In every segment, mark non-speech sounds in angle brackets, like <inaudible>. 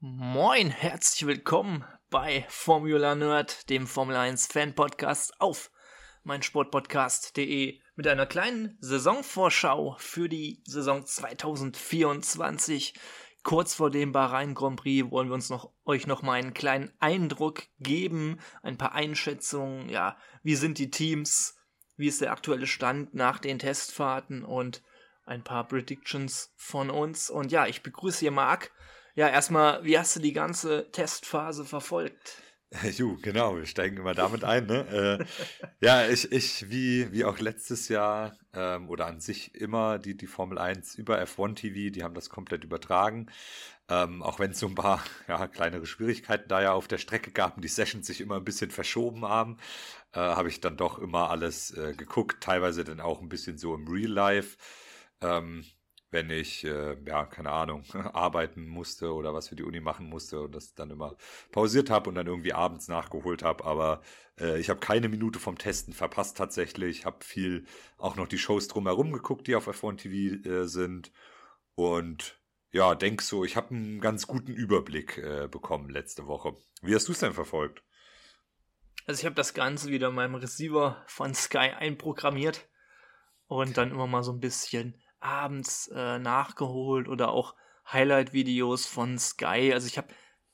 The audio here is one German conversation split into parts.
Moin, herzlich willkommen bei Formula Nerd, dem Formel 1 Fan Podcast auf meinsportpodcast.de mit einer kleinen Saisonvorschau für die Saison 2024. Kurz vor dem Bahrain Grand Prix wollen wir uns noch euch noch mal einen kleinen Eindruck geben, ein paar Einschätzungen, ja, wie sind die Teams, wie ist der aktuelle Stand nach den Testfahrten? Und ein paar Predictions von uns. Und ja, ich begrüße hier Marc ja, erstmal, wie hast du die ganze Testphase verfolgt? <laughs> Ju, genau, wir steigen immer damit ein. Ne? äh, <laughs> ja, ich, ich wie, wie auch letztes Jahr ähm, oder an sich immer die, die Formel 1 über F1 TV, die haben das komplett übertragen. Ähm, auch wenn es so ein paar <laughs> ja, kleinere Schwierigkeiten da ja auf der Strecke gab und die Sessions sich immer ein bisschen verschoben haben, äh, habe ich dann doch immer alles äh, geguckt, teilweise dann auch ein bisschen so im Real Life. Ähm, wenn ich, äh, ja, keine Ahnung, <laughs> arbeiten musste oder was für die Uni machen musste und das dann immer pausiert habe und dann irgendwie abends nachgeholt habe. Aber äh, ich habe keine Minute vom Testen verpasst tatsächlich. Habe viel auch noch die Shows drumherum geguckt, die auf F1 TV äh, sind. Und ja, denk so, ich habe einen ganz guten Überblick äh, bekommen letzte Woche. Wie hast du es denn verfolgt? Also ich habe das Ganze wieder in meinem Receiver von Sky einprogrammiert und dann immer mal so ein bisschen abends äh, nachgeholt oder auch Highlight-Videos von Sky. Also ich habe,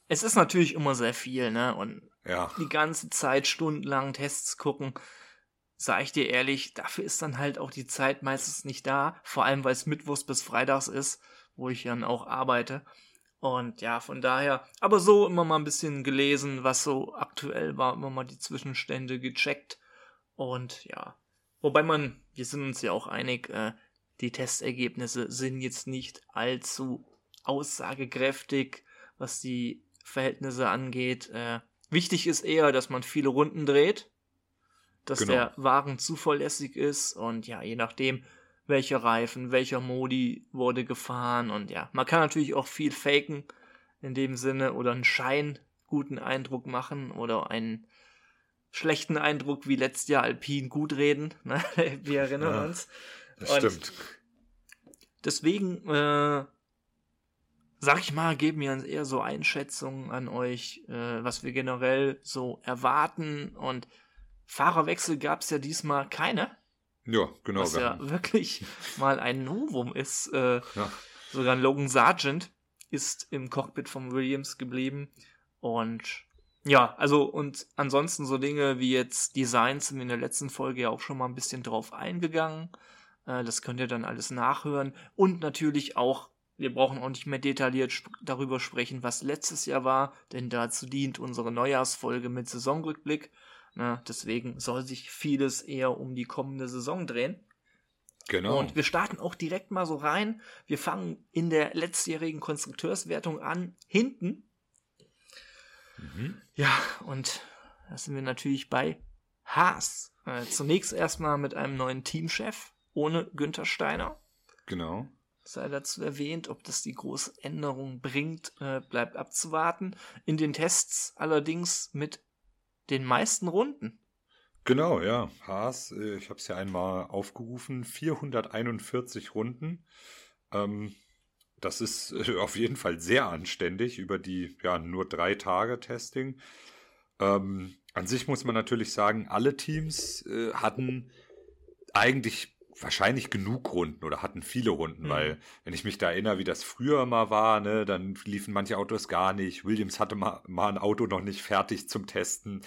es ist natürlich immer sehr viel, ne? Und ja. die ganze Zeit stundenlang Tests gucken, sage ich dir ehrlich, dafür ist dann halt auch die Zeit meistens nicht da. Vor allem, weil es Mittwochs bis Freitags ist, wo ich dann auch arbeite. Und ja, von daher, aber so immer mal ein bisschen gelesen, was so aktuell war, immer mal die Zwischenstände gecheckt. Und ja, wobei man, wir sind uns ja auch einig, äh, die Testergebnisse sind jetzt nicht allzu aussagekräftig, was die Verhältnisse angeht. Äh, wichtig ist eher, dass man viele Runden dreht, dass genau. der Wagen zuverlässig ist und ja, je nachdem, welcher Reifen, welcher Modi wurde gefahren und ja, man kann natürlich auch viel faken in dem Sinne oder einen Schein guten Eindruck machen oder einen schlechten Eindruck wie letztes Jahr Alpin gut reden. Ne? <laughs> Wir erinnern ja. uns. Das und stimmt. Deswegen, äh, sag ich mal, geben wir uns eher so Einschätzungen an euch, äh, was wir generell so erwarten. Und Fahrerwechsel gab es ja diesmal keine. Ja, genau. Was ja wirklich <laughs> mal ein Novum ist. Äh, ja. Sogar Logan Sargent ist im Cockpit von Williams geblieben. Und ja, also und ansonsten so Dinge wie jetzt Designs sind wir in der letzten Folge ja auch schon mal ein bisschen drauf eingegangen. Äh, das könnt ihr dann alles nachhören. Und natürlich auch, wir brauchen auch nicht mehr detailliert sp darüber sprechen, was letztes Jahr war, denn dazu dient unsere Neujahrsfolge mit Saisonrückblick. Na, deswegen soll sich vieles eher um die kommende Saison drehen. Genau. Und wir starten auch direkt mal so rein. Wir fangen in der letztjährigen Konstrukteurswertung an, hinten. Mhm. Ja, und da sind wir natürlich bei Haas. Äh, zunächst erstmal mit einem neuen Teamchef ohne Günther Steiner. Genau. Sei dazu erwähnt, ob das die große Änderung bringt, äh, bleibt abzuwarten. In den Tests allerdings mit den meisten Runden. Genau, ja. Haas, äh, ich habe es ja einmal aufgerufen, 441 Runden. Ähm, das ist äh, auf jeden Fall sehr anständig über die ja nur drei Tage Testing. Ähm, an sich muss man natürlich sagen, alle Teams äh, hatten eigentlich wahrscheinlich genug Runden oder hatten viele Runden, mhm. weil wenn ich mich da erinnere, wie das früher mal war, ne, dann liefen manche Autos gar nicht. Williams hatte mal, mal ein Auto noch nicht fertig zum Testen.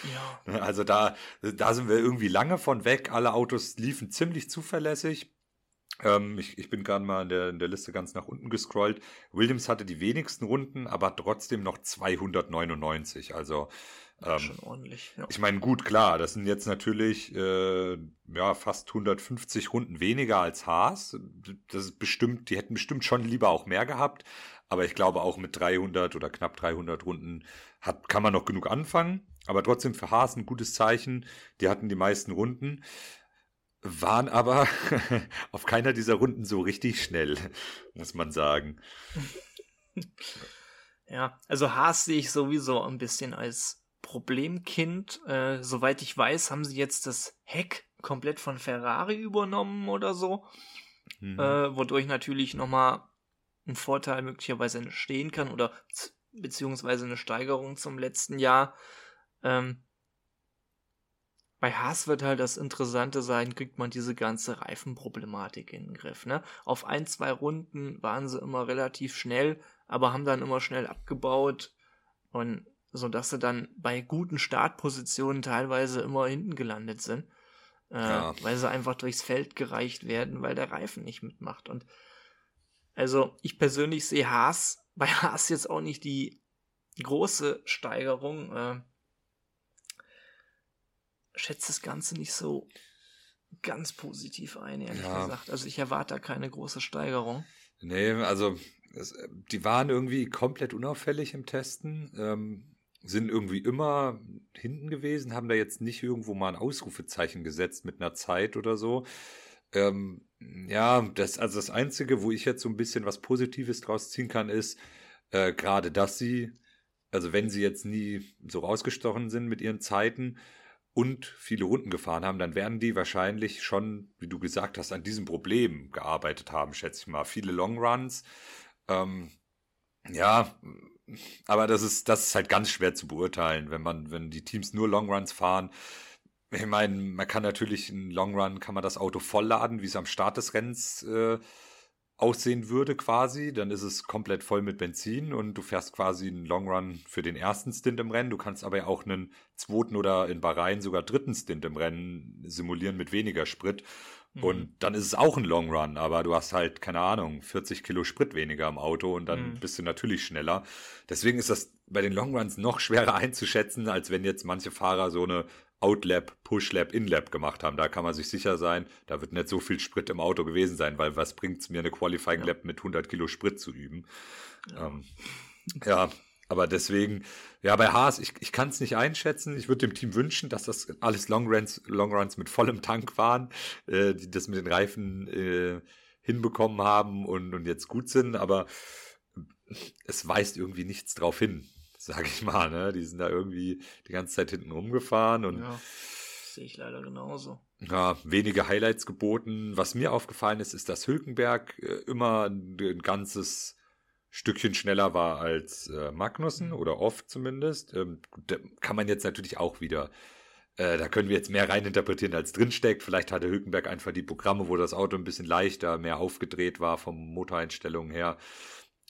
Ja. Ne, also da, da sind wir irgendwie lange von weg. Alle Autos liefen ziemlich zuverlässig. Ähm, ich, ich bin gerade mal in der, in der Liste ganz nach unten gescrollt. Williams hatte die wenigsten Runden, aber trotzdem noch 299. Also ähm, schon ordentlich. Ja. Ich meine, gut, klar, das sind jetzt natürlich äh, ja fast 150 Runden weniger als Haas. Das ist bestimmt, die hätten bestimmt schon lieber auch mehr gehabt. Aber ich glaube, auch mit 300 oder knapp 300 Runden hat, kann man noch genug anfangen. Aber trotzdem für Haas ein gutes Zeichen. Die hatten die meisten Runden, waren aber <laughs> auf keiner dieser Runden so richtig schnell, muss man sagen. <laughs> Ja, also Haas sehe ich sowieso ein bisschen als Problemkind. Äh, soweit ich weiß, haben sie jetzt das Heck komplett von Ferrari übernommen oder so. Mhm. Äh, wodurch natürlich nochmal ein Vorteil möglicherweise entstehen kann oder beziehungsweise eine Steigerung zum letzten Jahr. Ähm, bei Haas wird halt das Interessante sein, kriegt man diese ganze Reifenproblematik in den Griff. Ne? Auf ein, zwei Runden waren sie immer relativ schnell, aber haben dann immer schnell abgebaut und so dass sie dann bei guten Startpositionen teilweise immer hinten gelandet sind, äh, ja. weil sie einfach durchs Feld gereicht werden, weil der Reifen nicht mitmacht. Und also ich persönlich sehe Haas <laughs> bei Haas jetzt auch nicht die große Steigerung. Äh, schätze das Ganze nicht so ganz positiv ein, ehrlich ja. gesagt. Also ich erwarte da keine große Steigerung. Nee, also es, die waren irgendwie komplett unauffällig im Testen, ähm, sind irgendwie immer hinten gewesen, haben da jetzt nicht irgendwo mal ein Ausrufezeichen gesetzt mit einer Zeit oder so. Ähm, ja, das, also das Einzige, wo ich jetzt so ein bisschen was Positives draus ziehen kann, ist äh, gerade, dass sie, also wenn sie jetzt nie so rausgestochen sind mit ihren Zeiten, und viele Runden gefahren haben, dann werden die wahrscheinlich schon, wie du gesagt hast, an diesem Problem gearbeitet haben, schätze ich mal. Viele Long Runs. Ähm, ja, aber das ist, das ist halt ganz schwer zu beurteilen, wenn man, wenn die Teams nur Long Runs fahren. Ich meine, man kann natürlich einen Long Run, kann man das Auto vollladen, wie es am Start des Rennens äh, aussehen würde quasi, dann ist es komplett voll mit Benzin und du fährst quasi einen Long Run für den ersten Stint im Rennen. Du kannst aber ja auch einen zweiten oder in Bahrain sogar dritten Stint im Rennen simulieren mit weniger Sprit. Mhm. Und dann ist es auch ein Long Run, aber du hast halt, keine Ahnung, 40 Kilo Sprit weniger im Auto und dann mhm. bist du natürlich schneller. Deswegen ist das bei den Long Runs noch schwerer <laughs> einzuschätzen, als wenn jetzt manche Fahrer so eine Outlap, Pushlap, Inlap gemacht haben. Da kann man sich sicher sein, da wird nicht so viel Sprit im Auto gewesen sein, weil was bringt es mir, eine Qualifying Lap mit 100 Kilo Sprit zu üben? Ja, ähm, ja aber deswegen, ja, bei Haas, ich, ich kann es nicht einschätzen. Ich würde dem Team wünschen, dass das alles Longruns Long Runs mit vollem Tank waren, äh, die das mit den Reifen äh, hinbekommen haben und, und jetzt gut sind, aber es weist irgendwie nichts drauf hin <laughs> sag ich mal, ne? Die sind da irgendwie die ganze Zeit hinten rumgefahren und. Ja, sehe ich leider genauso. Ja, wenige Highlights geboten. Was mir aufgefallen ist, ist, dass Hülkenberg äh, immer ein ganzes Stückchen schneller war als äh, Magnussen mhm. oder oft zumindest. Ähm, kann man jetzt natürlich auch wieder äh, da können wir jetzt mehr reininterpretieren, als drinsteckt. Vielleicht hatte Hülkenberg einfach die Programme, wo das Auto ein bisschen leichter, mehr aufgedreht war vom Motoreinstellungen her.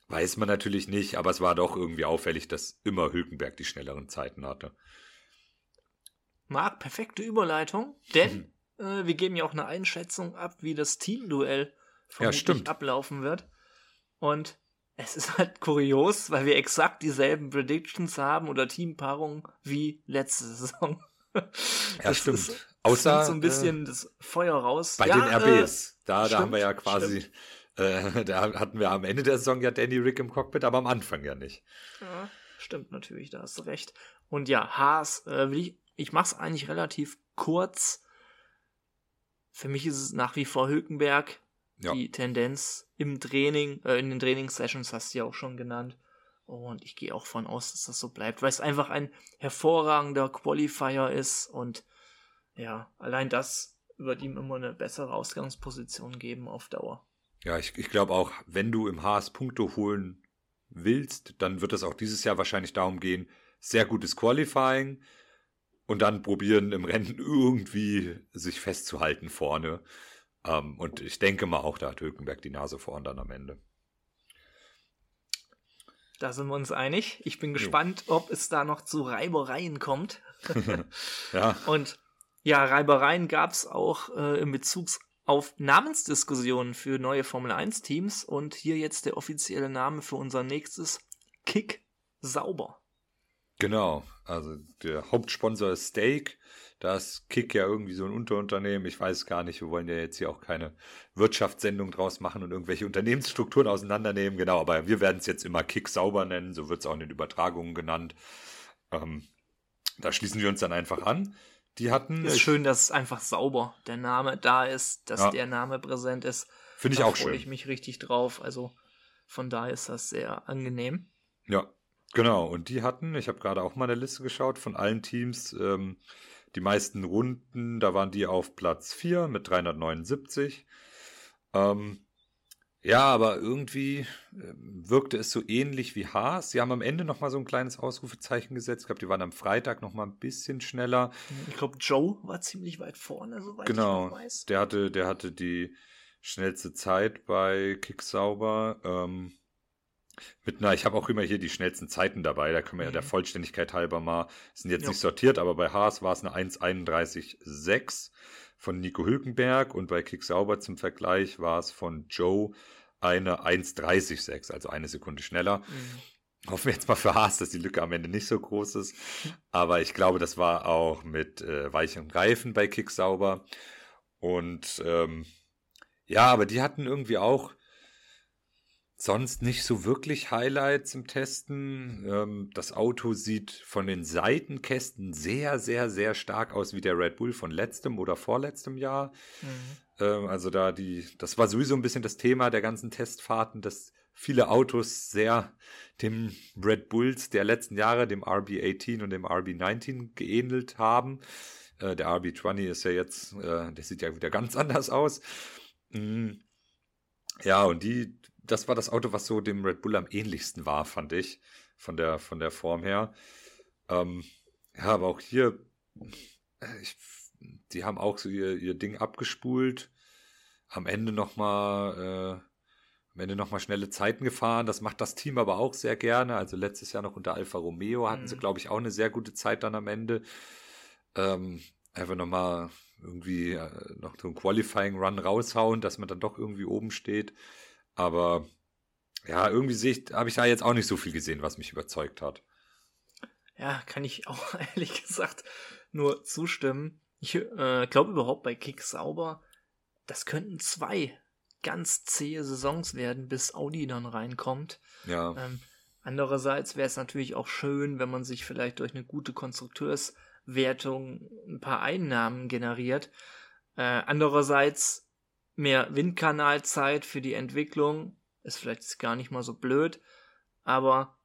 Weiß man natürlich nicht, aber es war doch irgendwie auffällig, dass immer Hülkenberg die schnelleren Zeiten hatte. Marc, perfekte Überleitung, denn mhm. äh, wir geben ja auch eine Einschätzung ab, wie das Teamduell vermutlich ja, ablaufen wird. Und es ist halt kurios, weil wir exakt dieselben Predictions haben oder Teampaarungen wie letzte Saison. Das ja, stimmt. Ist, Außer so ein bisschen äh, das Feuer raus. Bei ja, den RBs, äh, da, da haben wir ja quasi stimmt. Äh, <laughs> da hatten wir am Ende der Saison ja Danny Rick im Cockpit, aber am Anfang ja nicht. Ja, stimmt natürlich, da hast du recht. Und ja, Haas, äh, ich, ich mach's eigentlich relativ kurz. Für mich ist es nach wie vor Hülkenberg. Ja. Die Tendenz im Training, äh, in den Trainingssessions hast du ja auch schon genannt. Und ich gehe auch von aus, dass das so bleibt, weil es einfach ein hervorragender Qualifier ist und ja, allein das wird ihm immer eine bessere Ausgangsposition geben auf Dauer. Ja, ich, ich glaube auch, wenn du im Haas Punkte holen willst, dann wird es auch dieses Jahr wahrscheinlich darum gehen, sehr gutes Qualifying und dann probieren im Rennen <laughs> irgendwie sich festzuhalten vorne. Ähm, und ich denke mal auch, da hat Hülkenberg die Nase vorn dann am Ende. Da sind wir uns einig. Ich bin gespannt, jo. ob es da noch zu Reibereien kommt. <laughs> <laughs> ja. Und ja, Reibereien gab es auch äh, in Bezug auf Namensdiskussionen für neue Formel 1 Teams und hier jetzt der offizielle Name für unser nächstes Kick Sauber. Genau, also der Hauptsponsor ist Steak. Da ist Kick ja irgendwie so ein Unterunternehmen. Ich weiß gar nicht, wir wollen ja jetzt hier auch keine Wirtschaftssendung draus machen und irgendwelche Unternehmensstrukturen auseinandernehmen. Genau, aber wir werden es jetzt immer Kick sauber nennen, so wird es auch in den Übertragungen genannt. Ähm, da schließen wir uns dann einfach an. Die hatten. Ist schön, dass einfach sauber der Name da ist, dass ja. der Name präsent ist. Finde ich da auch schön. Da freue ich mich richtig drauf. Also von da ist das sehr angenehm. Ja, genau. Und die hatten, ich habe gerade auch mal eine Liste geschaut von allen Teams, ähm, die meisten Runden, da waren die auf Platz 4 mit 379. Ähm, Ja, aber irgendwie äh, wirkte es so ähnlich wie Haas. Sie haben am Ende noch mal so ein kleines Ausrufezeichen gesetzt. Ich glaube, die waren am Freitag noch mal ein bisschen schneller. Ich glaube, Joe war ziemlich weit vorne, soweit genau, ich weiß. Der hatte, der hatte die schnellste Zeit bei Kicksauber. Ähm, mit einer, ich habe auch immer hier die schnellsten Zeiten dabei, da können wir ja der mhm. Vollständigkeit halber mal, sind jetzt jo. nicht sortiert, aber bei Haas war es eine 1,31,6 von Nico Hülkenberg und bei Kicksauber zum Vergleich war es von Joe eine 1,30,6, also eine Sekunde schneller. Mhm. Hoffen wir jetzt mal für Haas, dass die Lücke am Ende nicht so groß ist. Aber ich glaube, das war auch mit äh, weichem Reifen bei Kicksauber. Und ähm, ja, aber die hatten irgendwie auch sonst nicht so wirklich Highlights im Testen. Ähm, das Auto sieht von den Seitenkästen sehr, sehr, sehr stark aus wie der Red Bull von letztem oder vorletztem Jahr. Mhm. Ähm, also da die, das war sowieso ein bisschen das Thema der ganzen Testfahrten, dass viele Autos sehr dem Red Bulls der letzten Jahre, dem RB18 und dem RB19 geähnelt haben. Äh, der RB20 ist ja jetzt, äh, der sieht ja wieder ganz <laughs> anders aus. Mhm. Ja, und die, das war das Auto, was so dem Red Bull am ähnlichsten war, fand ich, von der, von der Form her. Ähm, ja, aber auch hier, äh, ich, die haben auch so ihr, ihr Ding abgespult, am Ende nochmal, äh, am Ende nochmal schnelle Zeiten gefahren. Das macht das Team aber auch sehr gerne. Also letztes Jahr noch unter Alfa Romeo hatten mhm. sie, glaube ich, auch eine sehr gute Zeit dann am Ende. Ähm, einfach nochmal irgendwie äh, noch so einen Qualifying Run raushauen, dass man dann doch irgendwie oben steht. Aber ja, irgendwie sehe ich, habe ich da jetzt auch nicht so viel gesehen, was mich überzeugt hat. Ja, kann ich auch <laughs> ehrlich gesagt nur zustimmen. Ich äh, glaube überhaupt bei Kick sauber, das könnten zwei ganz zähe Saisons werden, bis Audi dann reinkommt. Ja. Ähm, andererseits wäre es natürlich auch schön, wenn man sich vielleicht durch eine gute Konstrukteurswertung ein paar Einnahmen generiert. Äh, andererseits mehr Windkanalzeit für die Entwicklung. Ist vielleicht gar nicht mal so blöd, aber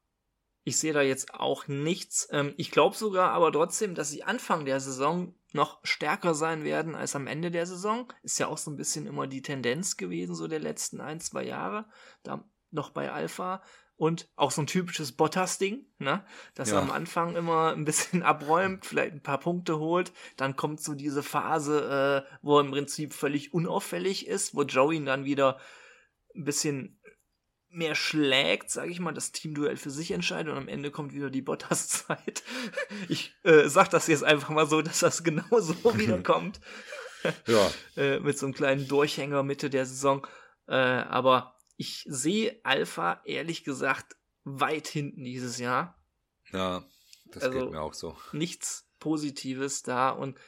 ich sehe da jetzt auch nichts. Ähm, ich glaube sogar aber trotzdem, dass sie Anfang der Saison noch stärker sein werden als am Ende der Saison. Ist ja auch so ein bisschen immer die Tendenz gewesen, so der letzten ein, zwei Jahre. Da noch bei Alpha. Und auch so ein typisches Bottas-Ding, ne? Dass ja. er am Anfang immer ein bisschen <laughs> abräumt, vielleicht ein paar Punkte holt. Dann kommt so diese Phase, äh, wo er im Prinzip völlig unauffällig ist, wo Joe ihn dann wieder ein bisschen mehr schlägt, sage ich mal, das Teamduell für sich entscheidet und am Ende kommt wieder die Bottas-Zeit. <laughs> Ich äh, sag das jetzt einfach mal so, dass das genau so <laughs> wiederkommt. ja. äh, mit so einem kleinen Durchhänger Mitte der Saison. Äh, aber ich sehe Alpha ehrlich gesagt weit hinten dieses Jahr. Ja, das also geht mir auch so. Nichts Positives da und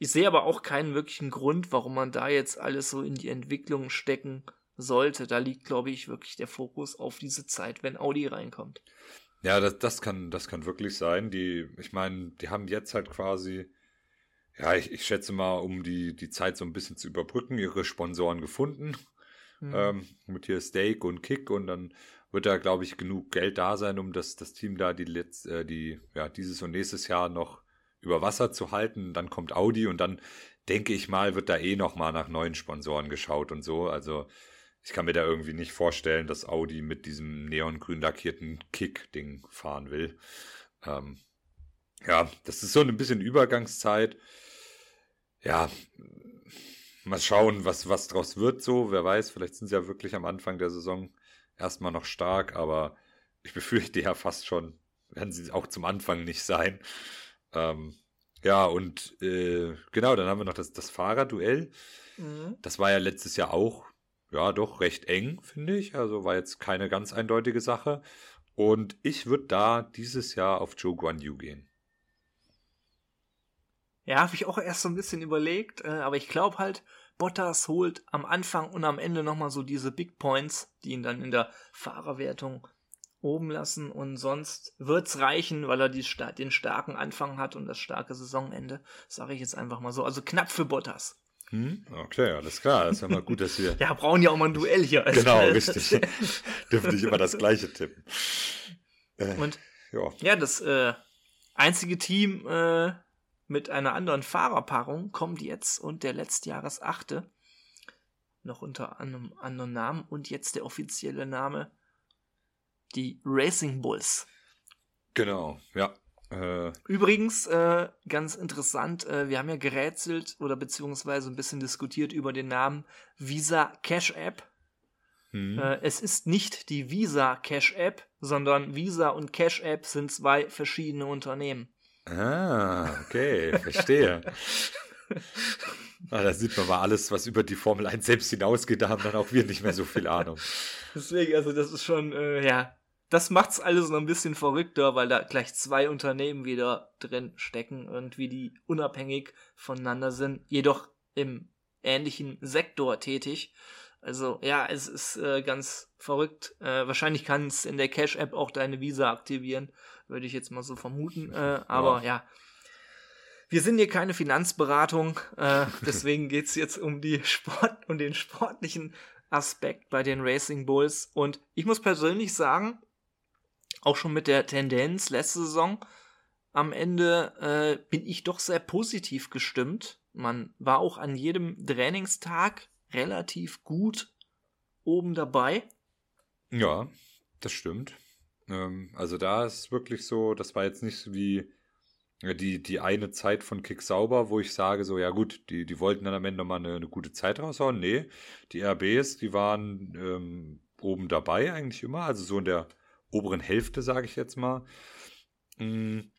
ich sehe aber auch keinen wirklichen Grund, warum man da jetzt alles so in die Entwicklung stecken sollte. Da liegt, glaube ich, wirklich der Fokus auf diese Zeit, wenn Audi reinkommt. Ja, das, das kann, das kann wirklich sein. Die, ich meine, die haben jetzt halt quasi, ja, ich, ich schätze mal, um die, die Zeit so ein bisschen zu überbrücken, ihre Sponsoren gefunden. Mhm. Ähm, mit hier Steak und Kick und dann wird da, glaube ich, genug Geld da sein, um das, das Team da die, Letz-, äh, die ja, dieses und nächstes Jahr noch über Wasser zu halten. Dann kommt Audi und dann denke ich mal, wird da eh noch mal nach neuen Sponsoren geschaut und so. Also ich kann mir da irgendwie nicht vorstellen, dass Audi mit diesem neongrün lackierten Kick-Ding fahren will. Ähm, ja, das ist so ein bisschen Übergangszeit. Ja, mal schauen, was, was draus wird so. Wer weiß, vielleicht sind sie ja wirklich am Anfang der Saison erstmal noch stark, aber ich befürchte ja fast schon, werden sie auch zum Anfang nicht sein. Ähm, ja, und äh, genau, dann haben wir noch das, das Fahrerduell. Mhm. Das war ja letztes Jahr auch, ja, doch recht eng, finde ich. Also war jetzt keine ganz eindeutige Sache. Und ich würde da dieses Jahr auf Joe Guan Yu gehen. Ja, habe ich auch erst so ein bisschen überlegt, äh, aber ich glaube halt, Bottas holt am Anfang und am Ende nochmal so diese Big Points, die ihn dann in der Fahrerwertung oben lassen und sonst wird's reichen, weil er die, den starken Anfang hat und das starke Saisonende, sage ich jetzt einfach mal so. Also knapp für Bottas. Hm? Okay, alles klar. Das ist ja mal gut, dass wir. <laughs> ja, brauchen ja auch mal ein Duell hier. <laughs> genau, <laughs> richtig. Dürfen nicht immer das gleiche tippen. Äh, und ja, ja das äh, einzige Team, äh, mit einer anderen Fahrerpaarung kommt jetzt und der letztjahres achte noch unter einem anderen Namen und jetzt der offizielle Name, die Racing Bulls. Genau, ja. Äh, Übrigens, äh, ganz interessant, äh, wir haben ja gerätselt oder beziehungsweise ein bisschen diskutiert über den Namen Visa Cash App. Hm. Äh, es ist nicht die Visa Cash App, sondern Visa und Cash App sind zwei verschiedene Unternehmen. Ah, okay, verstehe. ah, da sieht man mal alles, was über die Formel 1 selbst hinausgeht, da haben dann auch wir nicht mehr so viel Ahnung. Deswegen, also das ist schon, äh, ja, das macht's alles noch ein bisschen verrückter, weil da gleich zwei Unternehmen wieder drin stecken, irgendwie die unabhängig voneinander sind, jedoch im ähnlichen Sektor tätig. Also ja, es ist äh, ganz verrückt. Äh, wahrscheinlich kannst in der Cash-App auch deine Visa aktivieren, würde ich jetzt mal so vermuten. Äh, aber ja. ja. Wir sind hier keine Finanzberatung, äh, <laughs> deswegen geht's jetzt um die Sport, um den sportlichen Aspekt bei den Racing Bulls. Und ich muss persönlich sagen, auch schon mit der Tendenz letzte Saison, am Ende äh, bin ich doch sehr positiv gestimmt. Man war auch an jedem Trainingstag relativ gut oben dabei. Ja, das stimmt. Ähm, also da ist wirklich so, das war jetzt nicht wie die, die eine Zeit von Kick Sauber, wo ich sage, so, ja gut, die, die wollten dann am Ende mal eine, eine gute Zeit raushauen. Nee, die RBs, die waren ähm, oben dabei eigentlich immer, also so in der oberen Hälfte, sage ich jetzt mal. Mhm.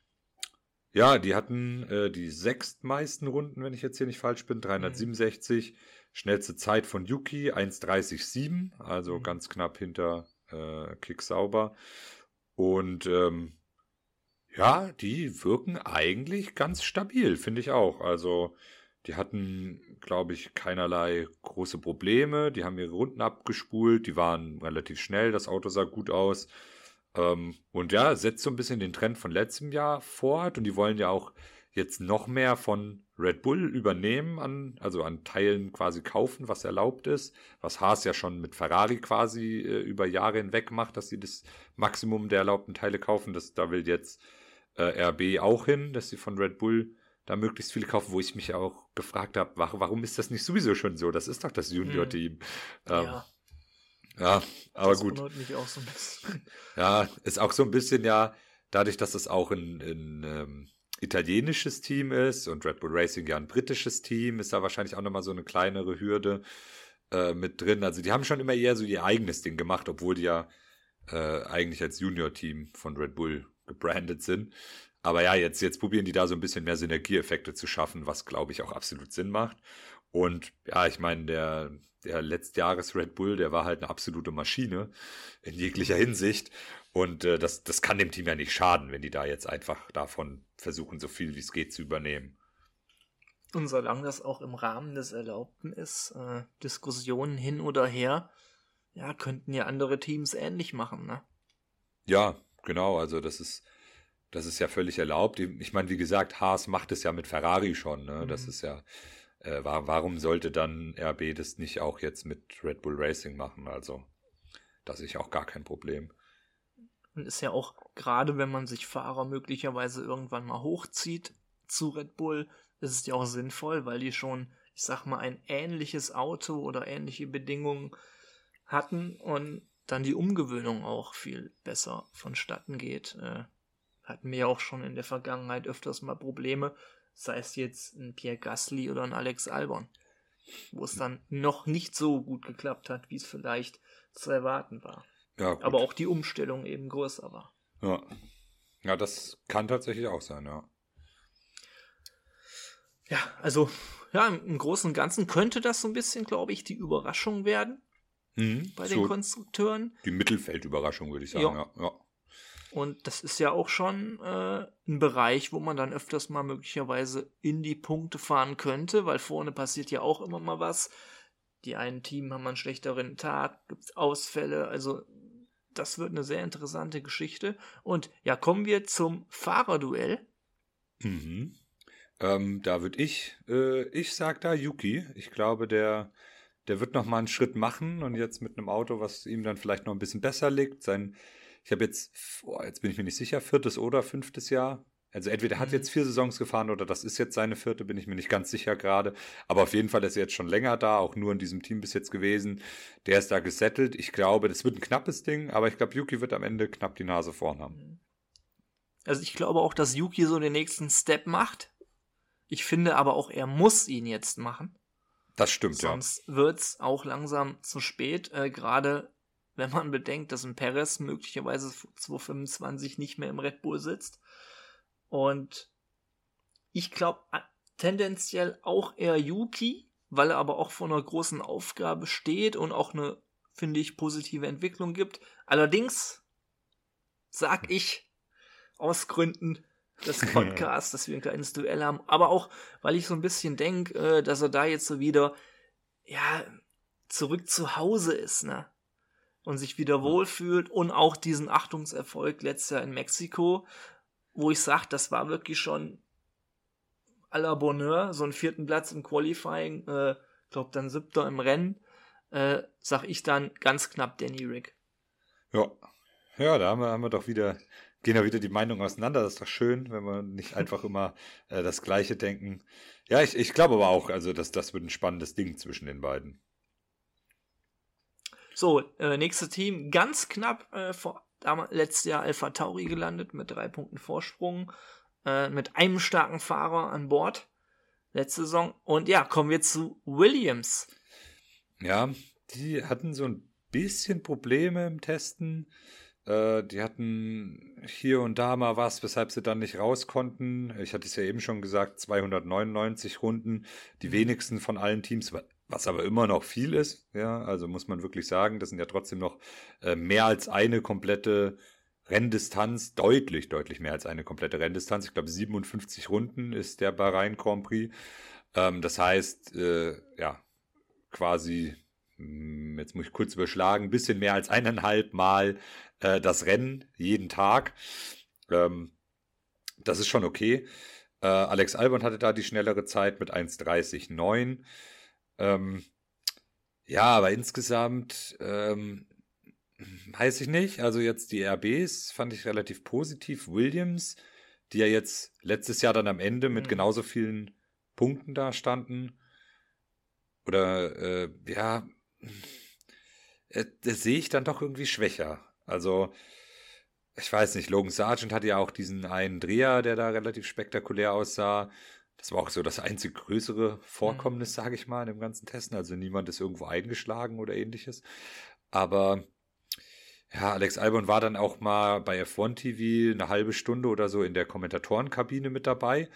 Ja, die hatten äh, die sechstmeisten Runden, wenn ich jetzt hier nicht falsch bin, 367. Mhm. Schnellste Zeit von Yuki 1,30,7, also mhm. ganz knapp hinter äh, Kick Sauber. Und ähm, ja, die wirken eigentlich ganz stabil, finde ich auch. Also die hatten, glaube ich, keinerlei große Probleme. Die haben ihre Runden abgespult, die waren relativ schnell, das Auto sah gut aus. Ähm, und ja, setzt so ein bisschen den Trend von letztem Jahr fort und die wollen ja auch jetzt noch mehr von Red Bull übernehmen, an, also an Teilen quasi kaufen, was erlaubt ist, was Haas ja schon mit Ferrari quasi äh, über Jahre hinweg macht, dass sie das Maximum der erlaubten Teile kaufen. Das, da will jetzt äh, RB auch hin, dass sie von Red Bull da möglichst viele kaufen, wo ich mich auch gefragt habe, warum ist das nicht sowieso schon so? Das ist doch das Junior-Team. Hm. Ähm, ja. Ja, aber das gut. Mich auch so ein bisschen. Ja, ist auch so ein bisschen ja, dadurch, dass es auch ein, ein ähm, italienisches Team ist und Red Bull Racing ja ein britisches Team, ist da wahrscheinlich auch nochmal so eine kleinere Hürde äh, mit drin. Also die haben schon immer eher so ihr eigenes Ding gemacht, obwohl die ja äh, eigentlich als Junior-Team von Red Bull gebrandet sind. Aber ja, jetzt, jetzt probieren die da so ein bisschen mehr Synergieeffekte zu schaffen, was glaube ich auch absolut Sinn macht. Und ja, ich meine, der, der Letztjahres Red Bull, der war halt eine absolute Maschine in jeglicher Hinsicht. Und äh, das, das kann dem Team ja nicht schaden, wenn die da jetzt einfach davon versuchen, so viel wie es geht zu übernehmen. Und solange das auch im Rahmen des Erlaubten ist, äh, Diskussionen hin oder her, ja, könnten ja andere Teams ähnlich machen, ne? Ja, genau, also das ist, das ist ja völlig erlaubt. Ich meine, wie gesagt, Haas macht es ja mit Ferrari schon, ne? Mhm. Das ist ja, äh, warum sollte dann RB das nicht auch jetzt mit Red Bull Racing machen? Also, das ist auch gar kein Problem. Und ist ja auch, gerade wenn man sich Fahrer möglicherweise irgendwann mal hochzieht zu Red Bull, ist es ja auch sinnvoll, weil die schon, ich sag mal, ein ähnliches Auto oder ähnliche Bedingungen hatten und dann die Umgewöhnung auch viel besser vonstatten geht. Äh, hatten wir ja auch schon in der Vergangenheit öfters mal Probleme, sei es jetzt ein Pierre Gasly oder ein Alex Albon, wo es dann noch nicht so gut geklappt hat, wie es vielleicht zu erwarten war. Ja, gut. Aber auch die Umstellung eben größer war. Ja. Ja, das kann tatsächlich auch sein, ja. Ja, also, ja, im Großen und Ganzen könnte das so ein bisschen, glaube ich, die Überraschung werden mhm, bei den Konstrukteuren. Die Mittelfeldüberraschung, würde ich sagen, ja. ja. ja. Und das ist ja auch schon äh, ein Bereich, wo man dann öfters mal möglicherweise in die Punkte fahren könnte, weil vorne passiert ja auch immer mal was. Die einen Team haben einen schlechteren Tag, gibt es Ausfälle, also das wird eine sehr interessante Geschichte. Und ja, kommen wir zum Fahrerduell. Mhm. Ähm, da würde ich, äh, ich sag da Yuki. Ich glaube, der, der wird noch mal einen Schritt machen und jetzt mit einem Auto, was ihm dann vielleicht noch ein bisschen besser liegt. Sein ich habe jetzt, oh, jetzt bin ich mir nicht sicher, viertes oder fünftes Jahr Also entweder er hat mhm. jetzt vier Saisons gefahren oder das ist jetzt seine vierte, bin ich mir nicht ganz sicher gerade. Aber auf jeden Fall ist er jetzt schon länger da, auch nur in diesem Team bis jetzt gewesen. Der ist da gesettelt. Ich glaube, das wird ein knappes Ding, aber ich glaube, Yuki wird am Ende knapp die Nase vorn haben. Mhm. Also ich glaube auch, dass Yuki so den nächsten Step macht. Ich finde aber auch, er muss ihn jetzt machen. Das stimmt, Sonst ja. Sonst wird es auch langsam zu spät. Äh, Gerade wenn man bedenkt, dass ein Perez möglicherweise 2025 nicht mehr im Red Bull sitzt. Und ich glaube tendenziell auch eher Yuki, weil er aber auch vor einer großen Aufgabe steht und auch eine, finde ich, positive Entwicklung gibt. Allerdings sag ich aus Gründen des <laughs> Podcasts, dass wir ein kleines Duell haben, aber auch, weil ich so ein bisschen denke, äh, dass er da jetzt so wieder, ja, zurück zu Hause ist, ne? Und sich wieder wohlfühlt und auch diesen Achtungserfolg letztes Jahr in Mexiko, wo ich sage, das war wirklich schon à la Bonheur, so einen vierten Platz im Qualifying, äh, glaube dann siebter im Rennen, äh, sag ich dann ganz knapp Danny Rick. Ja, ja, da haben wir, haben wir doch wieder gehen da wieder die Meinungen auseinander. Das ist doch schön, wenn wir nicht <laughs> einfach immer äh, das Gleiche denken. Ja, ich, ich glaube aber auch, also dass das wird ein spannendes Ding zwischen den beiden. So, äh, nächstes Team, ganz knapp äh, vor letztes Jahr Alpha Tauri gelandet mit drei Punkten Vorsprung, äh, mit einem starken Fahrer an Bord letzte Saison. Und ja, kommen wir zu Williams. Ja, die hatten so ein bisschen Probleme im Testen. Äh, die hatten hier und da mal was, weshalb sie dann nicht raus konnten. Ich hatte es ja eben schon gesagt, 299 Runden, die mhm. wenigsten von allen Teams, was aber immer noch viel ist. Ja, also muss man wirklich sagen, das sind ja trotzdem noch äh, mehr als eine komplette Renndistanz, deutlich, deutlich mehr als eine komplette Renndistanz. Ich glaube, 57 Runden ist der Bahrain Grand Prix. Ähm, das heißt, äh, ja, quasi hm, jetzt muss ich kurz überschlagen, ein bisschen mehr als eineinhalb Mal äh, das Rennen jeden Tag. Ähm, das ist schon okay. Alex Albon hatte da die schnellere Zeit mit 1,30,9. Ähm, ja, aber insgesamt ähm, weiß ich nicht. Also jetzt die RBs fand ich relativ positiv. Williams, die ja jetzt letztes Jahr dann am Ende mit mhm. genauso vielen Punkten da standen. Oder äh, ja, äh, das sehe ich dann doch irgendwie schwächer. Also, ich weiß nicht, Logan Sargent hatte ja auch diesen einen Dreher, der da relativ spektakulär aussah. Das war auch so das einzig größere Vorkommnis, mhm. sage ich mal, in dem ganzen Testen. Also niemand ist irgendwo eingeschlagen oder ähnliches. Aber ja, Alex Albon war dann auch mal bei F1 TV eine halbe Stunde oder so in der Kommentatorenkabine mit dabei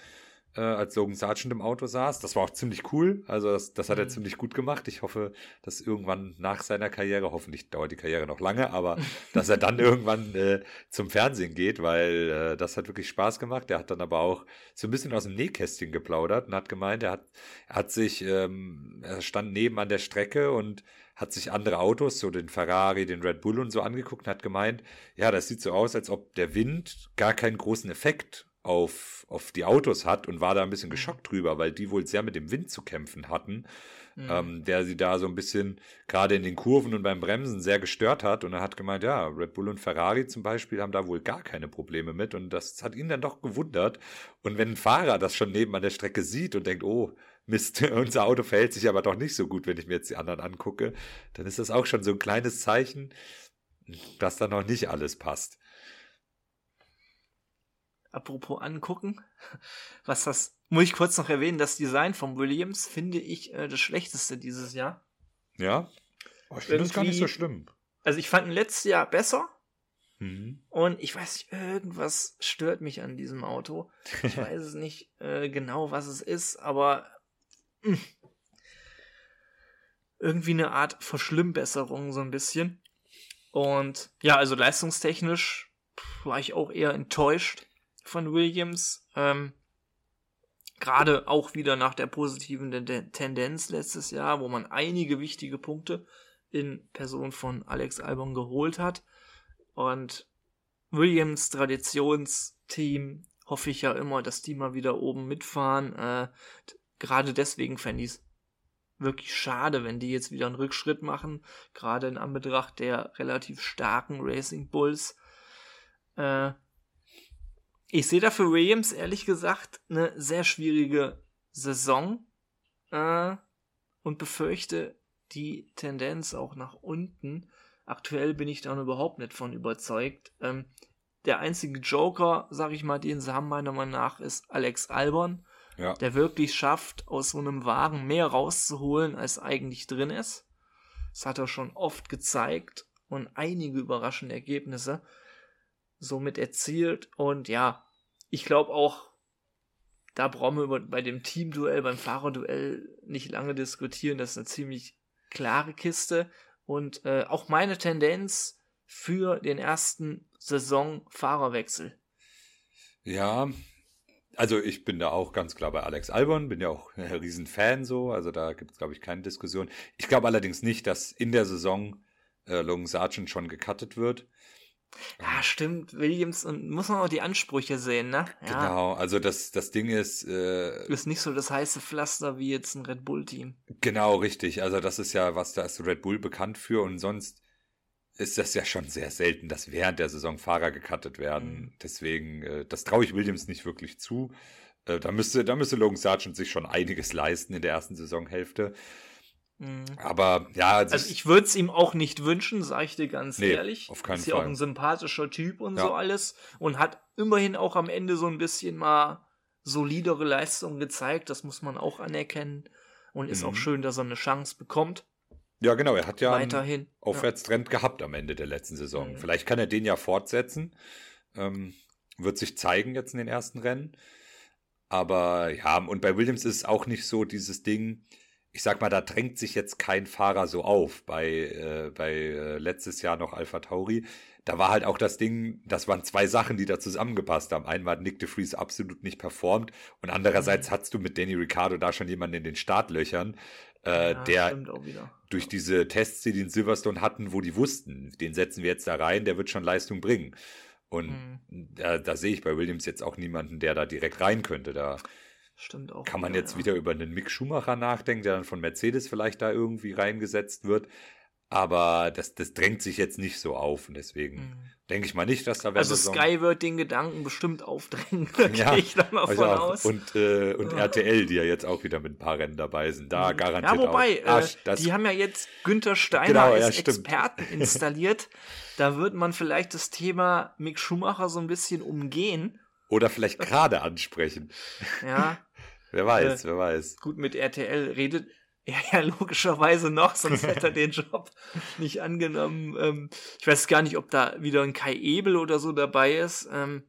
äh, als Logan Sargent im Auto saß. Das war auch ziemlich cool. Also das, das hat er mhm. ziemlich gut gemacht. Ich hoffe, dass irgendwann nach seiner Karriere, hoffentlich dauert die Karriere noch lange, aber <laughs> dass er dann irgendwann äh, zum Fernsehen geht, weil äh, das hat wirklich Spaß gemacht. Er hat dann aber auch so ein bisschen aus dem Nähkästchen geplaudert und hat gemeint, er hat, er hat sich, ähm, er stand neben an der Strecke und hat sich andere Autos, so den Ferrari, den Red Bull und so angeguckt und hat gemeint, ja, das sieht so aus, als ob der Wind gar keinen großen Effekt auf, auf die Autos hat und war da ein bisschen mhm. geschockt drüber, weil die wohl sehr mit dem Wind zu kämpfen hatten, mhm. ähm, der sie da so ein bisschen gerade in den Kurven und beim Bremsen sehr gestört hat. Und er hat gemeint, ja, Red Bull und Ferrari zum Beispiel haben da wohl gar keine Probleme mit. Und das hat ihn dann doch gewundert. Und wenn ein Fahrer das schon neben an der Strecke sieht und denkt, oh, Mist, <laughs> unser Auto verhält sich aber doch nicht so gut, wenn ich mir jetzt die anderen angucke, dann ist das auch schon so ein kleines Zeichen, dass da noch nicht alles passt apropos angucken, <laughs> was das, muss ich kurz noch erwähnen, das Design von Williams finde ich äh, das schlechteste dieses Jahr. Ja, oh, ich finde das gar nicht so schlimm. Also ich fand ein letztes Jahr besser. Mhm. Und ich weiß nicht, irgendwas stört mich an diesem Auto. Ich <laughs> weiß es nicht äh, genau, was es ist, aber mh, hm, irgendwie eine Art Verschlimmbesserung so ein bisschen. Und ja, also leistungstechnisch war ich auch eher enttäuscht von Williams. Ähm, Gerade auch wieder nach der positiven Tendenz letztes Jahr, wo man einige wichtige Punkte in Person von Alex Albon geholt hat. Und Williams Traditionsteam hoffe ich ja immer, dass die mal wieder oben mitfahren. Äh, gerade deswegen fände ich es wirklich schade, wenn die jetzt wieder einen Rückschritt machen, gerade in Anbetracht der relativ starken Racing Bulls. Äh, ich sehe da für Williams ehrlich gesagt eine sehr schwierige Saison äh, und befürchte die Tendenz auch nach unten. Aktuell bin ich da überhaupt nicht von überzeugt. Ähm, der einzige Joker, sag ich mal, den sie haben, meiner Meinung nach, ist Alex Albon, Ja. der wirklich schafft, aus so einem Wagen mehr rauszuholen, als eigentlich drin ist. Das hat er schon oft gezeigt und einige überraschende Ergebnisse somit erzielt. Und ja, ich glaube auch, da brauchen wir bei dem Teamduell, beim Fahrerduell nicht lange diskutieren. Das ist eine ziemlich klare Kiste. Und äh, auch meine Tendenz für den ersten Saison-Fahrerwechsel. Ja, also ich bin da auch ganz klar bei Alex Albon, bin ja auch <laughs> ein Riesenfan so, also da gibt es, glaube ich, keine Diskussion. Ich glaube allerdings nicht, dass in der Saison äh, Logan Sargent schon gecuttet wird. Ja, stimmt. Williams und muss man auch die Ansprüche sehen, ne? Ja. Genau, also das, das Ding ist, äh, Ist nicht so das heiße Pflaster wie jetzt ein Red Bull-Team. genau richtig, also das ist ja, was da ist Red Bull bekannt für und sonst ist das ja schon sehr selten, dass während der Saison Fahrer gecuttet werden. Mhm. Deswegen, äh, das traue ich Williams nicht wirklich zu. Äh, da müsste, da müsste Logan Sargent sich schon einiges leisten in der ersten Saisonhälfte. Mhm. Aber ja, also, ich würde es ihm auch nicht wünschen, sage ich dir ganz Nee, ehrlich. auf keinen ist ja auch ein sympathischer Typ und Ja. so alles. Und hat immerhin auch am Ende so ein bisschen mal solidere Leistungen gezeigt. Das muss man auch anerkennen. Und ist Mhm. auch schön, dass er eine Chance bekommt. ja genau, er hat ja einen weiterhin. Aufwärtstrend gehabt am Ende der letzten Saison. Mhm. Vielleicht kann er den ja fortsetzen. Ähm, wird sich zeigen jetzt in den ersten Rennen. Aber ja, und bei Williams ist es auch nicht so dieses Ding, ich sag mal, da drängt sich jetzt kein Fahrer so auf. Bei, äh, bei äh, letztes Jahr noch Alpha Tauri. Da war halt auch das Ding, das waren zwei Sachen, die da zusammengepasst haben. Einmal hat Nick de Vries absolut nicht performt und andererseits Mhm. hattest du mit Danny Ricciardo da schon jemanden in den Startlöchern, äh, Ja, der durch diese Tests, die in Silverstone hatten, wo die wussten, den setzen wir jetzt da rein, der wird schon Leistung bringen. Und Mhm. da, da sehe ich bei Williams jetzt auch niemanden, der da direkt rein könnte. Da Stimmt auch. kann man wieder, jetzt ja. wieder über einen Mick Schumacher nachdenken, der dann von Mercedes vielleicht da irgendwie reingesetzt wird. Aber das, das drängt sich jetzt nicht so auf. Und deswegen Mhm. denke ich mal nicht, dass da Also Saison- Sky wird den Gedanken bestimmt aufdrängen. <laughs> <laughs> Da Ja, gehe ich dann mal von auch. aus. Und, äh, und Ja. RTL, die ja jetzt auch wieder mit ein paar Rennen dabei sind. Da garantiert ja, wobei, auch. Äh, die haben ja jetzt Günther Steiner Genau, ja, als stimmt. Experten <laughs> installiert. da wird man vielleicht das Thema Mick Schumacher so ein bisschen umgehen. oder vielleicht gerade ansprechen. Ja, Wer weiß, wer weiß. gut, mit RTL redet er ja <laughs> logischerweise noch, sonst hätte er <laughs> den Job nicht angenommen. Ähm, ich weiß gar nicht, ob da wieder ein Kai Ebel oder so dabei ist. Ähm,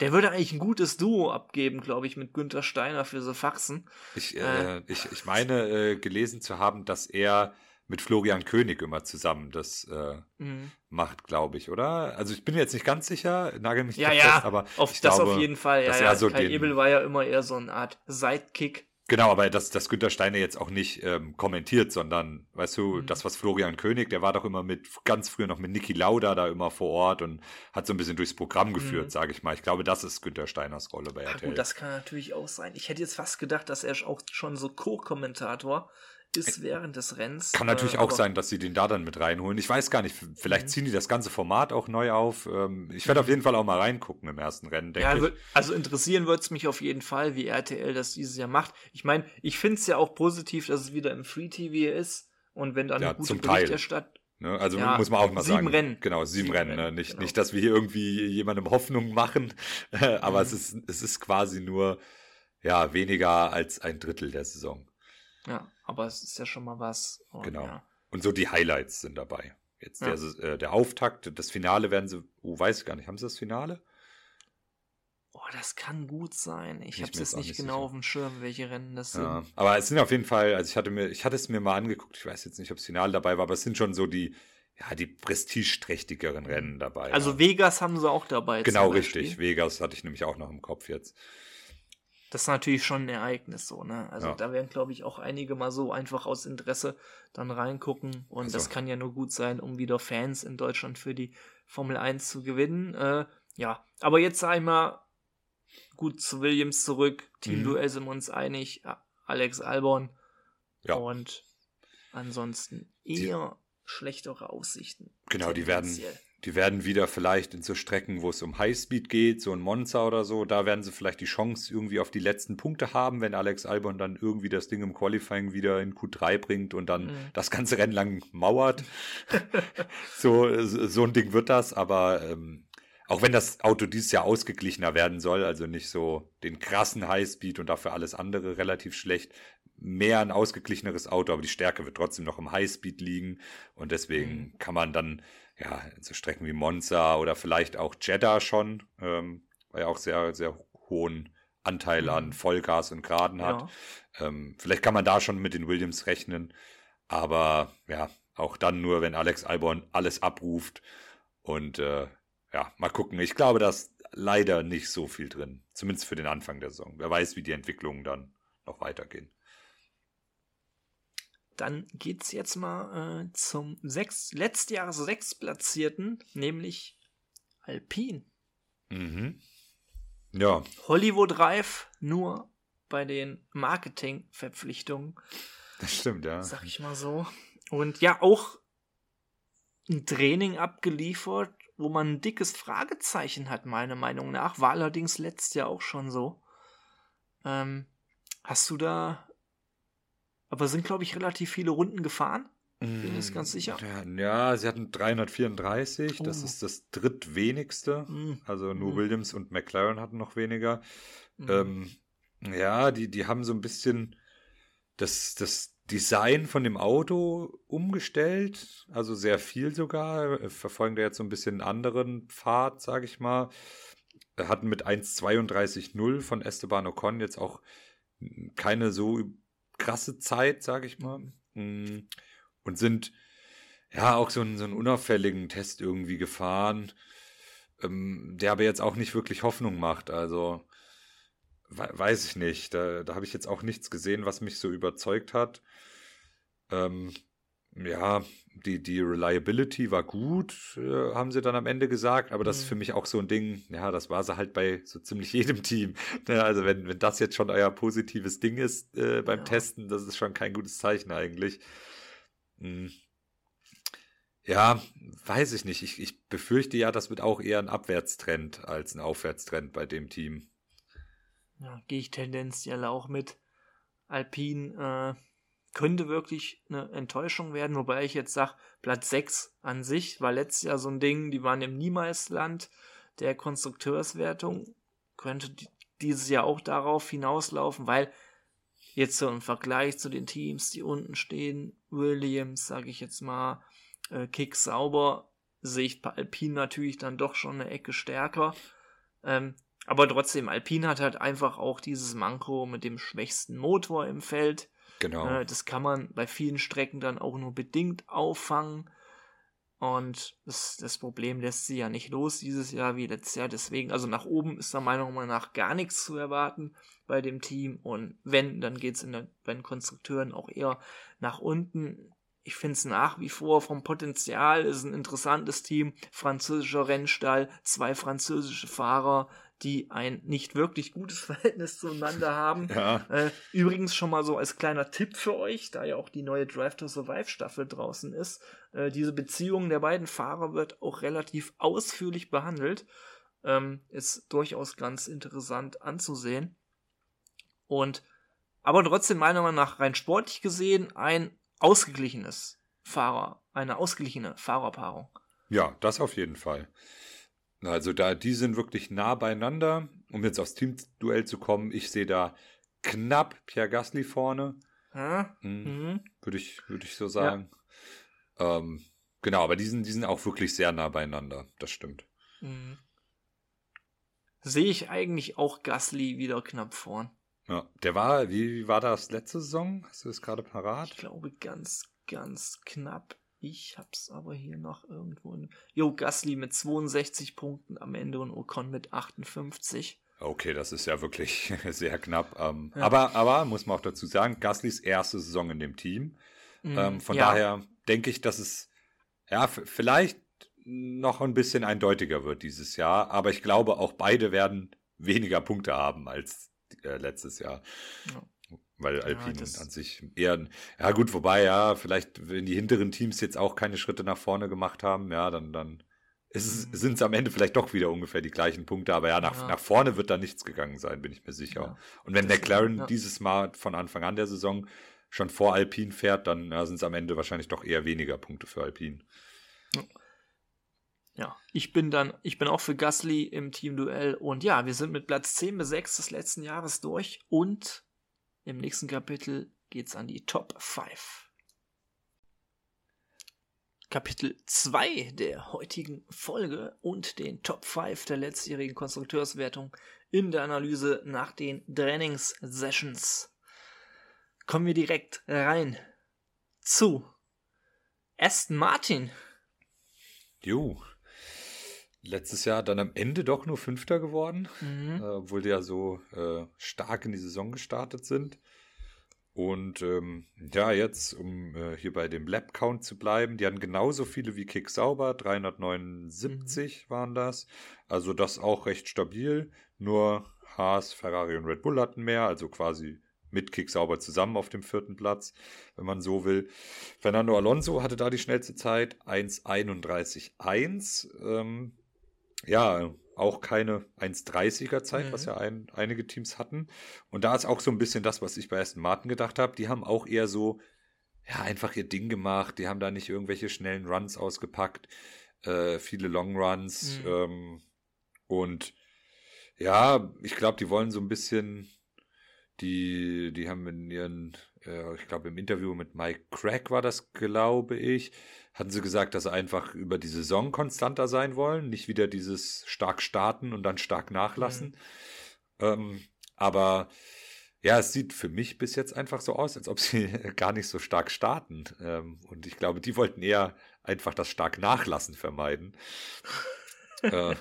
der würde eigentlich ein gutes Duo abgeben, glaube ich, mit Günther Steiner für so Faxen. Ich, Äh. äh, ich, ich meine äh, gelesen zu haben, dass er mit Florian König immer zusammen das äh, Mhm. macht, glaube ich, oder? Also ich bin jetzt nicht ganz sicher, nagel mich Ja, ja, fest, aber auf ich das glaube, auf jeden Fall. Ja, ja. so Kai den- Ebel war ja immer eher so eine Art Sidekick. Genau, aber dass, dass Günter Steiner jetzt auch nicht ähm, kommentiert, sondern, weißt du, Mhm. das, was Florian König, der war doch immer mit, ganz früher noch mit Niki Lauda da immer vor Ort und hat so ein bisschen durchs Programm geführt, Mhm. sage ich mal. Ich glaube, das ist Günter Steiners Rolle bei Ja, RTL. gut, das kann natürlich auch sein. Ich hätte jetzt fast gedacht, dass er auch schon so Co-Kommentator ist während des Rennens. Kann natürlich Äh, auch sein, dass sie den da dann mit reinholen. Ich weiß gar nicht, vielleicht Mhm. ziehen die das ganze Format auch neu auf. Ähm, Ich werde auf jeden Fall auch mal reingucken im ersten Rennen, denke Ja, ich. wird- also interessieren wird es mich auf jeden Fall, wie RTL das dieses Jahr macht. Ich meine, ich finde es ja auch positiv, dass es wieder im Free TV ist und wenn dann Ja, eine gute zum Teil. Berichterstattung. Ne? Also Ja, muss man auch mal sieben sagen. Rennen. Genau, sieben, Sieben Rennen. Ne? Rennen, Nicht, genau. nicht, dass wir hier irgendwie jemandem Hoffnung machen, <laughs> aber Mhm. es, ist, es ist quasi nur ja, weniger als ein Drittel der Saison. Ja, aber es ist ja schon mal was. Und Genau. Ja. Und so die Highlights sind dabei. Jetzt Ja. der, äh, der Auftakt, das Finale werden sie, oh, weiß ich gar nicht, haben sie das Finale? Oh, das kann gut sein. Ich habe mir jetzt nicht nicht genau sicher. auf dem Schirm, welche Rennen das sind. Ja. Aber es sind auf jeden Fall, also ich hatte mir, ich hatte es mir mal angeguckt, ich weiß jetzt nicht, ob das Finale dabei war, aber es sind schon so die, ja, die prestigeträchtigeren Rennen dabei. Also ja. Vegas haben sie auch dabei. Genau richtig. Vegas hatte ich nämlich auch noch im Kopf jetzt. Das ist natürlich schon ein Ereignis so, ne? Also Ja. da werden, glaube ich, auch einige mal so einfach aus Interesse dann reingucken. Und Also- das kann ja nur gut sein, um wieder Fans in Deutschland für die Formel 1 zu gewinnen. Äh, ja, aber jetzt sag ich mal, gut zu Williams zurück. Teamduell sind wir uns einig. Alex Albon. Ja. Und ansonsten eher schlechtere Aussichten. Genau, die werden. Die werden wieder vielleicht in so Strecken, wo es um Highspeed geht, so ein Monza oder so, da werden sie vielleicht die Chance irgendwie auf die letzten Punkte haben, wenn Alex Albon dann irgendwie das Ding im Qualifying wieder in Q3 bringt und dann mhm. das ganze Rennen lang mauert. <laughs> so, so ein Ding wird das, aber ähm, auch wenn das Auto dieses Jahr ausgeglichener werden soll, also nicht so den krassen Highspeed und dafür alles andere relativ schlecht, mehr ein ausgeglicheneres Auto, aber die Stärke wird trotzdem noch im Highspeed liegen und deswegen mhm. kann man dann ja so Strecken wie Monza oder vielleicht auch Jeddah schon, ähm, weil ja auch sehr sehr hohen Anteil mhm. an Vollgas und Geraden hat. Ja. Ähm, vielleicht kann man da schon mit den Williams rechnen, aber ja auch dann nur, wenn Alex Albon alles abruft und äh, ja, mal gucken. Ich glaube, da ist leider nicht so viel drin. Zumindest für den Anfang der Saison. Wer weiß, wie die Entwicklungen dann noch weitergehen. Dann geht es jetzt mal äh, zum sechs, letztjahres Sechstplatzierten, nämlich Alpine. Mhm. Ja. Hollywood Reif nur bei den Marketingverpflichtungen. Das stimmt, ja. Sag ich mal so. Und ja, auch ein Training abgeliefert, wo man ein dickes Fragezeichen hat, meiner Meinung nach. War allerdings letztes Jahr auch schon so. Ähm, hast du da. Aber sind, glaube ich, relativ viele Runden gefahren. Bin ich ganz sicher. Ja, ja, sie hatten 334, oh. das ist das drittwenigste. Mm. Also nur mm. Williams und McLaren hatten noch weniger. Mm. Ähm, ja, die, die haben so ein bisschen das, das Design von dem Auto umgestellt, also sehr viel sogar. Verfolgen da jetzt so ein bisschen einen anderen Pfad, sage ich mal. Hatten mit 1,32,0 von Esteban Ocon jetzt auch keine so krasse Zeit, sage ich mal. Mm. Und sind ja auch so einen, so einen unauffälligen Test irgendwie gefahren, ähm, der aber jetzt auch nicht wirklich Hoffnung macht. Also weiß ich nicht. Da, da habe ich jetzt auch nichts gesehen, was mich so überzeugt hat. Ähm, ja, die, die Reliability war gut, äh, haben sie dann am Ende gesagt, aber das ist mhm. für mich auch so ein Ding, ja, das war sie halt bei so ziemlich <laughs> jedem Team. Ja, also wenn, wenn das jetzt schon euer positives Ding ist äh, beim ja. Testen, das ist schon kein gutes Zeichen eigentlich. Hm. Ja, weiß ich nicht. Ich, ich befürchte ja, das wird auch eher ein Abwärtstrend als ein Aufwärtstrend bei dem Team. Ja, gehe ich tendenziell auch mit. Alpine äh, könnte wirklich eine Enttäuschung werden, wobei ich jetzt sage, Platz 6 an sich war letztes Jahr so ein Ding, die waren im Niemalsland der Konstrukteurswertung, könnte dieses Jahr auch darauf hinauslaufen, weil jetzt so im Vergleich zu den Teams, die unten stehen, Williams, sage ich jetzt mal, äh, Kick sauber, sehe ich bei Alpine natürlich dann doch schon eine Ecke stärker. Ähm, aber trotzdem, Alpine hat halt einfach auch dieses Manko mit dem schwächsten Motor im Feld. Genau. Äh, das kann man bei vielen Strecken dann auch nur bedingt auffangen. Und das, das Problem lässt sie ja nicht los dieses Jahr wie letztes Jahr. Deswegen, also nach oben ist da meiner Meinung nach gar nichts zu erwarten bei dem Team. Und wenn, dann geht es bei den Konstrukteuren auch eher nach unten. Ich finde es nach wie vor vom Potenzial, ist ein interessantes Team. Französischer Rennstall, zwei französische Fahrer, die ein nicht wirklich gutes <laughs> Verhältnis zueinander haben. Ja. Äh, übrigens schon mal so als kleiner Tipp für euch, da ja auch die neue Drive to Survive Staffel draußen ist. Äh, diese Beziehung der beiden Fahrer wird auch relativ ausführlich behandelt. Ähm, ist durchaus ganz interessant anzusehen. Und aber trotzdem meiner Meinung nach rein sportlich gesehen ein ausgeglichenes Fahrer, eine ausgeglichene Fahrerpaarung. Ja, das auf jeden Fall. Also da, die sind wirklich nah beieinander. Um jetzt aufs Teamduell zu kommen, ich sehe da knapp Pierre Gasly vorne. Hm? Mhm. Würde ich, würde ich so sagen. Ja. Ähm, genau, aber die sind, die sind auch wirklich sehr nah beieinander. Das stimmt. Mhm. Sehe ich eigentlich auch Gasly wieder knapp vorn. Ja, der war, wie, wie war das letzte Saison? Hast du das gerade parat? Ich glaube ganz, ganz knapp. Ich hab's aber hier noch irgendwo. Jo, Gasly mit 62 Punkten am Ende und Ocon mit 58. Okay, das ist ja wirklich <laughs> sehr knapp. Ähm, ja. Aber, aber muss man auch dazu sagen, Gaslys erste Saison in dem Team. Mm, ähm, von ja. daher denke ich, dass es ja vielleicht noch ein bisschen eindeutiger wird dieses Jahr. Aber ich glaube, auch beide werden weniger Punkte haben als äh, letztes Jahr. Ja. Weil Alpine ja, an sich eher, ja gut, wobei ja, vielleicht, wenn die hinteren Teams jetzt auch keine Schritte nach vorne gemacht haben, ja, dann, dann sind es am Ende vielleicht doch wieder ungefähr die gleichen Punkte, aber ja, nach, ja. nach vorne wird da nichts gegangen sein, bin ich mir sicher. Ja. Und wenn das McLaren ja. dieses Mal von Anfang an der Saison schon vor Alpine fährt, dann sind es am Ende wahrscheinlich doch eher weniger Punkte für Alpine. Ja, ich bin dann, ich bin auch für Gasly im Teamduell und ja, wir sind mit Platz 10 bis 6 des letzten Jahres durch und im nächsten Kapitel geht's an die Top 5. Kapitel 2 der heutigen Folge und den Top 5 der letztjährigen Konstrukteurswertung in der Analyse nach den Trainingssessions. Kommen wir direkt rein zu Aston Martin. Jo. Letztes Jahr dann am Ende doch nur Fünfter geworden, mhm. äh, obwohl die ja so äh, stark in die Saison gestartet sind. Und ähm, ja, jetzt, um äh, hier bei dem Lab-Count zu bleiben, die hatten genauso viele wie Kick Sauber, 379 mhm. waren das. Also das auch recht stabil. Nur Haas, Ferrari und Red Bull hatten mehr, also quasi mit Kick Sauber zusammen auf dem vierten Platz, wenn man so will. Fernando Alonso hatte da die schnellste Zeit, 1,31,1. Ähm, ja, auch keine 1,30er Zeit, mhm. was ja ein, einige Teams hatten. Und da ist auch so ein bisschen das, was ich bei Aston Martin gedacht habe. Die haben auch eher so, ja, einfach ihr Ding gemacht. Die haben da nicht irgendwelche schnellen Runs ausgepackt, äh, viele Long Runs. Mhm. Ähm, und ja, ich glaube, die wollen so ein bisschen, die, die haben in ihren, äh, ich glaube, im Interview mit Mike Craig war das, glaube ich, hatten sie gesagt, dass sie einfach über die Saison konstanter sein wollen, nicht wieder dieses stark starten und dann stark nachlassen. Mhm. Ähm, aber ja, es sieht für mich bis jetzt einfach so aus, als ob sie <laughs> gar nicht so stark starten. Ähm, und ich glaube, die wollten eher einfach das stark nachlassen vermeiden. <laughs> äh,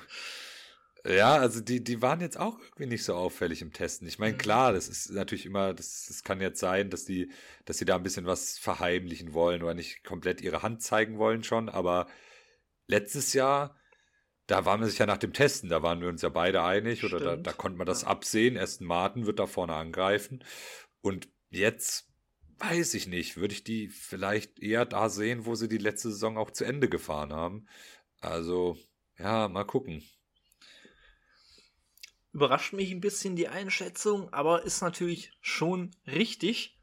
ja, also die, die waren jetzt auch irgendwie nicht so auffällig im Testen. Ich meine, mhm. klar, das ist natürlich immer, das, das kann jetzt sein, dass die, dass sie da ein bisschen was verheimlichen wollen oder nicht komplett ihre Hand zeigen wollen schon, aber letztes Jahr, da waren wir sich ja nach dem Testen, da waren wir uns ja beide einig Stimmt. oder da, da konnte man das absehen. Aston Martin wird da vorne angreifen. Und jetzt weiß ich nicht, würde ich die vielleicht eher da sehen, wo sie die letzte Saison auch zu Ende gefahren haben. Also, ja, mal gucken überrascht mich ein bisschen die Einschätzung, aber ist natürlich schon richtig,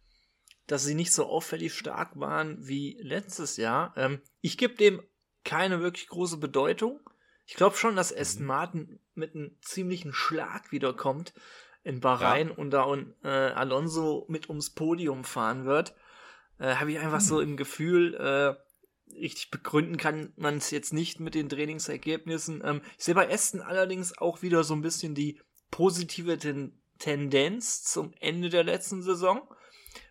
dass sie nicht so auffällig stark waren wie letztes Jahr. Ähm, ich gebe dem keine wirklich große Bedeutung. Ich glaube schon, dass Aston mhm. Martin mit einem ziemlichen Schlag wiederkommt in Bahrain ja. und da und, äh, Alonso mit ums Podium fahren wird. Äh, Habe ich einfach mhm. so im Gefühl, äh, richtig begründen kann man es jetzt nicht mit den Trainingsergebnissen. Ähm, ich sehe bei Aston allerdings auch wieder so ein bisschen die positive Ten Tendenz zum Ende der letzten Saison,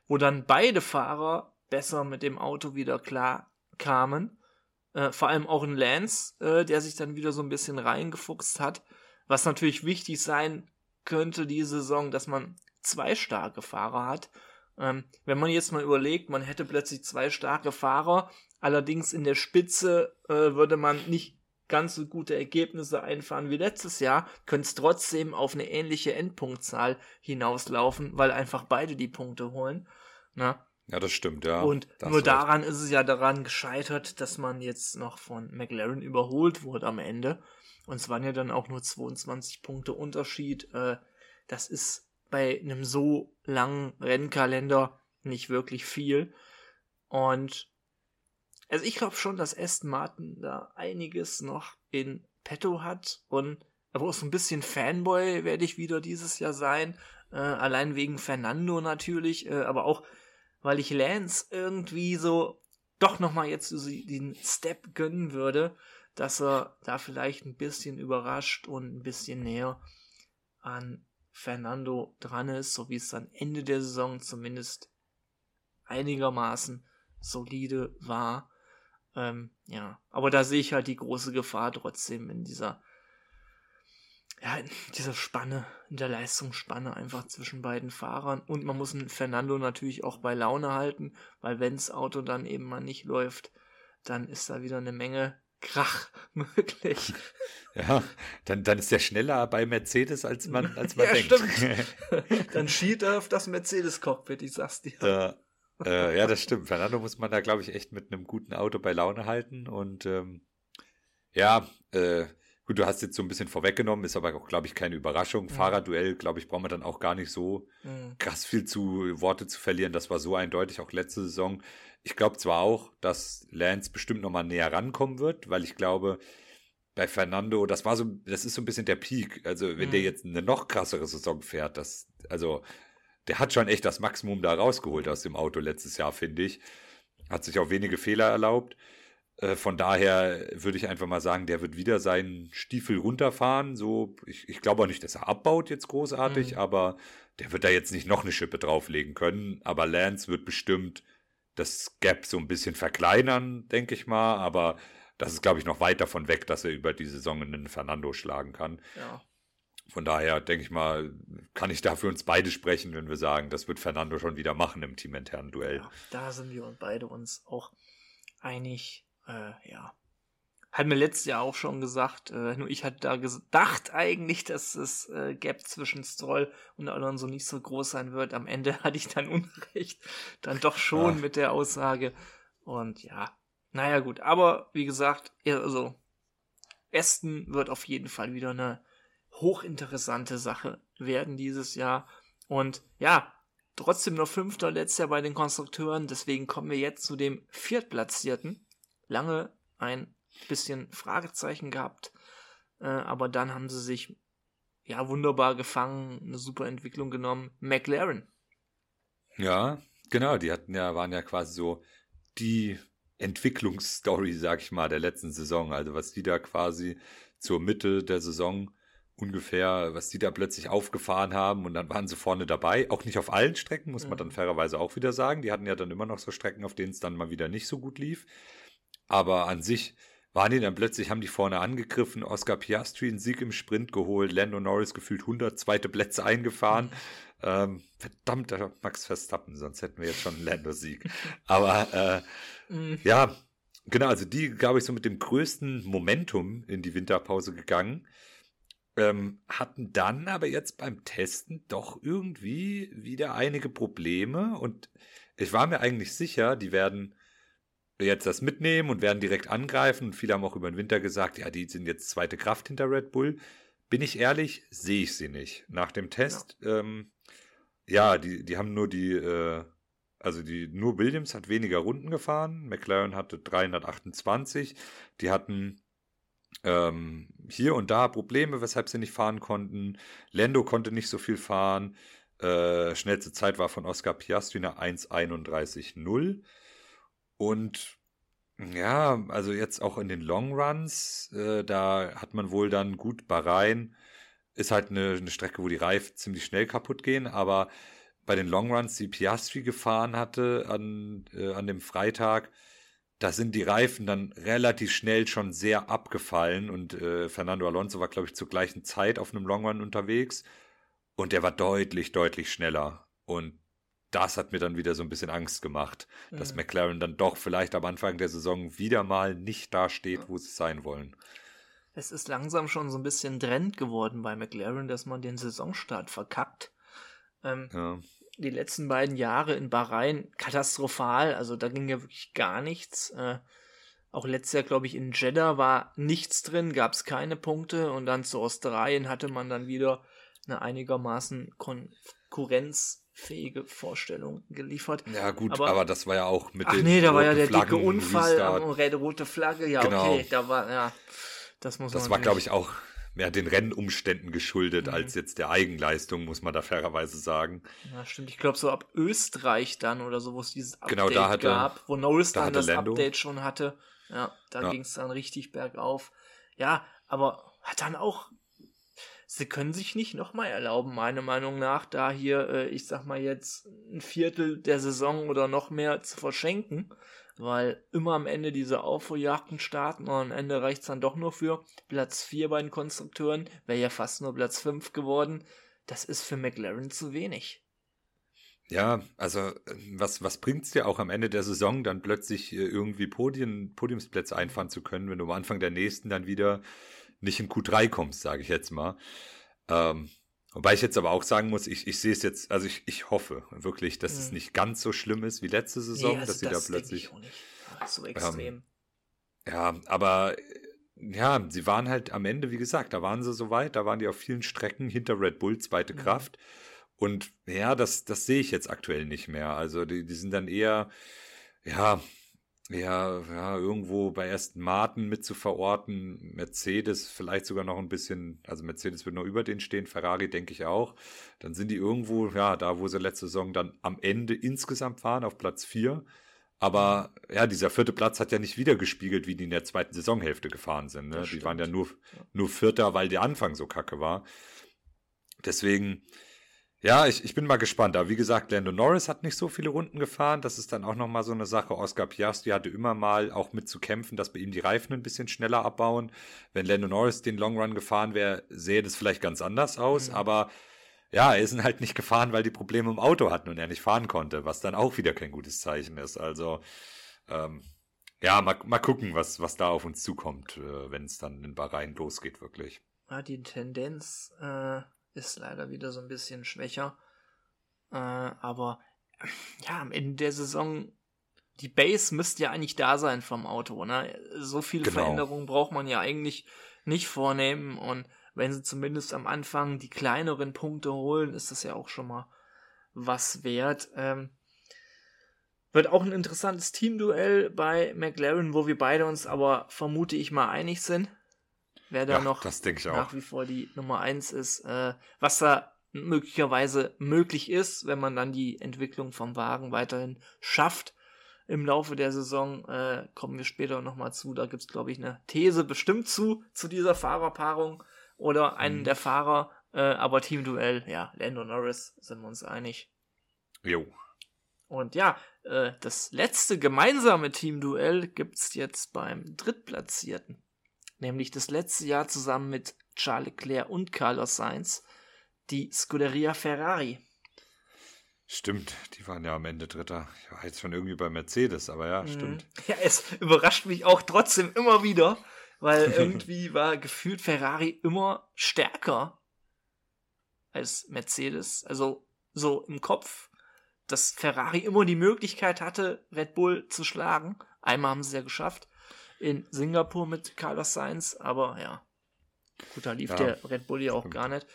wo dann beide Fahrer besser mit dem Auto wieder klar kamen. Äh, vor allem auch ein Lance, äh, der sich dann wieder so ein bisschen reingefuchst hat. Was natürlich wichtig sein könnte diese Saison, dass man zwei starke Fahrer hat. Ähm, wenn man jetzt mal überlegt, man hätte plötzlich zwei starke Fahrer, Allerdings in der Spitze äh, würde man nicht ganz so gute Ergebnisse einfahren wie letztes Jahr, könnte es trotzdem auf eine ähnliche Endpunktzahl hinauslaufen, weil einfach beide die Punkte holen. Na? Ne? Ja, das stimmt, ja. Und nur daran ist es ja daran gescheitert, dass man jetzt noch von McLaren überholt wurde am Ende. Und es waren ja dann auch nur 22 Punkte Unterschied. Äh, das ist bei einem so langen Rennkalender nicht wirklich viel. Und also ich glaube schon, dass Aston Martin da einiges noch in petto hat und aber auch so ein bisschen Fanboy werde ich wieder dieses Jahr sein. Äh, allein wegen Fernando natürlich, äh, aber auch weil ich Lance irgendwie so doch nochmal jetzt so den Step gönnen würde, dass er da vielleicht ein bisschen überrascht und ein bisschen näher an Fernando dran ist, so wie es dann Ende der Saison zumindest einigermaßen solide war. Ähm, ja, aber da sehe ich halt die große Gefahr trotzdem in dieser, ja, in dieser Spanne, in der Leistungsspanne einfach zwischen beiden Fahrern. Und man muss einen Fernando natürlich auch bei Laune halten, weil wenn das Auto dann eben mal nicht läuft, dann ist da wieder eine Menge Krach <laughs> möglich. Ja, dann, dann ist der schneller bei Mercedes, als man, als man ja, denkt. Stimmt. <laughs> dann schielt er auf das Mercedes-Cockpit, ich sag's dir. Ja äh, ja, das stimmt. Fernando muss man da, glaube ich, echt mit einem guten Auto bei Laune halten. Und ähm, Ja, äh, gut, du hast jetzt so ein bisschen vorweggenommen, ist aber auch, glaube ich, keine Überraschung. Mhm. Fahrradduell, glaube ich, brauchen wir dann auch gar nicht so mhm. krass viel zu Worte zu verlieren. Das war so eindeutig, auch letzte Saison. Ich glaube zwar auch, dass Lance bestimmt nochmal näher rankommen wird, weil ich glaube, bei Fernando, das war so, das ist so ein bisschen der Peak. Also, wenn mhm. der jetzt eine noch krassere Saison fährt, das, also, der hat schon echt das Maximum da rausgeholt aus dem Auto letztes Jahr, finde ich. Hat sich auch wenige Fehler erlaubt. Äh, von daher würde ich einfach mal sagen, der wird wieder seinen Stiefel runterfahren. So, ich, ich glaube auch nicht, dass er abbaut jetzt großartig, mhm. aber der wird da jetzt nicht noch eine Schippe drauflegen können. Aber Lance wird bestimmt das Gap so ein bisschen verkleinern, denke ich mal. Aber das ist, glaube ich, noch weit davon weg, dass er über die Saison einen Fernando schlagen kann. Ja. Von daher denke ich mal, kann ich da für uns beide sprechen, wenn wir sagen, das wird Fernando schon wieder machen im teaminternen Duell. Ja, da sind wir uns beide uns auch einig. Äh, ja. Hat mir letztes Jahr auch schon gesagt, äh, nur ich hatte da gedacht eigentlich, dass das äh, Gap zwischen Stroll und Alonso nicht so groß sein wird. Am Ende <laughs> hatte ich dann Unrecht, dann doch schon Ach. mit der Aussage. Und ja, naja gut, aber wie gesagt, also Aston wird auf jeden Fall wieder eine hochinteressante Sache werden dieses Jahr. Und ja, trotzdem noch Fünfter letztes Jahr bei den Konstrukteuren. Deswegen kommen wir jetzt zu dem Viertplatzierten. Lange ein bisschen Fragezeichen gehabt. Äh, aber dann haben sie sich ja wunderbar gefangen, eine super Entwicklung genommen. McLaren. Ja, genau. Die hatten ja, waren ja quasi so die Entwicklungsstory, sag ich mal, der letzten Saison. Also was die da quasi zur Mitte der Saison ungefähr, was die da plötzlich aufgefahren haben und dann waren sie vorne dabei. Auch nicht auf allen Strecken, muss man dann mhm. fairerweise auch wieder sagen. Die hatten ja dann immer noch so Strecken, auf denen es dann mal wieder nicht so gut lief. Aber an sich waren die dann plötzlich, haben die vorne angegriffen, Oscar Piastri einen Sieg im Sprint geholt, Lando Norris gefühlt 100 zweite Plätze eingefahren. <laughs> Ähm, verdammter Max Verstappen, sonst hätten wir jetzt schon einen Lando-Sieg. Aber äh, mhm. ja, genau, also die, glaube ich, so mit dem größten Momentum in die Winterpause gegangen. Ähm, hatten dann aber jetzt beim Testen doch irgendwie wieder einige Probleme und ich war mir eigentlich sicher, die werden jetzt das mitnehmen und werden direkt angreifen und viele haben auch über den Winter gesagt, ja, die sind jetzt zweite Kraft hinter Red Bull. Bin ich ehrlich, sehe ich sie nicht. Nach dem Test, ja, ähm, ja die, die haben nur die, äh, also die, nur Williams hat weniger Runden gefahren, McLaren hatte 328, die hatten ähm, hier und da Probleme, weshalb sie nicht fahren konnten. Lando konnte nicht so viel fahren. Äh, schnellste Zeit war von Oscar Piastri eine 1,31,0. Und ja, also jetzt auch in den Long Runs, äh, da hat man wohl dann gut Bahrain. Ist halt eine, eine Strecke, wo die Reifen ziemlich schnell kaputt gehen, aber bei den Long Runs, die Piastri gefahren hatte an, äh, an dem Freitag, da sind die Reifen dann relativ schnell schon sehr abgefallen und äh, Fernando Alonso war, glaube ich, zur gleichen Zeit auf einem Long Run unterwegs und der war deutlich, deutlich schneller. Und das hat mir dann wieder so ein bisschen Angst gemacht, mhm. dass McLaren dann doch vielleicht am Anfang der Saison wieder mal nicht da steht, wo sie sein wollen. Es ist langsam schon so ein bisschen Trend geworden bei McLaren, dass man den Saisonstart verkackt. Ähm, ja die letzten beiden Jahre in Bahrain katastrophal. Also da ging ja wirklich gar nichts. Äh, auch letztes Jahr, glaube ich, in Jeddah war nichts drin, gab es keine Punkte. Und dann zu Australien hatte man dann wieder eine einigermaßen konkurrenzfähige Vorstellung geliefert. Ja, gut, aber, aber das war ja auch mit Ach nee, da war ja der Flaggen, dicke Unfall, rote Flagge. Ja, genau. okay, da war, ja. Das muss Das war, glaube ich, auch mehr den Rennumständen geschuldet mhm. als jetzt der Eigenleistung, muss man da fairerweise sagen. Ja, stimmt. Ich glaube, so ab Österreich dann oder so, wo es dieses Update genau, da hatte, gab, wo Norris da dann das Lando. Update schon hatte. Ja, da ja. ging es dann richtig bergauf. Ja, aber hat dann auch. Sie können sich nicht nochmal erlauben, meiner Meinung nach, da hier, äh, ich sag mal jetzt, ein Viertel der Saison oder noch mehr zu verschenken weil immer am Ende diese Aufholjagden starten und am Ende reicht es dann doch nur für Platz 4 bei den Konstrukteuren, wäre ja fast nur Platz 5 geworden. Das ist für McLaren zu wenig. Ja, also was, was bringt es dir auch am Ende der Saison, dann plötzlich äh, irgendwie Podien, Podiumsplätze einfahren zu können, wenn du am Anfang der nächsten dann wieder nicht in Q3 kommst, sage ich jetzt mal. Ähm, Wobei ich jetzt aber auch sagen muss, ich, ich sehe es jetzt, also ich, ich hoffe wirklich, dass mhm. es nicht ganz so schlimm ist wie letzte Saison, nee, also dass sie das da plötzlich. so extrem. Ähm, ja, aber ja, sie waren halt am Ende, wie gesagt, da waren sie so weit, da waren die auf vielen Strecken hinter Red Bull zweite mhm. Kraft. Und ja, das, das sehe ich jetzt aktuell nicht mehr. Also die, die sind dann eher, ja, ja, ja, irgendwo bei Aston Martin mit zu verorten, Mercedes vielleicht sogar noch ein bisschen, also Mercedes wird noch über den stehen, Ferrari denke ich auch. Dann sind die irgendwo, ja, da wo sie letzte Saison dann am Ende insgesamt waren, auf Platz 4. Aber ja, dieser vierte Platz hat ja nicht wiedergespiegelt, wie die in der zweiten Saisonhälfte gefahren sind. Ne? Die waren ja nur, nur Vierter, weil der Anfang so kacke war. Deswegen, ja, ich, ich bin mal gespannt. Aber wie gesagt, Lando Norris hat nicht so viele Runden gefahren. Das ist dann auch nochmal so eine Sache. Oscar Piastri hatte immer mal auch mit zu kämpfen, dass bei ihm die Reifen ein bisschen schneller abbauen. Wenn Lando Norris den Long Run gefahren wäre, sähe das vielleicht ganz anders aus. Mhm. Aber ja, er ist halt nicht gefahren, weil die Probleme im Auto hatten und er nicht fahren konnte, was dann auch wieder kein gutes Zeichen ist. Also, ähm, ja, mal, mal gucken, was, was da auf uns zukommt, äh, wenn es dann in Bahrain losgeht, wirklich. Ja, die Tendenz äh, ist leider wieder so ein bisschen schwächer. Äh, aber ja, am Ende der Saison, die Base müsste ja eigentlich da sein vom Auto. Ne? So viele genau. Veränderungen braucht man ja eigentlich nicht vornehmen und wenn sie zumindest am Anfang die kleineren Punkte holen, ist das ja auch schon mal was wert. Ähm, wird auch ein interessantes Teamduell bei McLaren, wo wir beide uns aber vermute ich mal einig sind. Wer da ja, noch nach wie vor die Nummer 1 ist, äh, was da möglicherweise möglich ist, wenn man dann die Entwicklung vom Wagen weiterhin schafft im Laufe der Saison, äh, kommen wir später nochmal zu. Da gibt es, glaube ich, eine These bestimmt zu, zu dieser Fahrerpaarung oder einen mhm. der Fahrer. Äh, aber Teamduell, ja, Lando Norris, sind wir uns einig. Jo. Und ja, äh, das letzte gemeinsame Teamduell gibt's jetzt beim Drittplatzierten. Nämlich das letzte Jahr zusammen mit Charles Leclerc und Carlos Sainz, die Scuderia Ferrari. Stimmt, die waren ja am Ende Dritter. Ich war jetzt schon irgendwie bei Mercedes, aber ja, mhm. stimmt. <laughs> Ja, es überrascht mich auch trotzdem immer wieder, weil <laughs> irgendwie war gefühlt Ferrari immer stärker als Mercedes. Also so im Kopf, dass Ferrari immer die Möglichkeit hatte, Red Bull zu schlagen. Einmal haben sie es ja geschafft in Singapur mit Carlos Sainz, aber ja. Gut, da lief ja, der Red Bull ja auch stimmt. gar nicht.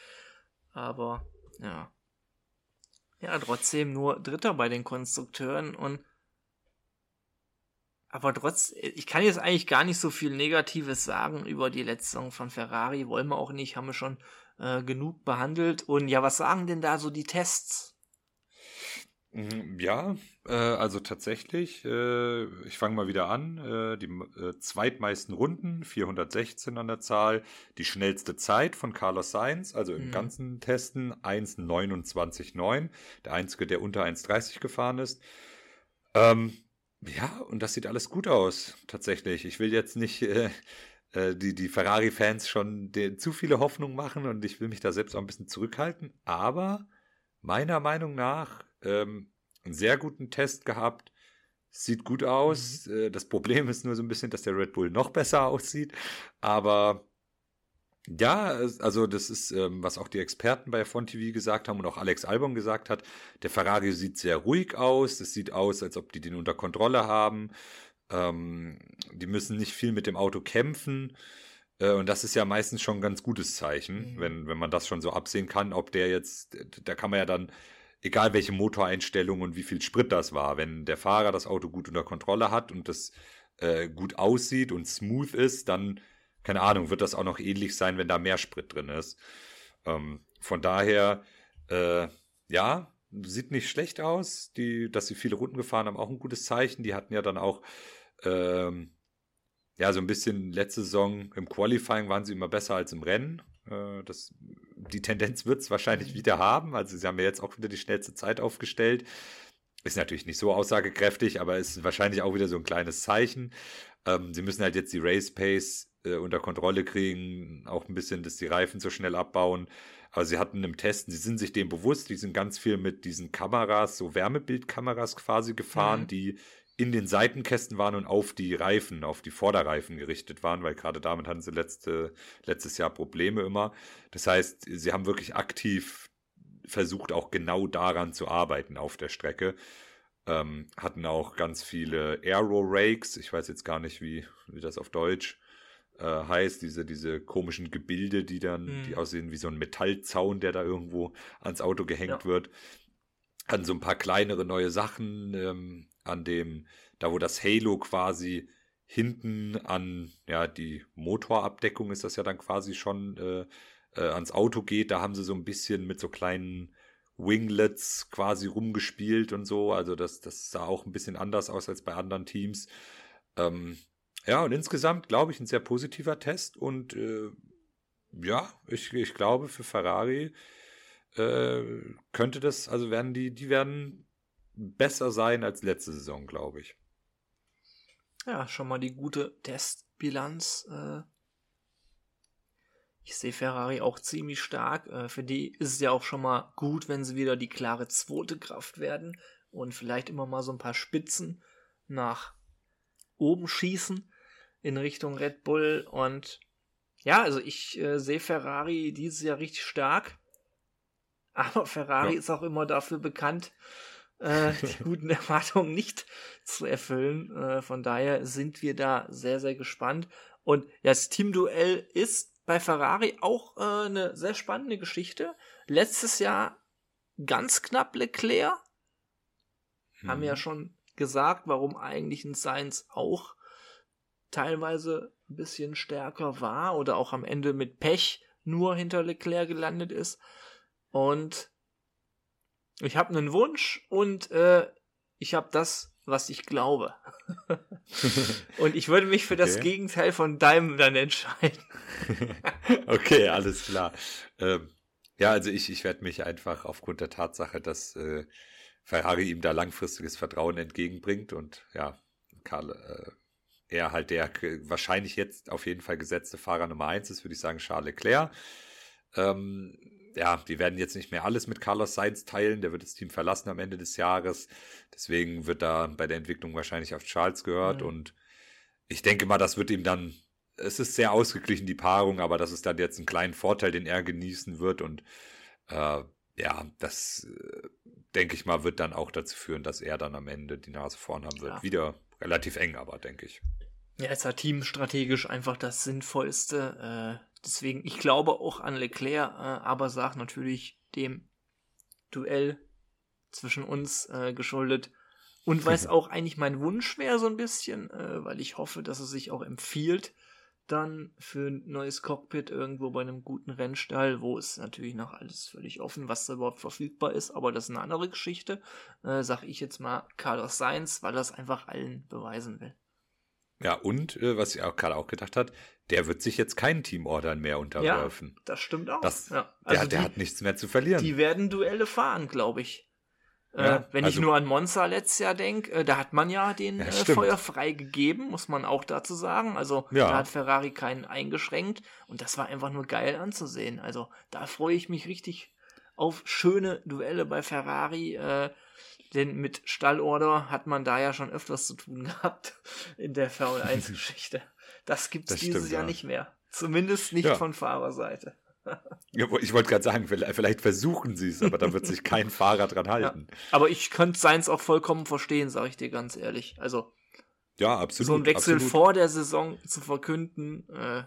Aber ja. Ja, trotzdem nur Dritter bei den Konstrukteuren und aber trotz, ich kann jetzt eigentlich gar nicht so viel Negatives sagen über die letzte Saison von Ferrari. Wollen wir auch nicht, haben wir schon äh, genug behandelt. Und ja, was sagen denn da so die Tests? Mhm, ja, äh, also tatsächlich, äh, ich fange mal wieder an. Äh, die äh, zweitmeisten Runden, 416 an der Zahl. Die schnellste Zeit von Carlos Sainz, also im mhm. ganzen Testen 1,29,9. Der einzige, der unter 1,30 gefahren ist. Ähm, ja, und das sieht alles gut aus, tatsächlich. Ich will jetzt nicht äh, äh, die, die Ferrari-Fans schon den, zu viele Hoffnungen machen und ich will mich da selbst auch ein bisschen zurückhalten. Aber meiner Meinung nach ähm, einen sehr guten Test gehabt. Sieht gut aus. Mhm. Äh, das Problem ist nur so ein bisschen, dass der Red Bull noch besser aussieht. Aber ja, also das ist, ähm, was auch die Experten bei F1 TV gesagt haben und auch Alex Albon gesagt hat. Der Ferrari sieht sehr ruhig aus. Es sieht aus, als ob die den unter Kontrolle haben. Ähm, die müssen nicht viel mit dem Auto kämpfen. Äh, und das ist ja meistens schon ein ganz gutes Zeichen, mhm. wenn, wenn man das schon so absehen kann, ob der jetzt, da kann man ja dann, egal welche Motoreinstellung und wie viel Sprit das war, wenn der Fahrer das Auto gut unter Kontrolle hat und das äh, gut aussieht und smooth ist, dann keine Ahnung, wird das auch noch ähnlich sein, wenn da mehr Sprit drin ist. Ähm, von daher, äh, ja, sieht nicht schlecht aus. Die, dass sie viele Runden gefahren haben, auch ein gutes Zeichen. Die hatten ja dann auch, ähm, ja, so ein bisschen letzte Saison im Qualifying waren sie immer besser als im Rennen. Äh, das, die Tendenz wird es wahrscheinlich wieder haben. Also sie haben ja jetzt auch wieder die schnellste Zeit aufgestellt. Ist natürlich nicht so aussagekräftig, aber ist wahrscheinlich auch wieder so ein kleines Zeichen. Ähm, sie müssen halt jetzt die Race Pace äh, unter Kontrolle kriegen, auch ein bisschen, dass die Reifen so schnell abbauen. Aber sie hatten im Testen, sie sind sich dem bewusst, die sind ganz viel mit diesen Kameras, so Wärmebildkameras quasi gefahren, mhm. die in den Seitenkästen waren und auf die Reifen, auf die Vorderreifen gerichtet waren, weil gerade damit hatten sie letzte, letztes Jahr Probleme immer. Das heißt, sie haben wirklich aktiv versucht, auch genau daran zu arbeiten auf der Strecke. Ähm, hatten auch ganz viele Aero Rakes, ich weiß jetzt gar nicht, wie, wie das auf Deutsch äh, heißt, diese, diese komischen Gebilde, die dann, mhm. die aussehen wie so ein Metallzaun, der da irgendwo ans Auto gehängt ja. wird. An so ein paar kleinere neue Sachen, ähm, an dem, da wo das Halo quasi hinten an, ja, die Motorabdeckung ist das ja dann quasi schon äh, äh, ans Auto geht, da haben sie so ein bisschen mit so kleinen Winglets quasi rumgespielt und so. Also das, das sah auch ein bisschen anders aus als bei anderen Teams. Ähm, ja, und insgesamt glaube ich ein sehr positiver Test und äh, ja, ich, ich glaube für Ferrari äh, könnte das, also werden die, die werden besser sein als letzte Saison, glaube ich. Ja, schon mal die gute Testbilanz. Äh, ich sehe Ferrari auch ziemlich stark. Äh, für die ist es ja auch schon mal gut, wenn sie wieder die klare zweite Kraft werden und vielleicht immer mal so ein paar Spitzen nach oben schießen in Richtung Red Bull. Und ja, also ich äh, sehe Ferrari dieses Jahr richtig stark. <laughs> Aber Ferrari ja. ist auch immer dafür bekannt, äh, die <laughs> guten Erwartungen nicht zu erfüllen. Äh, von daher sind wir da sehr, sehr gespannt. Und ja, das Teamduell ist bei Ferrari auch äh, eine sehr spannende Geschichte. Letztes Jahr ganz knapp Leclerc. Hm. Haben ja mhm. schon gesagt, warum eigentlich ein Sainz auch teilweise ein bisschen stärker war oder auch am Ende mit Pech nur hinter Leclerc gelandet ist. Und ich habe einen Wunsch und äh, ich habe das was ich glaube. <laughs> und ich würde mich für okay. das Gegenteil von deinem dann entscheiden. <laughs> okay, alles klar. Ähm, ja, also ich, ich werde mich einfach aufgrund der Tatsache, dass äh, Ferrari ihm da langfristiges Vertrauen entgegenbringt und ja, Karl, äh, er halt der wahrscheinlich jetzt auf jeden Fall gesetzte Fahrer Nummer eins ist, würde ich sagen, Charles Leclerc. Ähm, ja, die werden jetzt nicht mehr alles mit Carlos Sainz teilen. Der wird das Team verlassen am Ende des Jahres. Deswegen wird da bei der Entwicklung wahrscheinlich auf Charles gehört. Mhm. Und ich denke mal, das wird ihm dann, es ist sehr ausgeglichen, die Paarung, aber das ist dann jetzt ein kleinen Vorteil, den er genießen wird. Und äh, ja, das äh, denke ich mal, wird dann auch dazu führen, dass er dann am Ende die Nase vorn haben wird. Ja. Wieder relativ eng, aber denke ich. Ja, ist ja teamstrategisch einfach das Sinnvollste. Äh, deswegen, ich glaube auch an Leclerc, äh, aber sag natürlich dem Duell zwischen uns äh, geschuldet. Und weil es <laughs> auch eigentlich mein Wunsch wäre, so ein bisschen, äh, weil ich hoffe, dass es sich auch empfiehlt, dann für ein neues Cockpit irgendwo bei einem guten Rennstall, wo es natürlich noch alles völlig offen, was da überhaupt verfügbar ist, aber das ist eine andere Geschichte, äh, sag ich jetzt mal Carlos Sainz, weil er es einfach allen beweisen will. Ja, und äh, was ich auch gerade auch gedacht hat, der wird sich jetzt keinen Teamordern mehr unterwerfen. Ja, das stimmt auch. Das, ja. Also der, der hat nichts mehr zu verlieren. Die werden Duelle fahren, glaube ich. Äh, ja, äh, wenn also, ich nur an Monza letztes Jahr denke, äh, da hat man ja den ja, äh, Feuer frei gegeben, muss man auch dazu sagen. Also ja. da hat Ferrari keinen eingeschränkt und das war einfach nur geil anzusehen. Also da freue ich mich richtig auf schöne Duelle bei Ferrari. Äh, denn mit Stallorder hat man da ja schon öfters zu tun <laughs> gehabt in der Formel 1 <laughs> Geschichte. Das gibt's das dieses stimmt, Jahr ja. nicht mehr. Zumindest nicht ja. von Fahrerseite. <laughs> Ja, ich wollte gerade sagen, vielleicht versuchen sie es, aber da wird sich kein Fahrer dran halten. Ja, aber ich könnte seins auch vollkommen verstehen, sage ich dir ganz ehrlich. Also ja, absolut. So ein Wechsel absolut. vor der Saison zu verkünden, äh,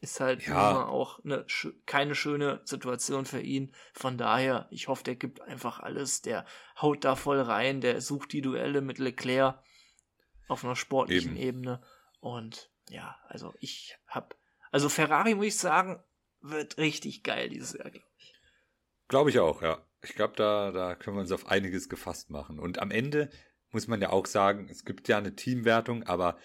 ist halt ja. immer auch eine, keine schöne Situation für ihn. Von daher, ich hoffe, der gibt einfach alles. Der haut da voll rein, der sucht die Duelle mit Leclerc auf einer sportlichen Eben. Ebene. Und ja, also ich hab, also Ferrari muss ich sagen, wird richtig geil dieses Jahr, glaube ich. Glaube ich auch, ja. Ich glaube, da, da können wir uns auf einiges gefasst machen. Und am Ende muss man ja auch sagen, es gibt ja eine Teamwertung, aber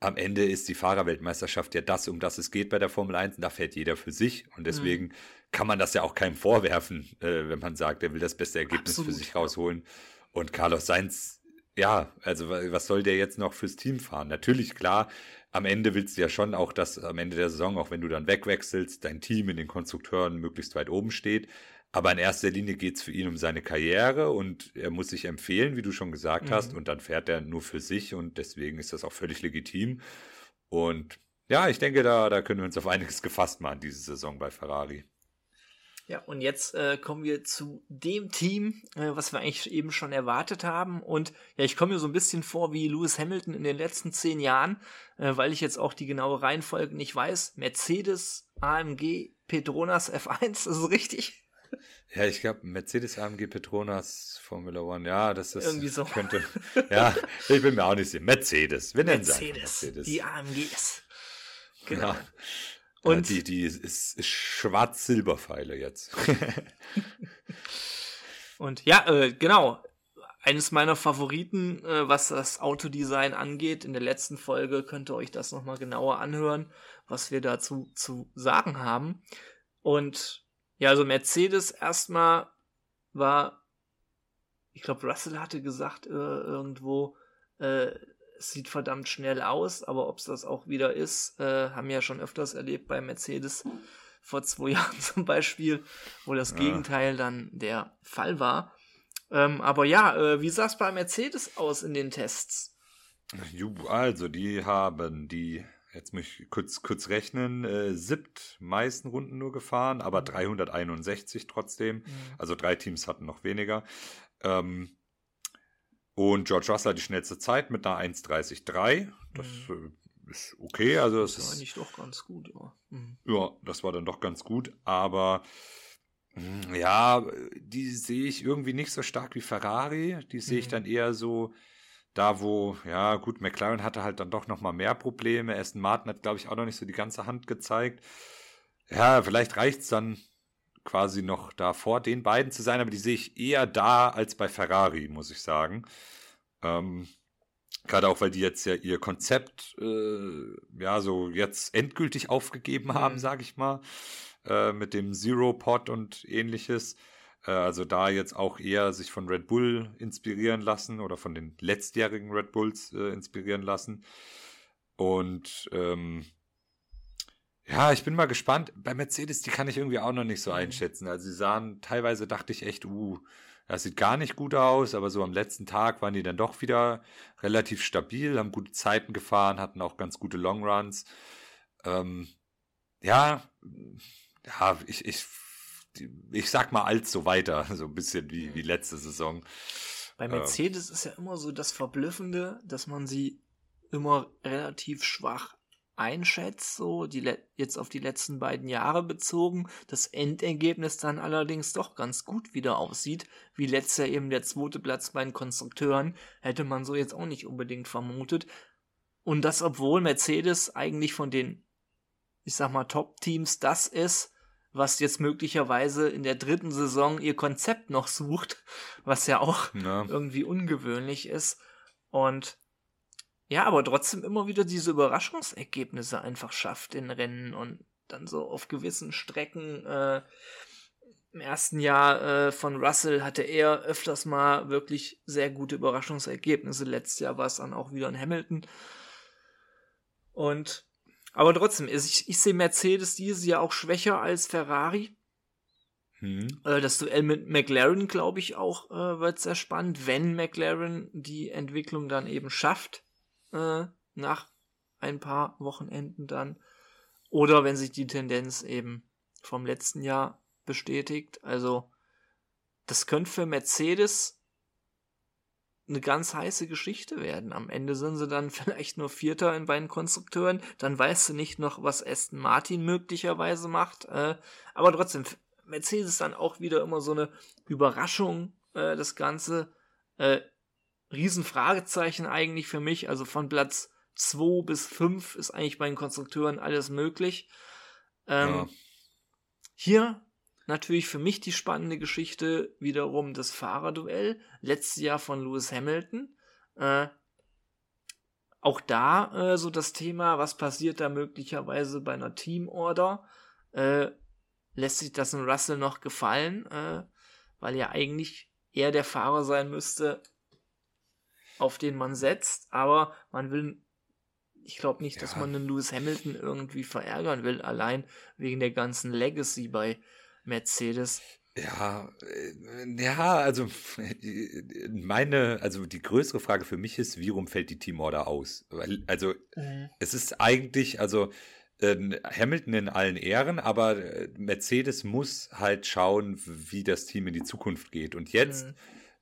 am Ende ist die Fahrerweltmeisterschaft ja das, um das es geht bei der Formel 1. Und da fährt jeder für sich. Und deswegen mhm. kann man das ja auch keinem vorwerfen, äh, wenn man sagt, er will das beste Ergebnis Absolut, für sich rausholen. Und Carlos Sainz, ja, also was soll der jetzt noch fürs Team fahren? Natürlich, klar, am Ende willst du ja schon auch, dass am Ende der Saison, auch wenn du dann wegwechselst, dein Team in den Konstrukteuren möglichst weit oben steht. Aber in erster Linie geht es für ihn um seine Karriere und er muss sich empfehlen, wie du schon gesagt mhm. hast, und dann fährt er nur für sich und deswegen ist das auch völlig legitim. Und ja, ich denke, da, da können wir uns auf einiges gefasst machen, diese Saison bei Ferrari. Ja, und jetzt äh, kommen wir zu dem Team, äh, was wir eigentlich eben schon erwartet haben. Und ja, ich komme mir so ein bisschen vor wie Lewis Hamilton in den letzten zehn Jahren, äh, weil ich jetzt auch die genaue Reihenfolge nicht weiß. Mercedes, AMG, Petronas F1, <laughs> ist das richtig? Ja, ich glaube, Mercedes AMG Petronas Formula One, ja, das ist. Irgendwie so. Könnte, ja, ich bin mir auch nicht sicher. Mercedes, wir nennen Mercedes, Mercedes. Die AMGs. Genau. Ja. Und ja, die, die ist, ist schwarz-silber-Pfeile jetzt. <laughs> und ja, äh, genau. Eines meiner Favoriten, äh, was das Autodesign angeht. In der letzten Folge könnt ihr euch das nochmal genauer anhören, was wir dazu zu sagen haben. Und ja, also Mercedes erstmal war, ich glaube, Russell hatte gesagt äh, irgendwo, äh, es sieht verdammt schnell aus, aber ob es das auch wieder ist, äh, haben wir ja schon öfters erlebt bei Mercedes vor zwei <laughs> Jahren zum Beispiel, wo das ja. Gegenteil dann der Fall war. Ähm, aber ja, äh, wie sah es bei Mercedes aus in den Tests? Also, die haben die, jetzt muss ich kurz, kurz rechnen, äh, siebt meisten Runden nur gefahren, aber 361 mhm. trotzdem. Mhm. Also drei Teams hatten noch weniger. Ähm, und George Russell hat die schnellste Zeit mit einer 1,33. Das mhm. Äh, ist okay. Also das, das ist eigentlich doch ganz gut, ja. Mhm. Ja, das war dann doch ganz gut. Aber hm, ja, die sehe ich irgendwie nicht so stark wie Ferrari. Die sehe ich mhm. dann eher so da, wo, ja, gut, McLaren hatte halt dann doch nochmal mehr Probleme. Aston Martin hat, glaube ich, auch noch nicht so die ganze Hand gezeigt. Ja, vielleicht reicht es dann quasi noch da vor den beiden zu sein, aber die sehe ich eher da als bei Ferrari, muss ich sagen. Ähm, Gerade auch, weil die jetzt ja ihr Konzept äh, ja so jetzt endgültig aufgegeben haben, mhm. sage ich mal, äh, mit dem Zero Pod und ähnliches. Äh, also da jetzt auch eher sich von Red Bull inspirieren lassen oder von den letztjährigen Red Bulls äh, inspirieren lassen. Und ähm, ja, ich bin mal gespannt. Bei Mercedes, die kann ich irgendwie auch noch nicht so mhm. einschätzen. Also sie sahen, teilweise dachte ich echt, uh, das sieht gar nicht gut aus, aber so am letzten Tag waren die dann doch wieder relativ stabil, haben gute Zeiten gefahren, hatten auch ganz gute Longruns. Ähm, ja, ja, ich, ich, ich sag mal alt so weiter, <laughs> so ein bisschen wie, wie letzte Saison. Bei ähm. Mercedes ähm, ist ja immer so das Verblüffende, dass man sie immer relativ schwach einschätzt, so die jetzt auf die letzten beiden Jahre bezogen, das Endergebnis dann allerdings doch ganz gut wieder aussieht, wie letztes Jahr eben der zweite Platz bei den Konstrukteuren, hätte man so jetzt auch nicht unbedingt vermutet. Und das, obwohl Mercedes eigentlich von den, ich sag mal, Top-Teams das ist, was jetzt möglicherweise in der dritten Saison ihr Konzept noch sucht, was ja auch ja. irgendwie ungewöhnlich ist. Und ja, aber trotzdem immer wieder diese Überraschungsergebnisse einfach schafft in Rennen und dann so auf gewissen Strecken. Äh, Im ersten Jahr äh, von Russell hatte er öfters mal wirklich sehr gute Überraschungsergebnisse. Letztes Jahr war es dann auch wieder in Hamilton. Und aber trotzdem, ich, ich sehe Mercedes dieses Jahr auch schwächer als Ferrari. Hm. Äh, das Duell mit McLaren, glaube ich, auch äh, wird sehr spannend, wenn McLaren die Entwicklung dann eben schafft äh, nach ein paar Wochenenden dann. Oder wenn sich die Tendenz eben vom letzten Jahr bestätigt. Also, das könnte für Mercedes eine ganz heiße Geschichte werden. Am Ende sind sie dann <laughs> vielleicht nur Vierter in beiden Konstrukteuren. Dann weißt du nicht noch, was Aston Martin möglicherweise macht. Äh, aber trotzdem, Mercedes dann auch wieder immer so eine Überraschung, äh, das Ganze. Äh, Riesenfragezeichen eigentlich für mich. Also von Platz 2 bis 5 ist eigentlich bei den Konstrukteuren alles möglich. Ähm, ja. Hier natürlich für mich die spannende Geschichte wiederum das Fahrerduell. Letztes Jahr von Lewis Hamilton. Äh, auch da äh, so das Thema, was passiert da möglicherweise bei einer Teamorder? Äh, lässt sich das in Russell noch gefallen? Äh, weil ja eigentlich er der Fahrer sein müsste, auf den man setzt, aber man will, ich glaube nicht, ja. dass man einen Lewis Hamilton irgendwie verärgern will, allein wegen der ganzen Legacy bei Mercedes. Ja, äh, ja, also <laughs> meine, also die größere Frage für mich ist, wie rum fällt die Teamorder aus? Weil, also mhm. es ist eigentlich, also äh, Hamilton in allen Ehren, aber äh, Mercedes muss halt schauen, wie das Team in die Zukunft geht. Und jetzt, mhm.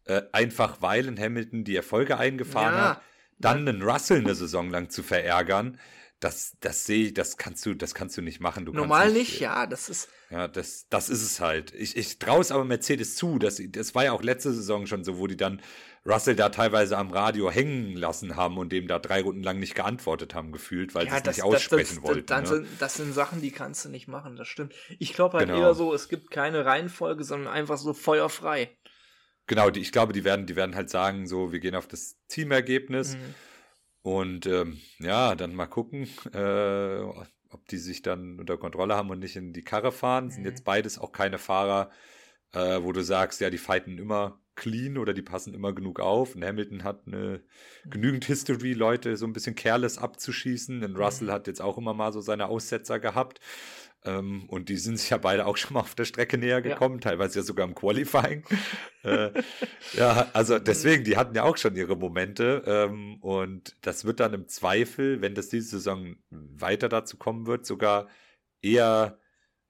äh, einfach weil ein Hamilton die Erfolge eingefahren ja. hat, dann einen Russell eine Saison lang zu verärgern, das, das sehe ich, das kannst du, das kannst du nicht machen. Du Normal nicht, nicht, ja, das ist. Ja, das, das ist es halt. Ich, ich traue es aber Mercedes zu. Das, das war ja auch letzte Saison schon so, wo die dann Russell da teilweise am Radio hängen lassen haben und dem da drei Runden lang nicht geantwortet haben, gefühlt, weil ja, sie es nicht aussprechen das, wollten. Das, ne? sind, das sind Sachen, die kannst du nicht machen, das stimmt. Ich glaube halt genau. eher so, es gibt keine Reihenfolge, sondern einfach so feuerfrei. Genau, die, ich glaube, die werden, die werden halt sagen, so, wir gehen auf das Teamergebnis mhm. Und ähm, ja, dann mal gucken, äh, ob die sich dann unter Kontrolle haben und nicht in die Karre fahren. Mhm. Sind jetzt beides auch keine Fahrer, äh, wo du sagst, ja, die fighten immer clean oder die passen immer genug auf. Und Hamilton hat eine mhm. genügend History, Leute so ein bisschen careless abzuschießen. Und Russell mhm. hat jetzt auch immer mal so seine Aussetzer gehabt. Ähm, und die sind sich ja beide auch schon mal auf der Strecke näher gekommen, ja. teilweise ja sogar im Qualifying. <laughs> äh, ja, also deswegen, die hatten ja auch schon ihre Momente. Ähm, und das wird dann im Zweifel, wenn das diese Saison weiter dazu kommen wird, sogar eher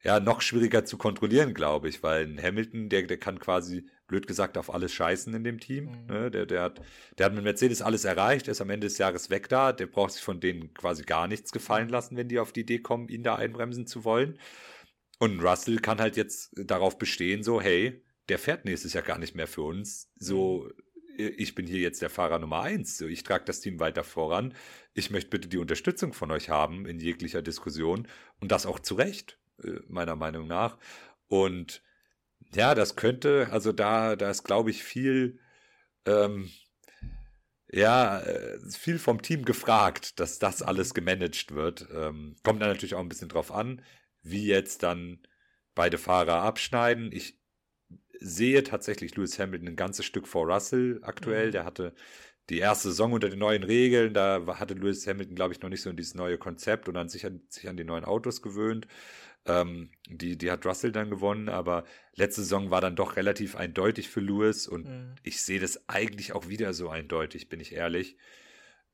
ja noch schwieriger zu kontrollieren, glaube ich, weil ein Hamilton, der, der kann quasi blöd gesagt, auf alles scheißen in dem Team. Mhm. Ne? Der, der, hat, der hat mit Mercedes alles erreicht, ist am Ende des Jahres weg da. Der braucht sich von denen quasi gar nichts gefallen lassen, wenn die auf die Idee kommen, ihn da einbremsen zu wollen. Und Russell kann halt jetzt darauf bestehen, so, hey, der fährt nächstes Jahr gar nicht mehr für uns. So, mhm. ich bin hier jetzt der Fahrer Nummer eins. So, ich trage das Team weiter voran. Ich möchte bitte die Unterstützung von euch haben in jeglicher Diskussion. Und das auch zu Recht, äh, meiner Meinung nach. Und ja, das könnte, also da, da ist, glaube ich, viel, ähm, ja, äh, viel vom Team gefragt, dass das alles gemanagt wird. Ähm, kommt dann natürlich auch ein bisschen drauf an, wie jetzt dann beide Fahrer abschneiden. Ich sehe tatsächlich Lewis Hamilton ein ganzes Stück vor Russell aktuell. Mhm. Der hatte die erste Saison unter den neuen Regeln, da hatte Lewis Hamilton, glaube ich, noch nicht so in dieses neue Konzept und an sich, an sich an die neuen Autos gewöhnt. Ähm, die, die hat Russell dann gewonnen, aber letzte Saison war dann doch relativ eindeutig für Lewis und mhm. ich sehe das eigentlich auch wieder so eindeutig, bin ich ehrlich.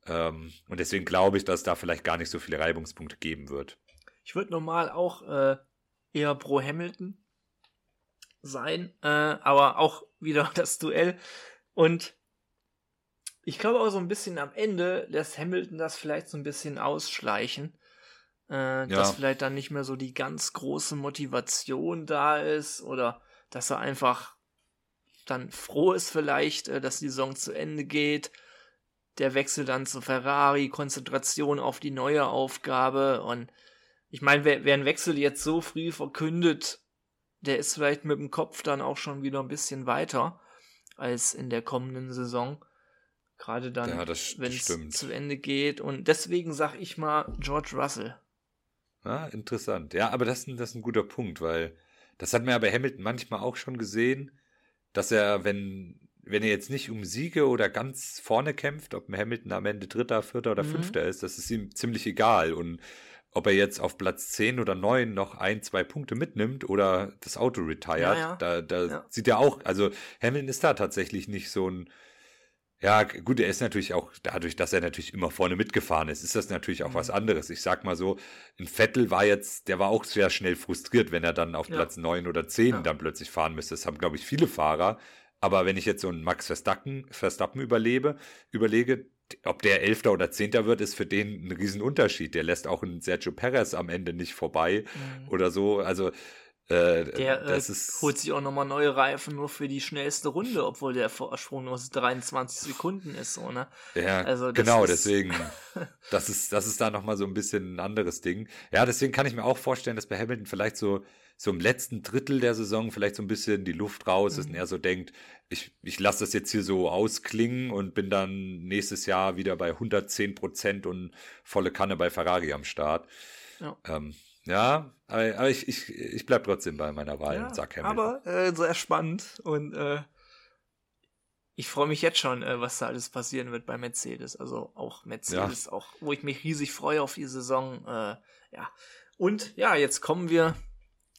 Ähm, und deswegen glaube ich, dass da vielleicht gar nicht so viele Reibungspunkte geben wird. Ich würde normal auch äh, eher pro Hamilton sein, äh, aber auch wieder <laughs> das Duell. Und ich glaube auch so ein bisschen am Ende lässt Hamilton das vielleicht so ein bisschen ausschleichen äh, ja. dass vielleicht dann nicht mehr so die ganz große Motivation da ist oder dass er einfach dann froh ist vielleicht, äh, dass die Saison zu Ende geht. Der Wechsel dann zu Ferrari, Konzentration auf die neue Aufgabe und ich meine, wer, wer einen Wechsel jetzt so früh verkündet, der ist vielleicht mit dem Kopf dann auch schon wieder ein bisschen weiter als in der kommenden Saison. Gerade dann, ja, wenn es zu Ende geht. Und deswegen sag ich mal George Russell. Ah, interessant. Ja, aber das, das ist ein guter Punkt, weil das hat man ja bei Hamilton manchmal auch schon gesehen, dass er, wenn, wenn er jetzt nicht um Siege oder ganz vorne kämpft, ob Hamilton am Ende Dritter, Vierter oder mhm. Fünfter ist, das ist ihm ziemlich egal. Und ob er jetzt auf Platz 10 oder 9 noch ein, zwei Punkte mitnimmt oder das Auto retired, ja, ja. da, da ja. sieht er auch, also Hamilton ist da tatsächlich nicht so ein ja, gut, er ist natürlich auch, dadurch, dass er natürlich immer vorne mitgefahren ist, ist das natürlich auch mhm. was anderes. Ich sag mal so, ein Vettel war jetzt, der war auch sehr schnell frustriert, wenn er dann auf ja. Platz 9 oder 10 ja. dann plötzlich fahren müsste. Das haben, glaube ich, viele Fahrer. Aber wenn ich jetzt so einen Max Verstappen, Verstappen überlebe, überlege, ob der Elfter oder Zehnter wird, ist für den ein Riesenunterschied. Der lässt auch einen Sergio Perez am Ende nicht vorbei mhm. oder so. Also äh, der äh, ist, holt sich auch nochmal neue Reifen nur für die schnellste Runde, obwohl der Vorsprung nur 23 Sekunden ist, so, ne? Ja, also genau, deswegen. <laughs> das ist, das ist da nochmal so ein bisschen ein anderes Ding. Ja, deswegen kann ich mir auch vorstellen, dass bei Hamilton vielleicht so, so im letzten Drittel der Saison vielleicht so ein bisschen die Luft raus mhm. ist und er so denkt, ich, ich lasse das jetzt hier so ausklingen und bin dann nächstes Jahr wieder bei 110 Prozent und volle Kanne bei Ferrari am Start. Ja. Ähm, ja, aber, aber ich, ich, ich bleib trotzdem bei meiner Wahl ja, und sag Hamilton. Aber äh, sehr spannend und äh, ich freue mich jetzt schon, äh, was da alles passieren wird bei Mercedes. Also auch Mercedes, ja. auch wo ich mich riesig freue auf die Saison. Äh, ja. Und ja, jetzt kommen wir,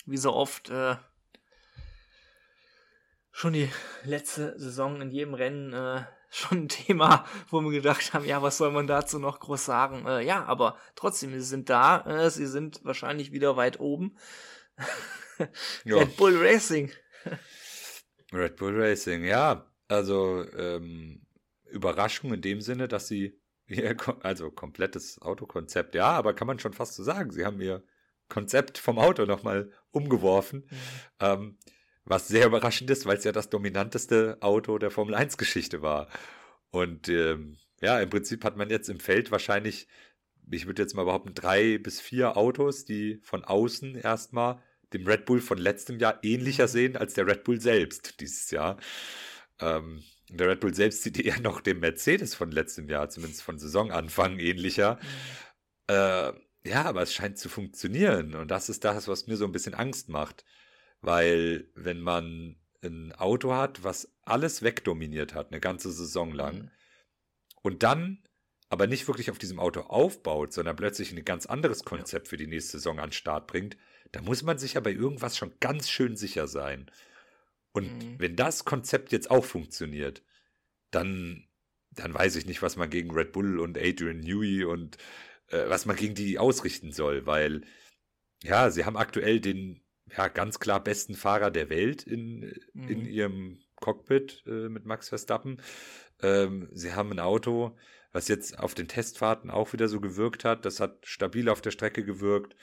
wie so oft, äh, schon die letzte Saison in jedem Rennen äh, schon ein Thema, wo wir gedacht haben, ja, was soll man dazu noch groß sagen? Äh, ja, aber trotzdem, sie sind da, äh, sie sind wahrscheinlich wieder weit oben. <laughs> Red Bull Racing. <laughs> Red Bull Racing, ja. Also ähm, Überraschung in dem Sinne, dass sie ihr, also komplettes Autokonzept, ja, aber kann man schon fast so sagen. Sie haben ihr Konzept vom Auto nochmal umgeworfen. Mhm. Ähm, was sehr überraschend ist, weil es ja das dominanteste Auto der Formel 1-Geschichte war. Und ähm, ja, im Prinzip hat man jetzt im Feld wahrscheinlich, ich würde jetzt mal behaupten, drei bis vier Autos, die von außen erstmal dem Red Bull von letztem Jahr ähnlicher sehen als der Red Bull selbst dieses Jahr. Ähm, der Red Bull selbst sieht eher noch dem Mercedes von letztem Jahr, zumindest von Saisonanfang, ähnlicher. Mhm. Äh, ja, aber es scheint zu funktionieren. Und das ist das, was mir so ein bisschen Angst macht. Weil, wenn man ein Auto hat, was alles wegdominiert hat, eine ganze Saison lang, mhm. und dann aber nicht wirklich auf diesem Auto aufbaut, sondern plötzlich ein ganz anderes Konzept für die nächste Saison an den Start bringt, da muss man sich ja bei irgendwas schon ganz schön sicher sein. Und mhm. wenn das Konzept jetzt auch funktioniert, dann, dann weiß ich nicht, was man gegen Red Bull und Adrian Newey und äh, was man gegen die ausrichten soll, weil ja, sie haben aktuell den ja ganz klar besten Fahrer der Welt in, mhm. in ihrem Cockpit äh, mit Max Verstappen. Ähm, sie haben ein Auto, was jetzt auf den Testfahrten auch wieder so gewirkt hat. Das hat stabil auf der Strecke gewirkt.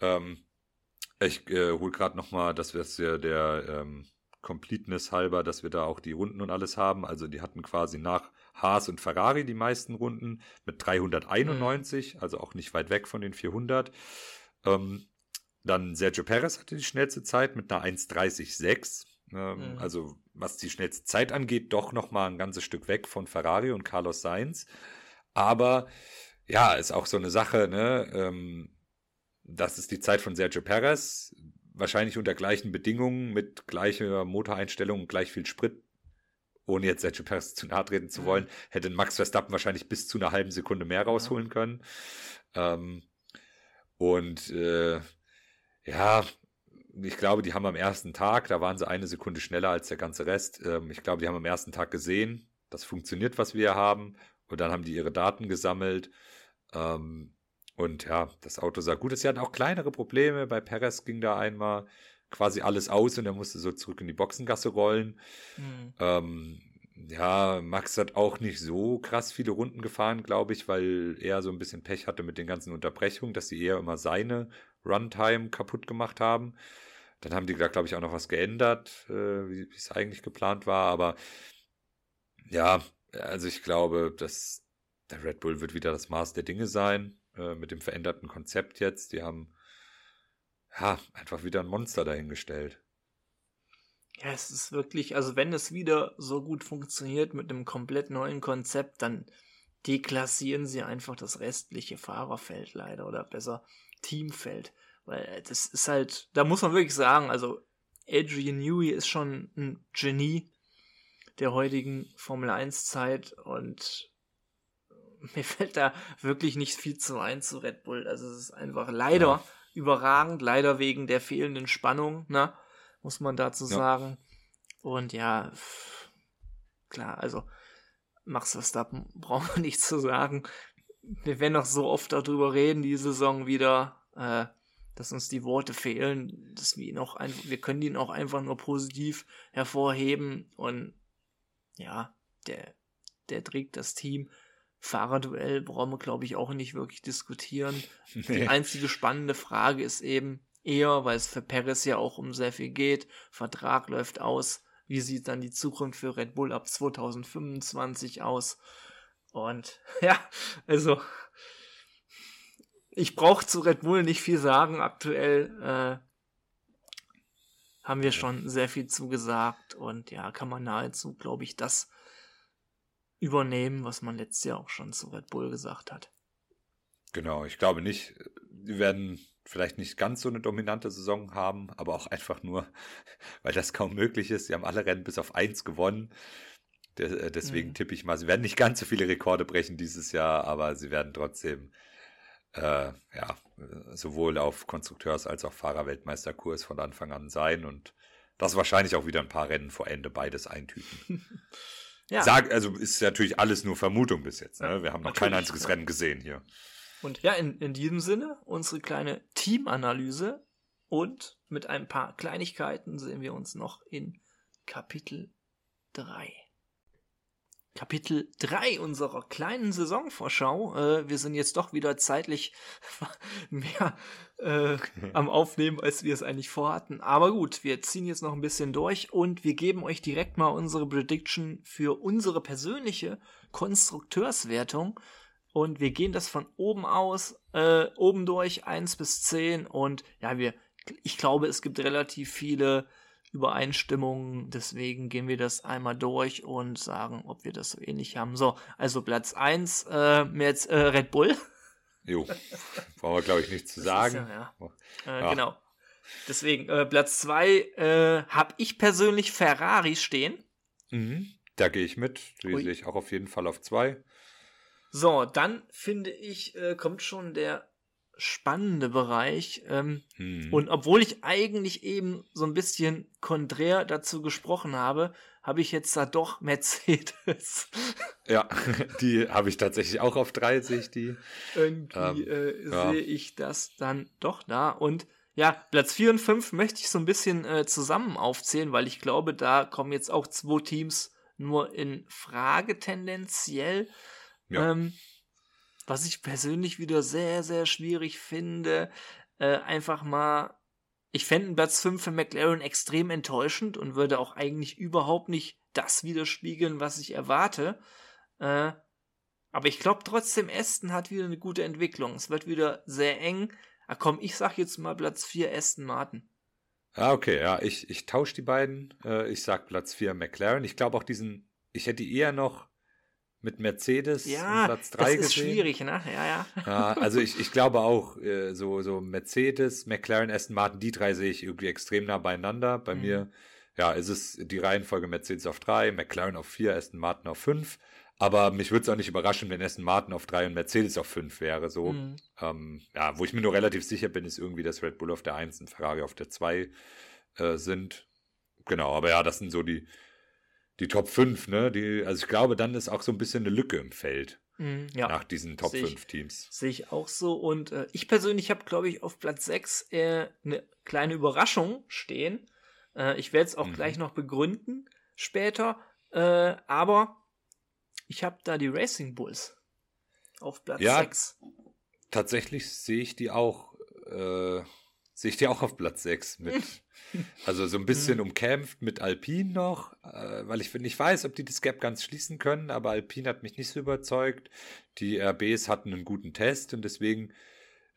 Ähm, ich äh, hole gerade nochmal, dass wir es ja der ähm, Completeness halber, dass wir da auch die Runden und alles haben. Also die hatten quasi nach Haas und Ferrari die meisten Runden mit 391, mhm. also auch nicht weit weg von den 400. Ähm, dann Sergio Perez hatte die schnellste Zeit mit einer 1,36. Ähm, mhm. Also was die schnellste Zeit angeht, doch nochmal ein ganzes Stück weg von Ferrari und Carlos Sainz. Aber ja, ist auch so eine Sache, ne? Ähm, das ist die Zeit von Sergio Perez. Wahrscheinlich unter gleichen Bedingungen, mit gleicher Motoreinstellung und gleich viel Sprit. Ohne jetzt Sergio Perez zu nahe treten zu mhm. wollen, hätte Max Verstappen wahrscheinlich bis zu einer halben Sekunde mehr rausholen können. Ähm, und äh, ja, ich glaube, die haben am ersten Tag, da waren sie eine Sekunde schneller als der ganze Rest. Ähm, ich glaube, die haben am ersten Tag gesehen, das funktioniert, was wir haben. Und dann haben die ihre Daten gesammelt. Ähm, und ja, das Auto sah gut aus. Sie hatten auch kleinere Probleme. Bei Perez ging da einmal quasi alles aus und er musste so zurück in die Boxengasse rollen. Mhm. Ähm, ja, Max hat auch nicht so krass viele Runden gefahren, glaube ich, weil er so ein bisschen Pech hatte mit den ganzen Unterbrechungen, dass sie eher immer seine Runtime kaputt gemacht haben. Dann haben die da, glaube ich, auch noch was geändert, äh, wie es eigentlich geplant war. Aber ja, also ich glaube, dass der Red Bull wird wieder das Maß der Dinge sein, äh, mit dem veränderten Konzept jetzt. Die haben ja einfach wieder ein Monster dahingestellt. Ja, es ist wirklich, also wenn es wieder so gut funktioniert mit einem komplett neuen Konzept, dann deklassieren sie einfach das restliche Fahrerfeld leider oder besser Teamfeld. Weil äh, das ist halt, da muss man wirklich sagen, also Adrian Newey ist schon ein Genie der heutigen Formel 1 Zeit und <laughs> mir fällt da wirklich nicht viel zu ein zu Red Bull. Also es ist einfach leider ja. überragend, leider wegen der fehlenden Spannung, ne? Muss man dazu ja. sagen. Und ja, klar, also Max Verstappen <laughs> braucht man nicht zu sagen. Wir werden noch so oft darüber reden, die Saison wieder, äh, dass uns die Worte fehlen, dass wir ihn auch einfach, wir können ihn auch einfach nur positiv hervorheben und ja, der, der trägt das Team. Fahrerduell brauchen wir, glaube ich, auch nicht wirklich diskutieren. <laughs> Nee. Die einzige spannende Frage ist eben eher, weil es für Perez ja auch um sehr viel geht. Vertrag läuft aus. Wie sieht dann die Zukunft für Red Bull ab 2025 aus? Und <laughs> ja, also ich brauche zu Red Bull nicht viel sagen. Aktuell äh, haben wir schon sehr viel zugesagt und ja, kann man nahezu, glaube ich, das übernehmen, was man letztes Jahr auch schon zu Red Bull gesagt hat. Genau, ich glaube nicht. Die werden vielleicht nicht ganz so eine dominante Saison haben, aber auch einfach nur, <laughs> weil das kaum möglich ist. Sie haben alle Rennen bis auf eins gewonnen. Äh, deswegen mhm. tippe ich mal, sie werden nicht ganz so viele Rekorde brechen dieses Jahr, aber sie werden trotzdem äh, ja, sowohl auf Konstrukteurs- als auch Fahrerweltmeisterkurs von Anfang an sein und das wahrscheinlich auch wieder ein paar Rennen vor Ende beides eintüten. <laughs> Ja. Sag, also ist natürlich alles nur Vermutung bis jetzt. Ne? Wir haben noch kein einziges. Rennen gesehen hier. Und ja, in, in diesem Sinne unsere kleine Teamanalyse und mit ein paar Kleinigkeiten sehen wir uns noch in Kapitel 3. Kapitel 3 unserer kleinen Saisonvorschau. Äh, wir sind jetzt doch wieder zeitlich <laughs> mehr äh, am Aufnehmen, als wir es eigentlich vorhatten. Aber gut, wir ziehen jetzt noch ein bisschen durch und wir geben euch direkt mal unsere Prediction für unsere persönliche Konstrukteurswertung. Und wir gehen das von oben aus, äh, oben durch, 1 bis 10. Und ja, wir, ich glaube, es gibt relativ viele Übereinstimmungen. Deswegen gehen wir das einmal durch und sagen, ob wir das so ähnlich haben. So, also Platz 1, äh, jetzt äh, Red Bull. Jo, brauchen wir, glaube ich, nichts zu sagen. Ja, ja. Oh. Äh, ja. Genau. Deswegen, äh, Platz 2 äh, habe ich persönlich Ferrari stehen. Mhm, da gehe ich mit. Die sehe ich auch auf jeden Fall auf 2. So, dann finde ich, äh, kommt schon der spannende Bereich. Ähm, hm. Und obwohl ich eigentlich eben so ein bisschen konträr dazu gesprochen habe, habe ich jetzt da doch Mercedes. Ja, <laughs> die habe ich tatsächlich auch auf drei, sehe ich die. Irgendwie ähm, äh, ja. sehe ich das dann doch da. Und ja, Platz 4 und 5 möchte ich so ein bisschen äh, zusammen aufzählen, weil ich glaube, da kommen jetzt auch zwei Teams nur in Frage tendenziell. Ja. Ähm, was ich persönlich wieder sehr, sehr schwierig finde, äh, einfach mal. Ich fände Platz 5 für McLaren extrem enttäuschend und würde auch eigentlich überhaupt nicht das widerspiegeln, was ich erwarte. Äh, aber ich glaube trotzdem, Aston hat wieder eine gute Entwicklung. Es wird wieder sehr eng. Ah, komm, ich sag jetzt mal Platz 4 Aston Martin. Ah, okay, ja, ich, ich tausche die beiden. Äh, ich sag Platz 4 McLaren. Ich glaube auch diesen, ich hätte eher noch mit Mercedes ja, Platz 3 das ist gesehen. schwierig, ne? Ja, ja. ja also ich, ich glaube auch, äh, so, so Mercedes, McLaren, Aston Martin, die drei sehe ich irgendwie extrem nah beieinander. Bei mhm. mir, ja, ist es die Reihenfolge Mercedes auf 3, McLaren auf 4, Aston Martin auf 5. Aber mich würde es auch nicht überraschen, wenn Aston Martin auf 3 und Mercedes auf 5 wäre. So, mhm. ähm, ja, wo ich mir nur relativ sicher bin, ist irgendwie, dass Red Bull auf der 1 und Ferrari auf der 2 äh, sind. Genau, aber ja, das sind so die, die Top 5, ne? Die, also ich glaube, dann ist auch so ein bisschen eine Lücke im Feld. Mm, ja. Nach diesen Top 5 Teams. Sehe ich auch so. Und äh, ich persönlich habe, glaube ich, auf Platz 6 äh, eine kleine Überraschung stehen. Äh, ich werde es auch mhm. gleich noch begründen später. Äh, aber ich habe da die Racing Bulls auf Platz ja, 6. Tatsächlich sehe ich die auch, äh, sehe ich die auch auf Platz 6 mit. <laughs> Also so ein bisschen mhm. umkämpft mit Alpine noch, äh, weil ich nicht weiß, ob die das Gap ganz schließen können, aber Alpine hat mich nicht so überzeugt. Die RBs hatten einen guten Test und deswegen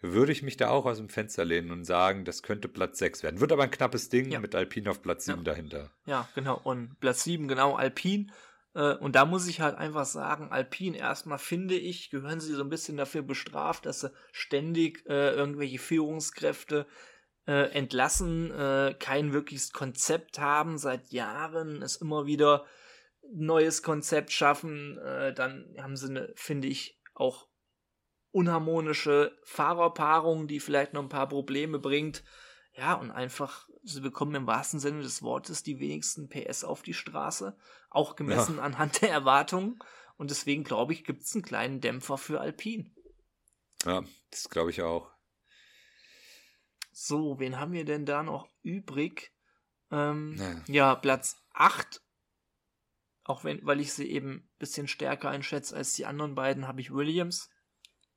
würde ich mich da auch aus dem Fenster lehnen und sagen, das könnte Platz 6 werden. Wird aber ein knappes Ding ja. mit Alpine auf Platz 7 ja. dahinter. Ja, genau. Und Platz 7, genau, Alpine. Äh, und da muss ich halt einfach sagen, Alpine erstmal finde ich, gehören sie so ein bisschen dafür bestraft, dass sie ständig äh, irgendwelche Führungskräfte äh, entlassen, äh, kein wirkliches Konzept haben, seit Jahren es immer wieder neues Konzept schaffen, äh, dann haben sie eine, finde ich, auch unharmonische Fahrerpaarung, die vielleicht noch ein paar Probleme bringt. Ja, und einfach, sie bekommen im wahrsten Sinne des Wortes die wenigsten PS auf die Straße, auch gemessen ja. anhand der Erwartungen. Und deswegen glaube ich, gibt es einen kleinen Dämpfer für Alpine. Ja, das glaube ich auch. So, wen haben wir denn da noch übrig? Ähm, ja. ja, Platz 8. Auch wenn, weil ich sie eben ein bisschen stärker einschätze als die anderen beiden, habe ich Williams.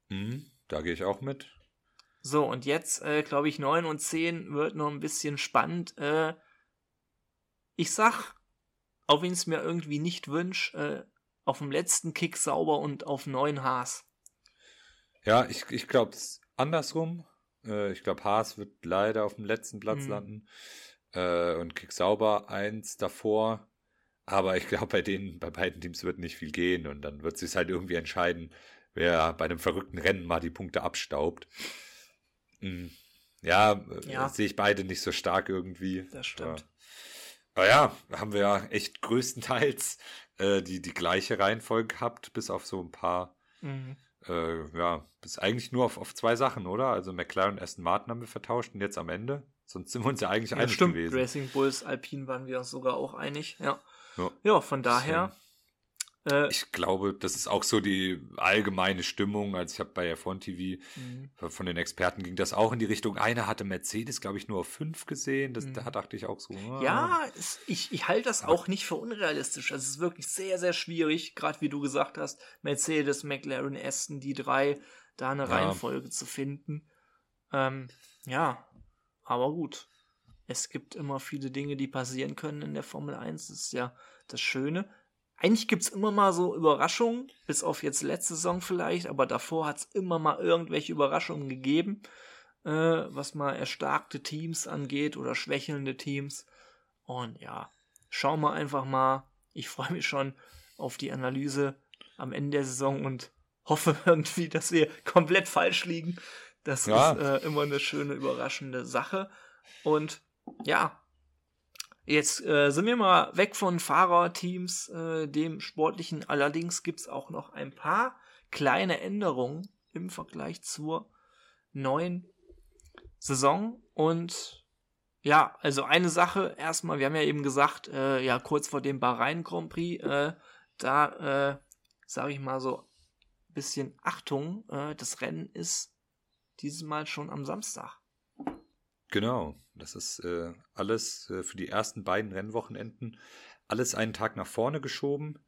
Mhm, da gehe ich auch mit. So, und jetzt, äh, glaube ich, 9 und 10 wird noch ein bisschen spannend. Äh, ich sag, auch wenn ich es mir irgendwie nicht wünsche, äh, auf dem letzten Kick sauber und auf 9 Haas. Ja, ich, ich glaube es andersrum. Äh, ich glaube, Haas wird leider auf dem letzten Platz mhm. landen. Äh, und Kick Sauber eins davor. Aber ich glaube, bei denen, bei beiden Teams wird nicht viel gehen. Und dann wird sich halt irgendwie entscheiden, wer bei einem verrückten Rennen mal die Punkte abstaubt. Mhm. Ja, äh, ja. sehe ich beide nicht so stark irgendwie. Das stimmt. Aber ja, haben wir ja echt größtenteils äh, die, die gleiche Reihenfolge gehabt, bis auf so ein paar mhm äh, ja, bis eigentlich nur auf, auf zwei Sachen, oder? Also McLaren und Aston Martin haben wir vertauscht und jetzt am Ende. Sonst sind wir uns ja eigentlich ja, einig stimmt. gewesen. Racing Bulls, Alpine waren wir uns sogar auch einig, ja. Ja, ja von daher. Äh, ich glaube, das ist auch so die allgemeine Stimmung. Also ich habe bei F1 TV mhm. von den Experten ging das auch in die Richtung. Einer hatte Mercedes, glaube ich, nur auf fünf gesehen. Das, mhm. Da dachte ich auch so. Ah. Ja, es, ich, ich halte das auch nicht für unrealistisch. Also es ist wirklich sehr, sehr schwierig, gerade wie du gesagt hast, Mercedes, McLaren, Aston, die drei, da eine ja. Reihenfolge zu finden. Ähm, ja, aber gut. Es gibt immer viele Dinge, die passieren können in der Formel 1. Das ist ja das Schöne eigentlich gibt es immer mal so Überraschungen, bis auf jetzt letzte Saison vielleicht, aber davor hat es immer mal irgendwelche Überraschungen gegeben, äh, was mal erstarkte Teams angeht oder schwächelnde Teams. Und ja, schauen wir einfach mal. Ich freue mich schon auf die Analyse am Ende der Saison und hoffe <laughs> irgendwie, dass wir komplett falsch liegen. Das ja. ist äh, immer eine schöne, überraschende Sache. Und ja, Jetzt äh, sind wir mal weg von Fahrerteams, äh, dem sportlichen. Allerdings gibt es auch noch ein paar kleine Änderungen im Vergleich zur neuen Saison. Und ja, also eine Sache erstmal, wir haben ja eben gesagt, äh, ja, kurz vor dem Bahrain Grand Prix, äh, da äh, sage ich mal so ein bisschen Achtung, äh, das Rennen ist dieses Mal schon am Samstag. Genau, das ist äh, alles äh, für die ersten beiden Rennwochenenden alles einen Tag nach vorne geschoben.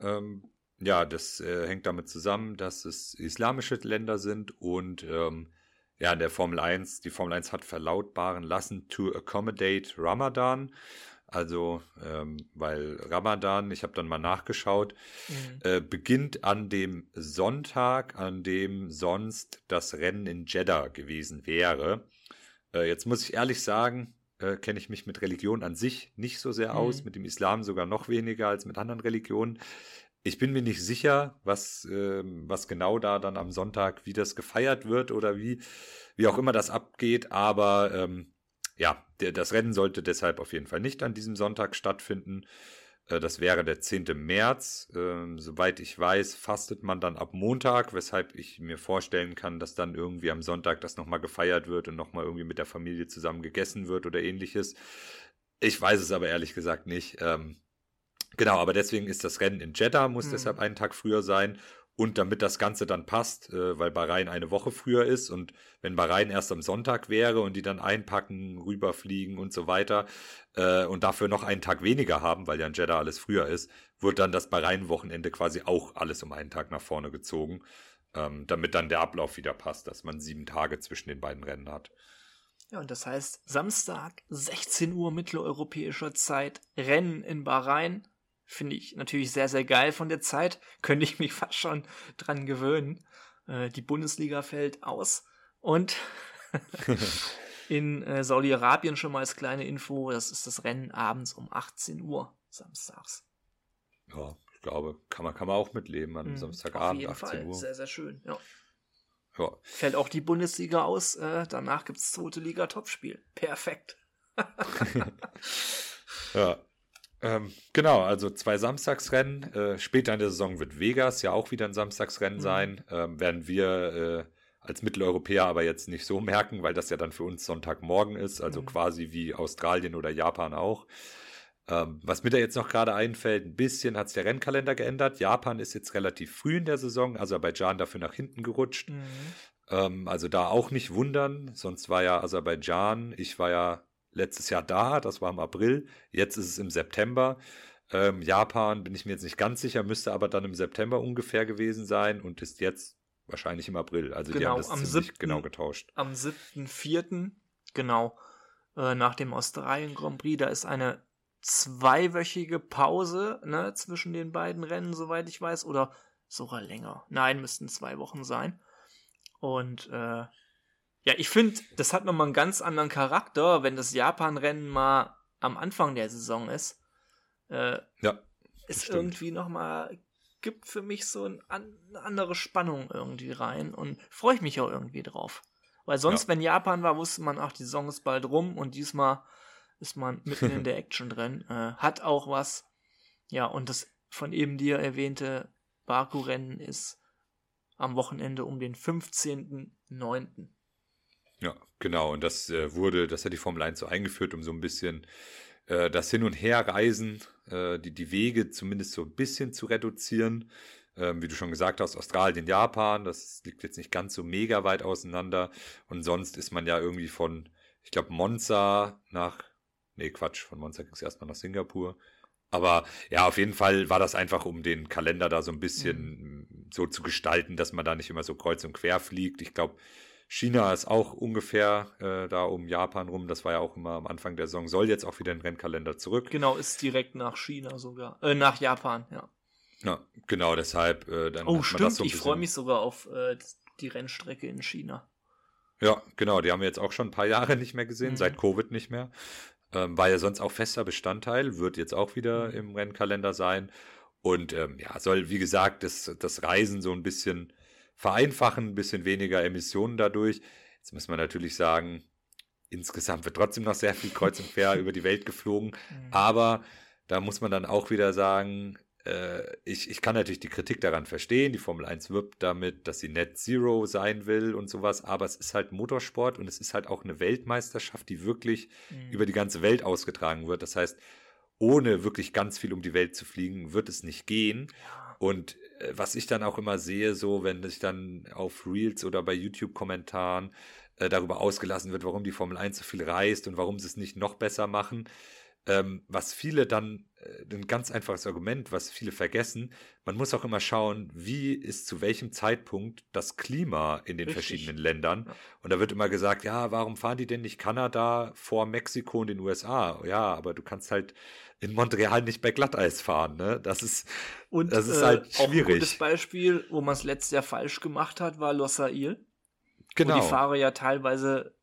Ähm, ja, das äh, hängt damit zusammen, dass es islamische Länder sind und ähm, ja, in der Formel 1, die Formel 1 hat verlautbaren lassen to accommodate Ramadan. Also, ähm, weil Ramadan, ich habe dann mal nachgeschaut, mhm. äh, beginnt an dem Sonntag, an dem sonst das Rennen in Jeddah gewesen wäre. Äh, jetzt muss ich ehrlich sagen, äh, kenne ich mich mit Religion an sich nicht so sehr aus, mhm. mit dem Islam sogar noch weniger als mit anderen Religionen. Ich bin mir nicht sicher, was, äh, was genau da dann am Sonntag, wie das gefeiert wird oder wie, wie auch immer das abgeht, aber ähm, ja, der, das Rennen sollte deshalb auf jeden Fall nicht an diesem Sonntag stattfinden. Äh, das wäre der 10. März. Ähm, soweit ich weiß, fastet man dann ab Montag, weshalb ich mir vorstellen kann, dass dann irgendwie am Sonntag das nochmal gefeiert wird und nochmal irgendwie mit der Familie zusammen gegessen wird oder ähnliches. Ich weiß es aber ehrlich gesagt nicht. Ähm, genau, aber deswegen ist das Rennen in Jeddah, muss mhm. deshalb einen Tag früher sein. Und damit das Ganze dann passt, äh, weil Bahrain eine Woche früher ist und wenn Bahrain erst am Sonntag wäre und die dann einpacken, rüberfliegen und so weiter äh, und dafür noch einen Tag weniger haben, weil ja in Jeddah alles früher ist, wird dann das Bahrain-Wochenende quasi auch alles um einen Tag nach vorne gezogen, ähm, damit dann der Ablauf wieder passt, dass man sieben Tage zwischen den beiden Rennen hat. Ja, und das heißt, Samstag, 16 Uhr mitteleuropäischer Zeit, Rennen in Bahrain, Finde ich natürlich sehr, sehr geil von der Zeit. <laughs> Könnte ich mich fast schon dran gewöhnen. Äh, die Bundesliga fällt aus. Und <laughs> in äh, Saudi-Arabien schon mal als kleine Info, das ist das Rennen abends um 18 Uhr samstags. Ja, ich glaube, kann man, kann man auch mitleben an mhm, Samstagabend, 18 Fall. Uhr. Sehr, sehr schön, ja. ja. Fällt auch die Bundesliga aus, äh, danach gibt es zweite Liga Topspiel. Perfekt. <laughs> ja, ähm, genau, also zwei Samstagsrennen. Äh, später in der Saison wird Vegas ja auch wieder ein Samstagsrennen mhm. sein. Ähm, werden wir äh, als Mitteleuropäer aber jetzt nicht so <laughs> merken, weil das ja dann für uns Sonntagmorgen ist, also mhm. quasi wie Australien oder Japan auch. Ähm, was mir da jetzt noch gerade einfällt, ein bisschen hat sich der Rennkalender geändert. Japan ist jetzt relativ früh in der Saison, Aserbaidschan dafür nach hinten gerutscht. Mhm. Ähm, also da auch nicht wundern, sonst war ja Aserbaidschan, ich war ja letztes Jahr da, das war im April, jetzt ist es im September. Ähm, Japan bin ich mir jetzt nicht ganz sicher, müsste aber dann im September ungefähr gewesen sein und ist jetzt wahrscheinlich im April. Also genau, die haben das am 7., genau getauscht. Am 7.4., genau, äh, nach dem Australien Grand Prix, da ist eine zweiwöchige Pause ne, zwischen den beiden Rennen, soweit ich weiß, oder sogar länger. Nein, müssten zwei Wochen sein. Und äh, ja, ich finde, das hat nochmal einen ganz anderen Charakter, wenn das Japan-Rennen mal am Anfang der Saison ist. Äh, ja. Ist stimmt. irgendwie nochmal, gibt für mich so ein, eine andere Spannung irgendwie rein und freue ich mich auch irgendwie drauf. Weil sonst, ja. wenn Japan war, wusste man, ach, die Saison ist bald rum und diesmal ist man mitten in <laughs> der Action drin. Äh, hat auch was. Ja, und das von eben dir erwähnte Baku-Rennen ist am Wochenende um den 15.09. Ja, genau. Und das äh, wurde, das hat die Formel 1 so eingeführt, um so ein bisschen äh, das Hin- und Herreisen, äh, die, die Wege zumindest so ein bisschen zu reduzieren. Ähm, wie du schon gesagt hast, Australien, Japan, das liegt jetzt nicht ganz so mega weit auseinander. Und sonst ist man ja irgendwie von, ich glaube, Monza nach, nee, Quatsch, von Monza ging es erstmal nach Singapur. Aber ja, auf jeden Fall war das einfach, um den Kalender da so ein bisschen mhm. so zu gestalten, dass man da nicht immer so kreuz und quer fliegt. Ich glaube, China ist auch ungefähr äh, da um Japan rum. Das war ja auch immer am Anfang der Saison. Soll jetzt auch wieder in den Rennkalender zurück. Genau, ist direkt nach China sogar. Äh, nach Japan, ja. Ja, genau, deshalb. Äh, dann oh, stimmt. So ich freue mich sogar auf äh, die Rennstrecke in China. Ja, genau. Die haben wir jetzt auch schon ein paar Jahre nicht mehr gesehen, mhm. seit Covid nicht mehr. Ähm, war ja sonst auch fester Bestandteil, wird jetzt auch wieder mhm. im Rennkalender sein. Und ähm, ja, soll, wie gesagt, das, das Reisen so ein bisschen vereinfachen, ein bisschen weniger Emissionen dadurch. Jetzt muss man natürlich sagen, insgesamt wird trotzdem noch sehr viel kreuz und quer <laughs> über die Welt geflogen. Mhm. Aber da muss man dann auch wieder sagen, äh, ich, ich kann natürlich die Kritik daran verstehen. Die Formel 1 wirbt damit, dass sie Net Zero sein will und sowas. Aber es ist halt Motorsport und es ist halt auch eine Weltmeisterschaft, die wirklich mhm. über die ganze Welt ausgetragen wird. Das heißt, ohne wirklich ganz viel um die Welt zu fliegen, wird es nicht gehen. Und äh, was ich dann auch immer sehe, so wenn ich dann auf Reels oder bei YouTube-Kommentaren äh, darüber ausgelassen wird, warum die Formel 1 so viel reist und warum sie es nicht noch besser machen, ähm, was viele dann, äh, ein ganz einfaches Argument, was viele vergessen, man muss auch immer schauen, wie ist zu welchem Zeitpunkt das Klima in den Richtig. verschiedenen Ländern. Und da wird immer gesagt, ja, warum fahren die denn nicht Kanada vor Mexiko und den USA? Ja, aber du kannst halt in Montreal nicht bei Glatteis fahren, ne? Das ist, und, das ist äh, halt schwierig. Auch ein gutes Beispiel, wo man es letztes Jahr falsch gemacht hat, war Losail. Genau. Wo die Fahrer ja teilweise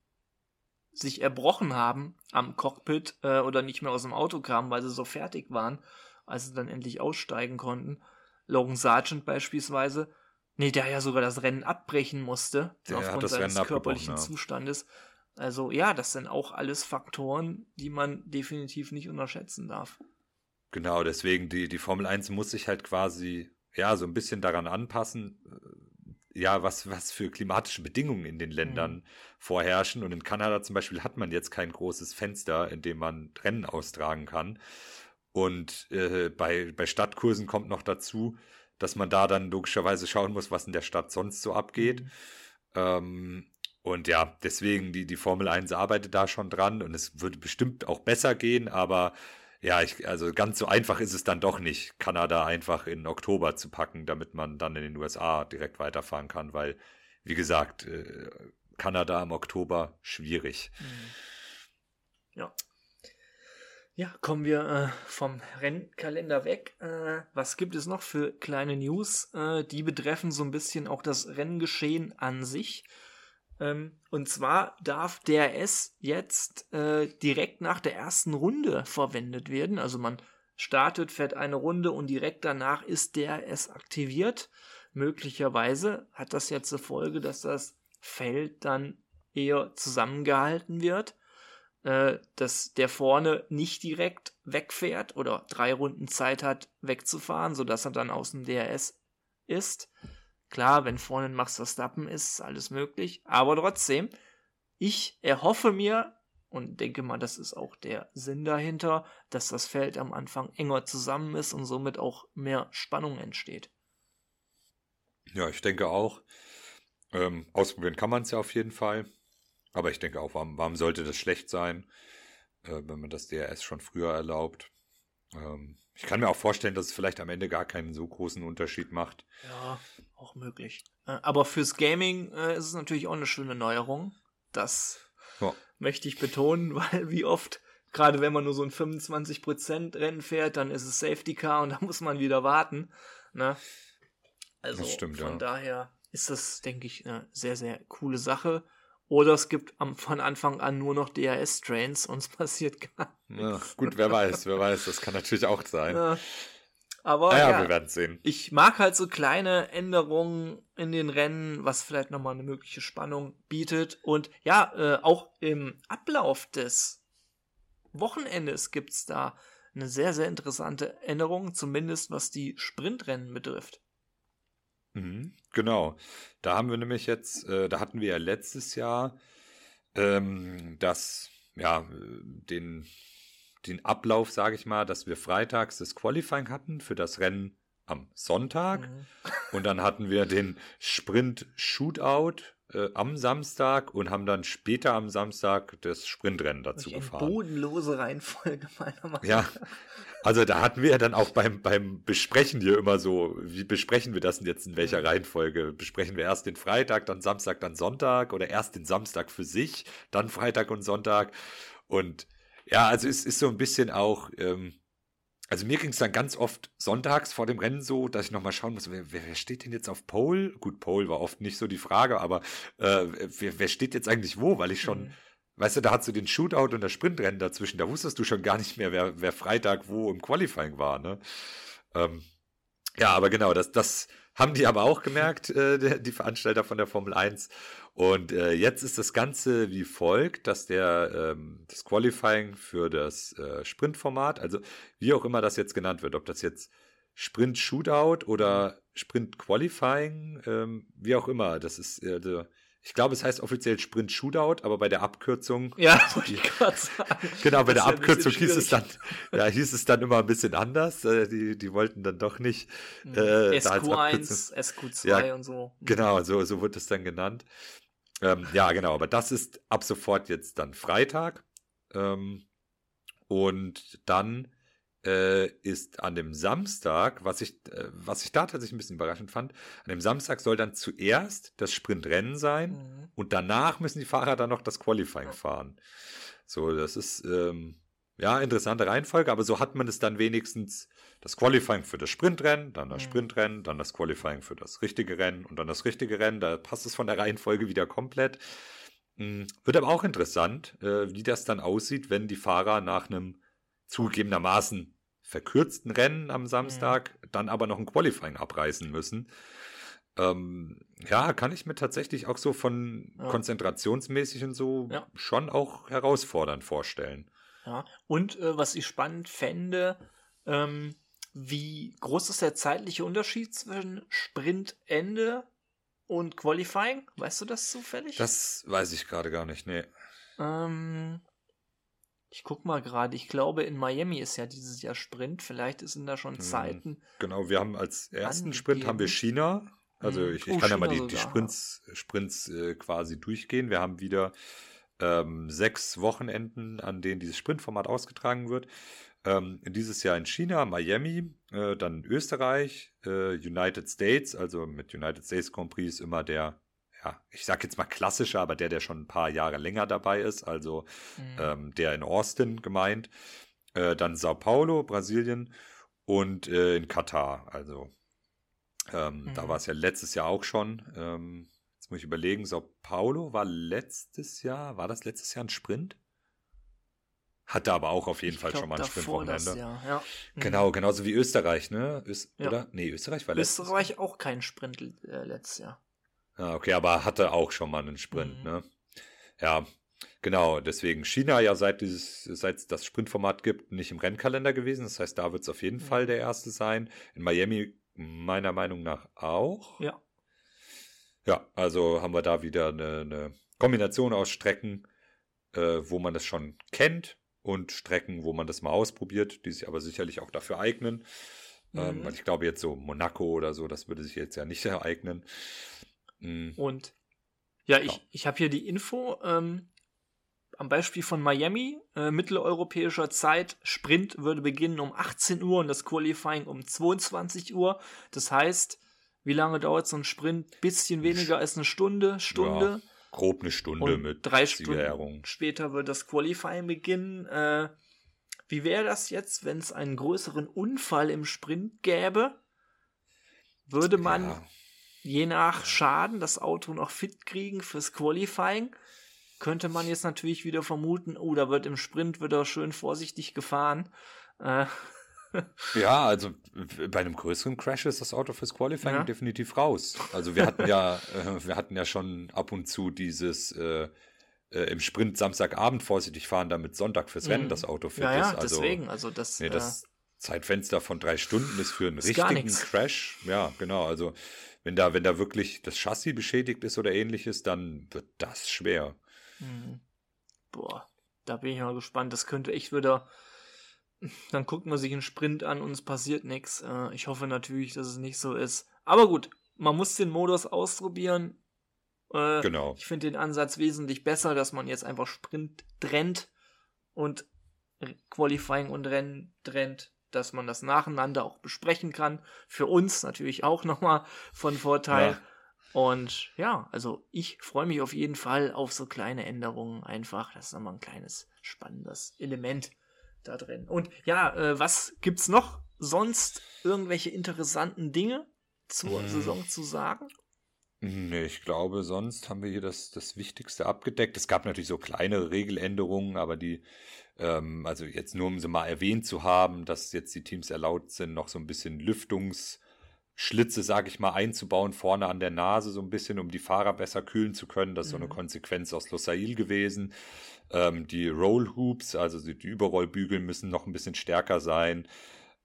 sich erbrochen haben am Cockpit äh, oder nicht mehr aus dem Auto kamen, weil sie so fertig waren, als sie dann endlich aussteigen konnten. Logan Sargent beispielsweise, nee, der ja sogar das Rennen abbrechen musste, der aufgrund seines körperlichen ja. Also ja, das sind auch alles Faktoren, die man definitiv nicht unterschätzen darf. Genau, deswegen die, die Formel 1 muss sich halt quasi ja so ein bisschen daran anpassen, ja, was, was für klimatische Bedingungen in den Ländern mhm. vorherrschen. Und in Kanada zum Beispiel hat man jetzt kein großes Fenster, in dem man Rennen austragen kann. Und äh, bei, bei Stadtkursen kommt noch dazu, dass man da dann logischerweise schauen muss, was in der Stadt sonst so abgeht. Mhm. Ähm, und ja, deswegen, die, die Formel 1 arbeitet da schon dran und es würde bestimmt auch besser gehen, aber ja, ich, also ganz so einfach ist es dann doch nicht, Kanada einfach in Oktober zu packen, damit man dann in den USA direkt weiterfahren kann, weil, wie gesagt, äh, Kanada im Oktober schwierig. Mhm. Ja. Ja, kommen wir äh, vom Rennkalender weg. Äh, was gibt es noch für kleine News? Äh, die betreffen so ein bisschen auch das Renngeschehen an sich. Ähm, und zwar darf DRS jetzt äh, direkt nach der ersten Runde verwendet werden. Also man startet, fährt eine Runde und direkt danach ist DRS aktiviert. Möglicherweise hat das jetzt zur Folge, dass das Feld dann eher zusammengehalten wird, äh, dass der vorne nicht direkt wegfährt oder drei Runden Zeit hat wegzufahren, sodass er dann aus dem DRS ist. Klar, wenn vorne Max Verstappen ist, ist alles möglich. Aber trotzdem, ich erhoffe mir und denke mal, das ist auch der Sinn dahinter, dass das Feld am Anfang enger zusammen ist und somit auch mehr Spannung entsteht. Ja, ich denke auch. Ähm, ausprobieren kann man es ja auf jeden Fall. Aber ich denke auch, warum, warum sollte das schlecht sein, äh, wenn man das DRS schon früher erlaubt? Ähm, ich kann mir auch vorstellen, dass es vielleicht am Ende gar keinen so großen Unterschied macht. Ja, auch möglich. Äh, aber fürs Gaming äh, ist es natürlich auch eine schöne Neuerung. Das ja. möchte ich betonen, <laughs> weil wie oft, gerade wenn man nur so ein 25% Rennen fährt, dann ist es Safety Car und <laughs> da muss man wieder warten. Ne? Also stimmt, von ja. daher ist das, denke ich, eine sehr, sehr coole Sache. Oder es gibt am, von Anfang an nur noch DRS-Trains und es <laughs> passiert gar nichts. Ja, gut, wer weiß, wer weiß, das kann natürlich auch sein. Ja. Aber naja, ja, wir werden sehen. Ich mag halt so kleine Änderungen in den Rennen, was vielleicht nochmal eine mögliche Spannung bietet. Und ja, äh, auch im Ablauf des Wochenendes gibt es da eine sehr, sehr interessante Änderung, zumindest was die Sprintrennen betrifft. Mhm, genau. Da haben wir nämlich jetzt, äh, da hatten wir ja letztes Jahr ähm, das, ja, den, den Ablauf, sage ich mal, dass wir freitags das Qualifying hatten für das Rennen am Sonntag. Mhm. Und dann hatten wir den Sprint Shootout äh, am Samstag und haben dann später am Samstag das Sprintrennen dazu eine gefahren. Bodenlose Reihenfolge <laughs> meiner Meinung nach. Ja, also da hatten wir ja dann auch beim, beim Besprechen hier immer so, wie besprechen wir das denn jetzt in welcher mhm. Reihenfolge? Besprechen wir erst den Freitag, dann Samstag, dann Sonntag oder erst den Samstag für sich, dann Freitag und Sonntag. Und ja, also es ist so ein bisschen auch, ähm, also mir ging es dann ganz oft sonntags vor dem Rennen so, dass ich nochmal schauen muss, wer, wer steht denn jetzt auf Pole? Gut, Pole war oft nicht so die Frage, aber äh, wer, wer steht jetzt eigentlich wo? Weil ich schon, mhm. weißt du, da hast du den Shootout und das Sprintrennen dazwischen, da wusstest du schon gar nicht mehr, wer, wer Freitag wo im Qualifying war, ne? Ähm, ja, aber genau, das, das haben die aber auch gemerkt, äh, die Veranstalter von der Formel 1. Und äh, jetzt ist das Ganze wie folgt, dass der ähm, das Qualifying für das äh, Sprintformat, also wie auch immer das jetzt genannt wird, ob das jetzt Sprint Shootout oder Sprint Qualifying, ähm, wie auch immer, das ist äh, ich glaube, es heißt offiziell Sprint Shootout, aber bei der Abkürzung. <laughs> Ja, <laughs> wollte ich gerade sagen. Genau, bei der Abkürzung hieß es dann, ja, hieß es dann immer ein bisschen anders. Äh, die, die wollten dann doch nicht. Hm. Äh, SQ1, SQ2 ja, und so. Genau, so, so wird es dann genannt. Ähm, ja, genau, aber das ist ab sofort jetzt dann Freitag. Ähm, und dann äh, ist an dem Samstag, was ich, äh, was ich da tatsächlich ein bisschen überraschend fand, an dem Samstag soll dann zuerst das Sprintrennen sein mhm. und danach müssen die Fahrer dann noch das Qualifying fahren. So, das ist ähm, ja interessante Reihenfolge, aber so hat man es dann wenigstens das Qualifying für das Sprintrennen, dann das mhm. Sprintrennen, dann das Qualifying für das richtige Rennen und dann das richtige Rennen. Da passt es von der Reihenfolge wieder komplett. Mhm. Wird aber auch interessant, äh, wie das dann aussieht, wenn die Fahrer nach einem zugegebenermaßen verkürzten Rennen am Samstag mhm. dann aber noch ein Qualifying abreißen müssen. Ähm, ja, kann ich mir tatsächlich auch so von ja. konzentrationsmäßig und so ja. schon auch herausfordernd vorstellen. Ja, und äh, was ich spannend fände, ähm, wie groß ist der zeitliche Unterschied zwischen Sprintende und Qualifying? Weißt du das zufällig? Das weiß ich gerade gar nicht, nee. Ähm, ich guck mal gerade, ich glaube, in Miami ist ja dieses Jahr Sprint. Vielleicht sind da schon hm, Zeiten. Genau, wir haben als ersten angegeben. Sprint haben wir China. Also hm. ich, ich oh, kann ja mal die, die Sprints, Sprints äh, quasi durchgehen. Wir haben wieder ähm, sechs Wochenenden, an denen dieses Sprintformat ausgetragen wird. Ähm, dieses Jahr in China, Miami, äh, dann Österreich, äh, United States, also mit United States Grand Prix ist immer der ja, ich sag jetzt mal klassischer, aber der, der schon ein paar Jahre länger dabei ist, also mhm. ähm, der in Austin gemeint, äh, dann Sao Paulo, Brasilien und äh, in Katar, also ähm, mhm. da war es ja letztes Jahr auch schon. Ähm, jetzt muss ich überlegen, Sao Paulo war letztes Jahr, war das letztes Jahr ein Sprint? Hatte aber auch auf jeden ich Fall glaub, schon mal ein Sprintwochenende. Ja. Mhm. Genau, genauso wie Österreich, ne? Öst ja. Oder? Nee, Österreich war letztes Österreich auch kein Sprint äh, letztes Jahr. Ja, okay, aber hatte auch schon mal einen Sprint, mhm. ne? Ja, genau. Deswegen China ja seit dieses, seit es das Sprintformat gibt, nicht im Rennkalender gewesen. Das heißt, da wird es auf jeden mhm. Fall der erste sein. In Miami meiner Meinung nach auch. Ja. Ja, also haben wir da wieder eine, eine Kombination aus Strecken, äh, wo man das schon kennt und Strecken, wo man das mal ausprobiert, die sich aber sicherlich auch dafür eignen. Ähm, mhm. Ähm, ich glaube jetzt so Monaco oder so, das würde sich jetzt ja nicht ereignen. Mhm. Und ja, ich, ich habe hier die Info. Ähm, am Beispiel von Miami, äh, mitteleuropäischer Zeit, Sprint würde beginnen um 18 Uhr und das Qualifying um 22 Uhr. Das heißt, wie lange dauert so ein Sprint? Bisschen weniger als eine Stunde, Stunde. Ja, grob eine Stunde und mit drei Stunden später wird das Qualifying beginnen. Äh, wie wäre das jetzt, wenn es einen größeren Unfall im Sprint gäbe? Würde man ja je nach Schaden das Auto noch fit kriegen fürs Qualifying. Könnte man jetzt natürlich wieder vermuten, oh, da wird im Sprint wieder schön vorsichtig gefahren. Äh. <laughs> Ja, also bei einem größeren Crash ist das Auto fürs Qualifying ja. definitiv raus. Also wir hatten ja, äh, wir hatten ja schon ab und zu dieses äh, äh, im Sprint Samstagabend vorsichtig fahren, damit Sonntag fürs Rennen mhm. das Auto fit ja, ja, ist. Also, deswegen, also das. Nee, das Zeitfenster von drei Stunden ist für einen richtigen Crash. Ja, genau. Also wenn da, wenn da wirklich das Chassis beschädigt ist oder ähnliches, dann wird das schwer. Mhm. Boah, da bin ich mal gespannt. Das könnte echt wieder dann guckt man sich einen Sprint an und es passiert nichts. Äh, ich hoffe natürlich, dass es nicht so ist. Aber gut, man muss den Modus ausprobieren. Äh, genau. Ich finde den Ansatz wesentlich besser, dass man jetzt einfach Sprint trennt und Qualifying und Rennen trennt, dass man das nacheinander auch besprechen kann. Für uns natürlich auch <laughs> nochmal von Vorteil. Ja. Und ja, also ich freue mich auf jeden Fall auf so kleine Änderungen einfach. Das ist nochmal ein kleines spannendes Element da drin. Und ja, äh, was gibt's noch sonst irgendwelche interessanten Dinge zur hm. Saison zu sagen? Nee, ich glaube, sonst haben wir hier das, das Wichtigste abgedeckt. Es gab natürlich so kleinere Regeländerungen, aber die, ähm, also jetzt nur um sie mal erwähnt zu haben, dass jetzt die Teams erlaubt sind, noch so ein bisschen Lüftungsschlitze, sage ich mal, einzubauen, vorne an der Nase so ein bisschen, um die Fahrer besser kühlen zu können. Das ist mhm. so eine mhm. Konsequenz aus Losail gewesen. Ähm, die Roll Hoops, also die Überrollbügel müssen noch ein bisschen stärker sein.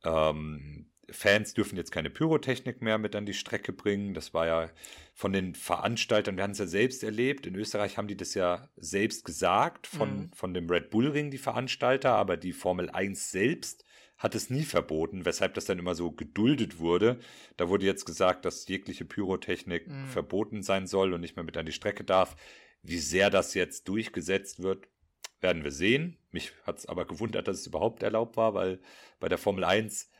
Ähm, Fans dürfen jetzt keine Pyrotechnik mehr mit an die Strecke bringen. Das war ja von den Veranstaltern, wir haben es ja selbst erlebt. In Österreich haben die das ja selbst gesagt, von, mhm. von dem Red Bull Ring, die Veranstalter, aber die Formel 1 selbst hat es nie verboten, weshalb das dann immer so geduldet wurde. Da wurde jetzt gesagt, dass jegliche Pyrotechnik mhm. verboten sein soll und nicht mehr mit an die Strecke darf. Wie sehr das jetzt durchgesetzt wird, werden wir sehen. Mich hat es aber gewundert, dass es überhaupt erlaubt war, weil bei der Formel 1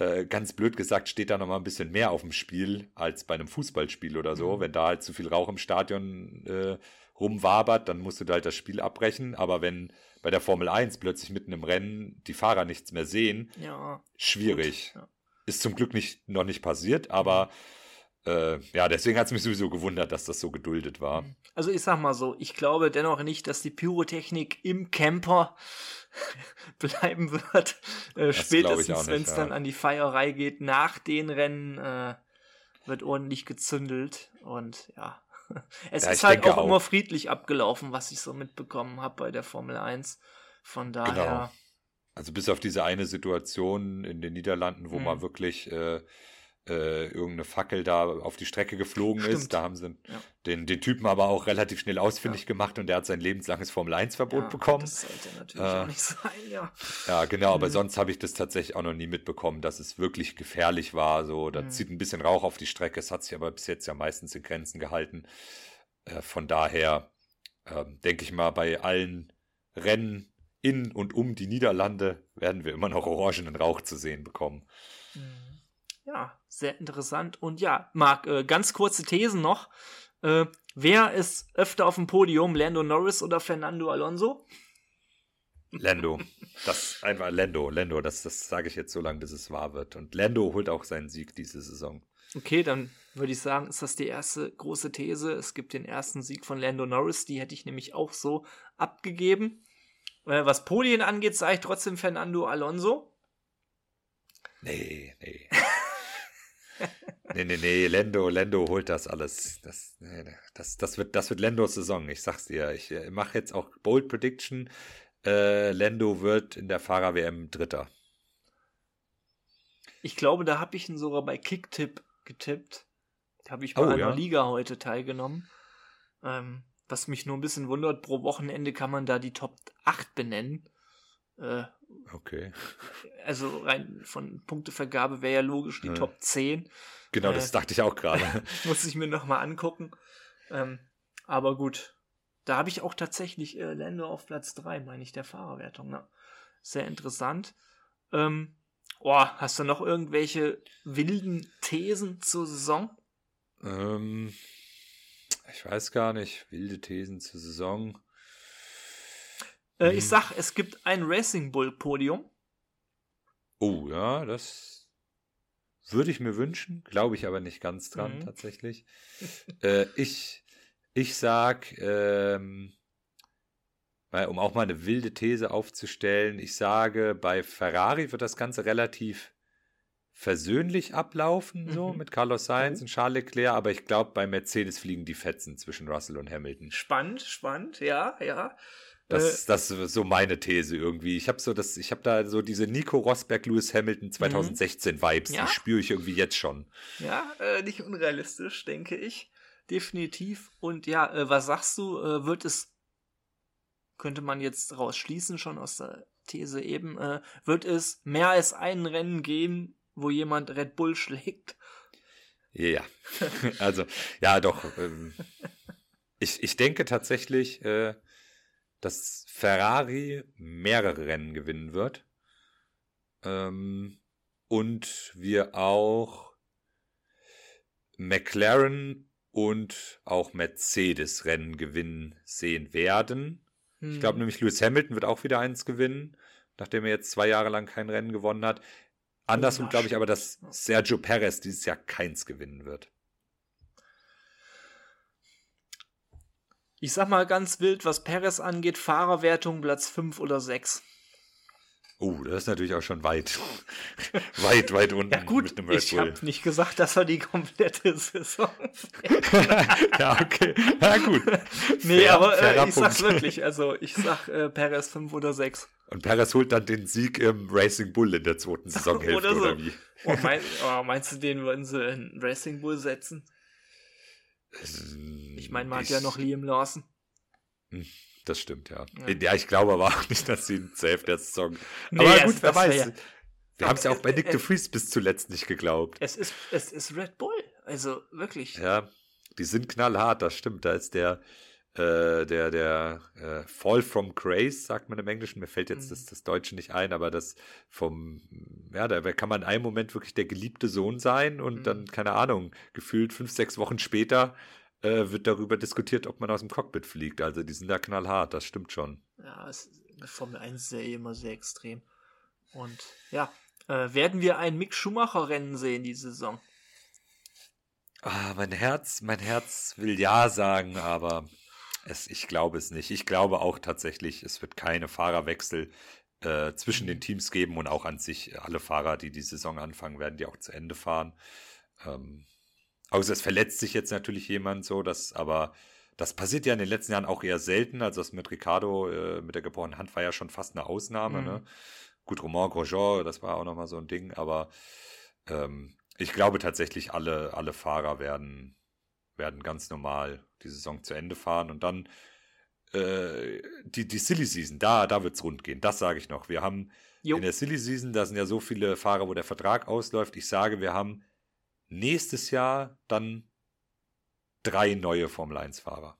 äh, ganz blöd gesagt, steht da noch mal ein bisschen mehr auf dem Spiel als bei einem Fußballspiel oder so. Mhm. Wenn da halt zu viel Rauch im Stadion äh, rumwabert, dann musst du da halt das Spiel abbrechen. Aber wenn bei der Formel 1 plötzlich mitten im Rennen die Fahrer nichts mehr sehen, ja, schwierig. Ja. Ist zum Glück nicht, noch nicht passiert, aber mhm. Äh, ja, deswegen hat es mich sowieso gewundert, dass das so geduldet war. Also ich sag mal so, ich glaube dennoch nicht, dass die Pyrotechnik im Camper <laughs> bleiben wird. Äh, spätestens, wenn es ja. dann an die Feierei geht, nach den Rennen äh, wird ordentlich gezündelt. Und ja, <laughs> es ja, ist halt auch, auch, immer friedlich abgelaufen, was ich so mitbekommen habe bei der Formel 1. Von daher. Genau. Also bis auf diese eine Situation in den Niederlanden, wo mhm. man wirklich äh, äh, irgendeine Fackel da auf die Strecke geflogen Stimmt. ist. Da haben sie ja. den, den Typen aber auch relativ schnell ausfindig ja. gemacht und der hat sein lebenslanges Formel-1-Verbot ja, bekommen. Das sollte natürlich äh, auch nicht sein, ja. Ja, genau, aber mhm. sonst habe ich das tatsächlich auch noch nie mitbekommen, dass es wirklich gefährlich war. So, da mhm. zieht ein bisschen Rauch auf die Strecke, es hat sich aber bis jetzt ja meistens in Grenzen gehalten. Äh, von daher äh, denke ich mal, bei allen Rennen in und um die Niederlande werden wir immer noch orangenen Rauch zu sehen bekommen. Mhm. Ja, sehr interessant. Und ja, Marc, äh, ganz kurze Thesen noch. Äh, wer ist öfter auf dem Podium, Lando Norris oder Fernando Alonso? Lando. Das einfach Lando, Lando, das, das sage ich jetzt so lange, bis es wahr wird. Und Lando holt auch seinen Sieg diese Saison. Okay, dann würde ich sagen, ist das die erste große These. Es gibt den ersten Sieg von Lando Norris, die hätte ich nämlich auch so abgegeben. Äh, was Podien angeht, sage ich trotzdem Fernando Alonso. Nee, nee. <laughs> nee, nee, nee, Lendo, Lendo holt das alles. Das, das, das, wird, das wird Lendos Saison, ich sag's dir. Ich äh, mache jetzt auch Bold Prediction. Äh, Lendo wird in der Fahrer-WM Dritter. Ich glaube, da habe ich ihn sogar bei Kicktip getippt. Da habe ich bei oh, einer ja? Liga heute teilgenommen. Ähm, was mich nur ein bisschen wundert, pro Wochenende kann man da die Top 8 benennen. Äh, okay. Also rein von Punktevergabe wäre ja logisch die ja. Top 10. Genau, das äh, dachte ich auch gerade. <laughs> muss ich mir nochmal angucken. Ähm, aber gut. Da habe ich auch tatsächlich äh, Lando auf Platz 3, meine ich, der Fahrerwertung. Ne? Sehr interessant. Ähm, oh, hast du noch irgendwelche wilden Thesen zur Saison? Ähm, ich weiß gar nicht. Wilde Thesen zur Saison. Äh, ich hm. sag, es gibt ein Racing Bull Podium. Oh, ja, das würde ich mir wünschen, glaube ich aber nicht ganz dran mhm. tatsächlich. <laughs> äh, ich, ich sag, ähm, um auch mal eine wilde These aufzustellen, ich sage, bei Ferrari wird das Ganze relativ versöhnlich ablaufen, so mhm. mit Carlos Sainz mhm. und Charles Leclerc, aber ich glaube, bei Mercedes fliegen die Fetzen zwischen Russell und Hamilton. Spannend, spannend, ja, ja. Das, äh, das ist so meine These irgendwie. Ich habe so das, ich habe da so diese Nico Rosberg, Lewis Hamilton 2016 mhm. Vibes, ja? die spüre ich irgendwie jetzt schon. Ja, äh, nicht unrealistisch, denke ich. Definitiv. Und ja, äh, was sagst du? Äh, wird es, könnte man jetzt rausschließen schon aus der These eben, äh, wird es mehr als ein Rennen geben, wo jemand Red Bull schlägt? Ja, <laughs> also, ja, doch. Ähm, <laughs> ich, ich denke tatsächlich, äh, dass Ferrari mehrere Rennen gewinnen wird. Ähm, und wir auch McLaren und auch Mercedes Rennen gewinnen sehen werden. Hm. Ich glaube nämlich, Lewis Hamilton wird auch wieder eins gewinnen, nachdem er jetzt zwei Jahre lang kein Rennen gewonnen hat. Andersrum glaube ich aber, dass Sergio Perez dieses Jahr keins gewinnen wird. Ich sag mal ganz wild, was Perez angeht, Fahrerwertung Platz 5 oder 6. Oh, das ist natürlich auch schon weit, <laughs> weit, weit unten ja, gut, ich habe nicht gesagt, dass er die komplette <laughs> Saison <laughs> Ja, okay. Na gut. Nee, Fair, aber äh, ich sag's wirklich. Also, ich sag äh, Perez 5 oder 6. Und Perez holt dann den Sieg im Racing Bull in der zweiten Saisonhälfte, oder, so. oder wie? Oh, mein, oh, meinst du, den würden sie in Racing Bull setzen? Ich meine, man hat ja noch Liam Lawson. Hm, das stimmt, ja. Ja, ja ich glaube aber auch nicht, dass sie ihn safe der Saison. Nee, aber gut, wer weiß. Ja. Wir haben es ja auch bei Nick de Vries bis zuletzt nicht geglaubt. Es ist, es ist Red Bull. Also wirklich. Ja, die sind knallhart, das stimmt. Da ist der, äh, der, der äh, Fall from Grace, sagt man im Englischen, mir fällt jetzt mhm. das, das Deutsche nicht ein, aber das vom, ja, da kann man in einem Moment wirklich der geliebte Sohn sein und mhm. dann, keine Ahnung, gefühlt fünf, sechs Wochen später äh, wird darüber diskutiert, ob man aus dem Cockpit fliegt. Also die sind da knallhart, das stimmt schon. Ja, es, Formel 1 ist ja eh immer sehr extrem. Und ja, äh, werden wir ein Mick Schumacher-Rennen sehen diese Saison? Ah, mein Herz, mein Herz will ja sagen, aber es, ich glaube es nicht. Ich glaube auch tatsächlich, es wird keine Fahrerwechsel äh, zwischen den Teams geben und auch an sich alle Fahrer, die die Saison anfangen, werden die auch zu Ende fahren. Ähm, außer es verletzt sich jetzt natürlich jemand so, dass aber das passiert ja in den letzten Jahren auch eher selten. Also das mit Ricardo äh, mit der gebrochenen Hand war ja schon fast eine Ausnahme. Ne? Mhm. Ne? Gut, Romain Grosjean, das war auch nochmal so ein Ding, aber ähm, ich glaube tatsächlich, alle, alle Fahrer werden, werden ganz normal die Saison zu Ende fahren und dann äh, die, die Silly Season, da, da wird es rund gehen. Das sage ich noch. Wir haben jo. in der Silly Season, da sind ja so viele Fahrer, wo der Vertrag ausläuft. Ich sage, wir haben nächstes Jahr dann drei neue Formel 1-Fahrer.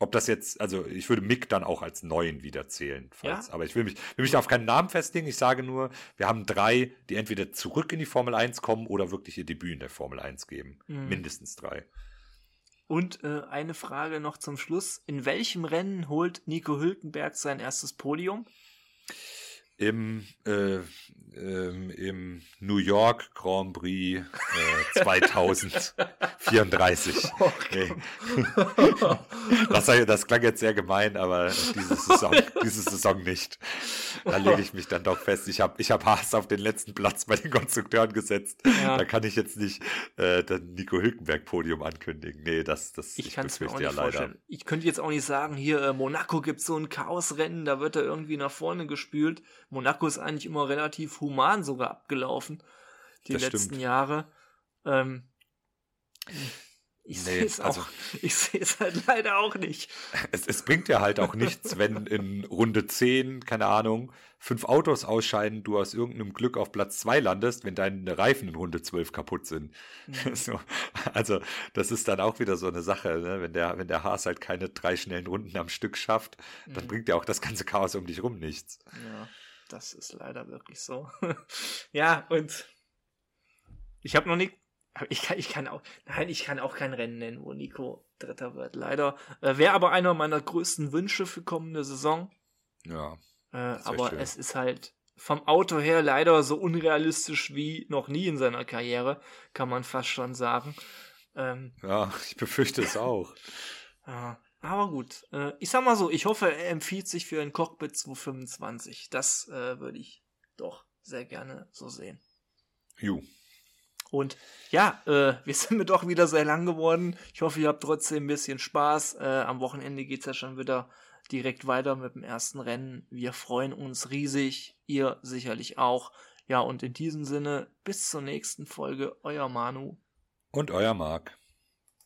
Ob das jetzt, also ich würde Mick dann auch als neuen wieder zählen, falls, ja? aber ich will mich, will mich auf keinen Namen festlegen. Ich sage nur, wir haben drei, die entweder zurück in die Formel 1 kommen oder wirklich ihr Debüt in der Formel 1 geben. Mhm. Mindestens drei. Und äh, eine Frage noch zum Schluss. In welchem Rennen holt Nico Hülkenberg sein erstes Podium? Im, äh, ähm, im New York Grand Prix äh, 2034. <laughs> Okay. <laughs> Das, das, klang jetzt sehr gemein, aber diese Saison, diese Saison nicht. Da lege ich mich dann doch fest. Ich habe ich hab Haas auf den letzten Platz bei den Konstrukteuren gesetzt. Ja. Da kann ich jetzt nicht äh, den Nico Hülkenberg Podium ankündigen. Nee, das, das ich, ich nicht ja vorstellen. Leider. Ich könnte jetzt auch nicht sagen, hier äh, Monaco gibt so ein Chaosrennen, da wird er irgendwie nach vorne gespült. Monaco ist eigentlich immer relativ human sogar abgelaufen, die das letzten stimmt. Jahre. Ähm, ich nee, sehe es also, <laughs> ich sehe es halt leider auch nicht. Es, es bringt ja halt auch nichts, wenn <laughs> in Runde 10, keine Ahnung, fünf Autos ausscheiden, du aus irgendeinem Glück auf Platz 2 landest, wenn deine Reifen in Runde 12 kaputt sind. Mhm. <laughs> So, also, das ist dann auch wieder so eine Sache, ne? wenn, der, wenn der Haas halt keine drei schnellen Runden am Stück schafft, dann mhm. bringt ja auch das ganze Chaos um dich rum nichts. Ja, das ist leider wirklich so. <laughs> ja, und ich habe noch nicht ich kann, ich kann auch, nein, ich kann auch kein Rennen nennen, wo Nico Dritter wird, leider. Äh, Wäre aber einer meiner größten Wünsche für kommende Saison. Ja. Äh, aber schön. es ist halt vom Auto her leider so unrealistisch wie noch nie in seiner Karriere, kann man fast schon sagen. Ähm, ja, <laughs> ich befürchte es auch. <laughs> ja, aber gut. Äh, ich sag mal so, ich hoffe, er empfiehlt sich für ein Cockpit 225. Das äh, würde ich doch sehr gerne so sehen. Ju. Und ja, äh, wir sind mir doch wieder sehr lang geworden. Ich hoffe, ihr habt trotzdem ein bisschen Spaß. Äh, am Wochenende geht es ja schon wieder direkt weiter mit dem ersten Rennen. Wir freuen uns riesig. Ihr sicherlich auch. Ja, und in diesem Sinne, bis zur nächsten Folge. Euer Manu. Und euer Marc.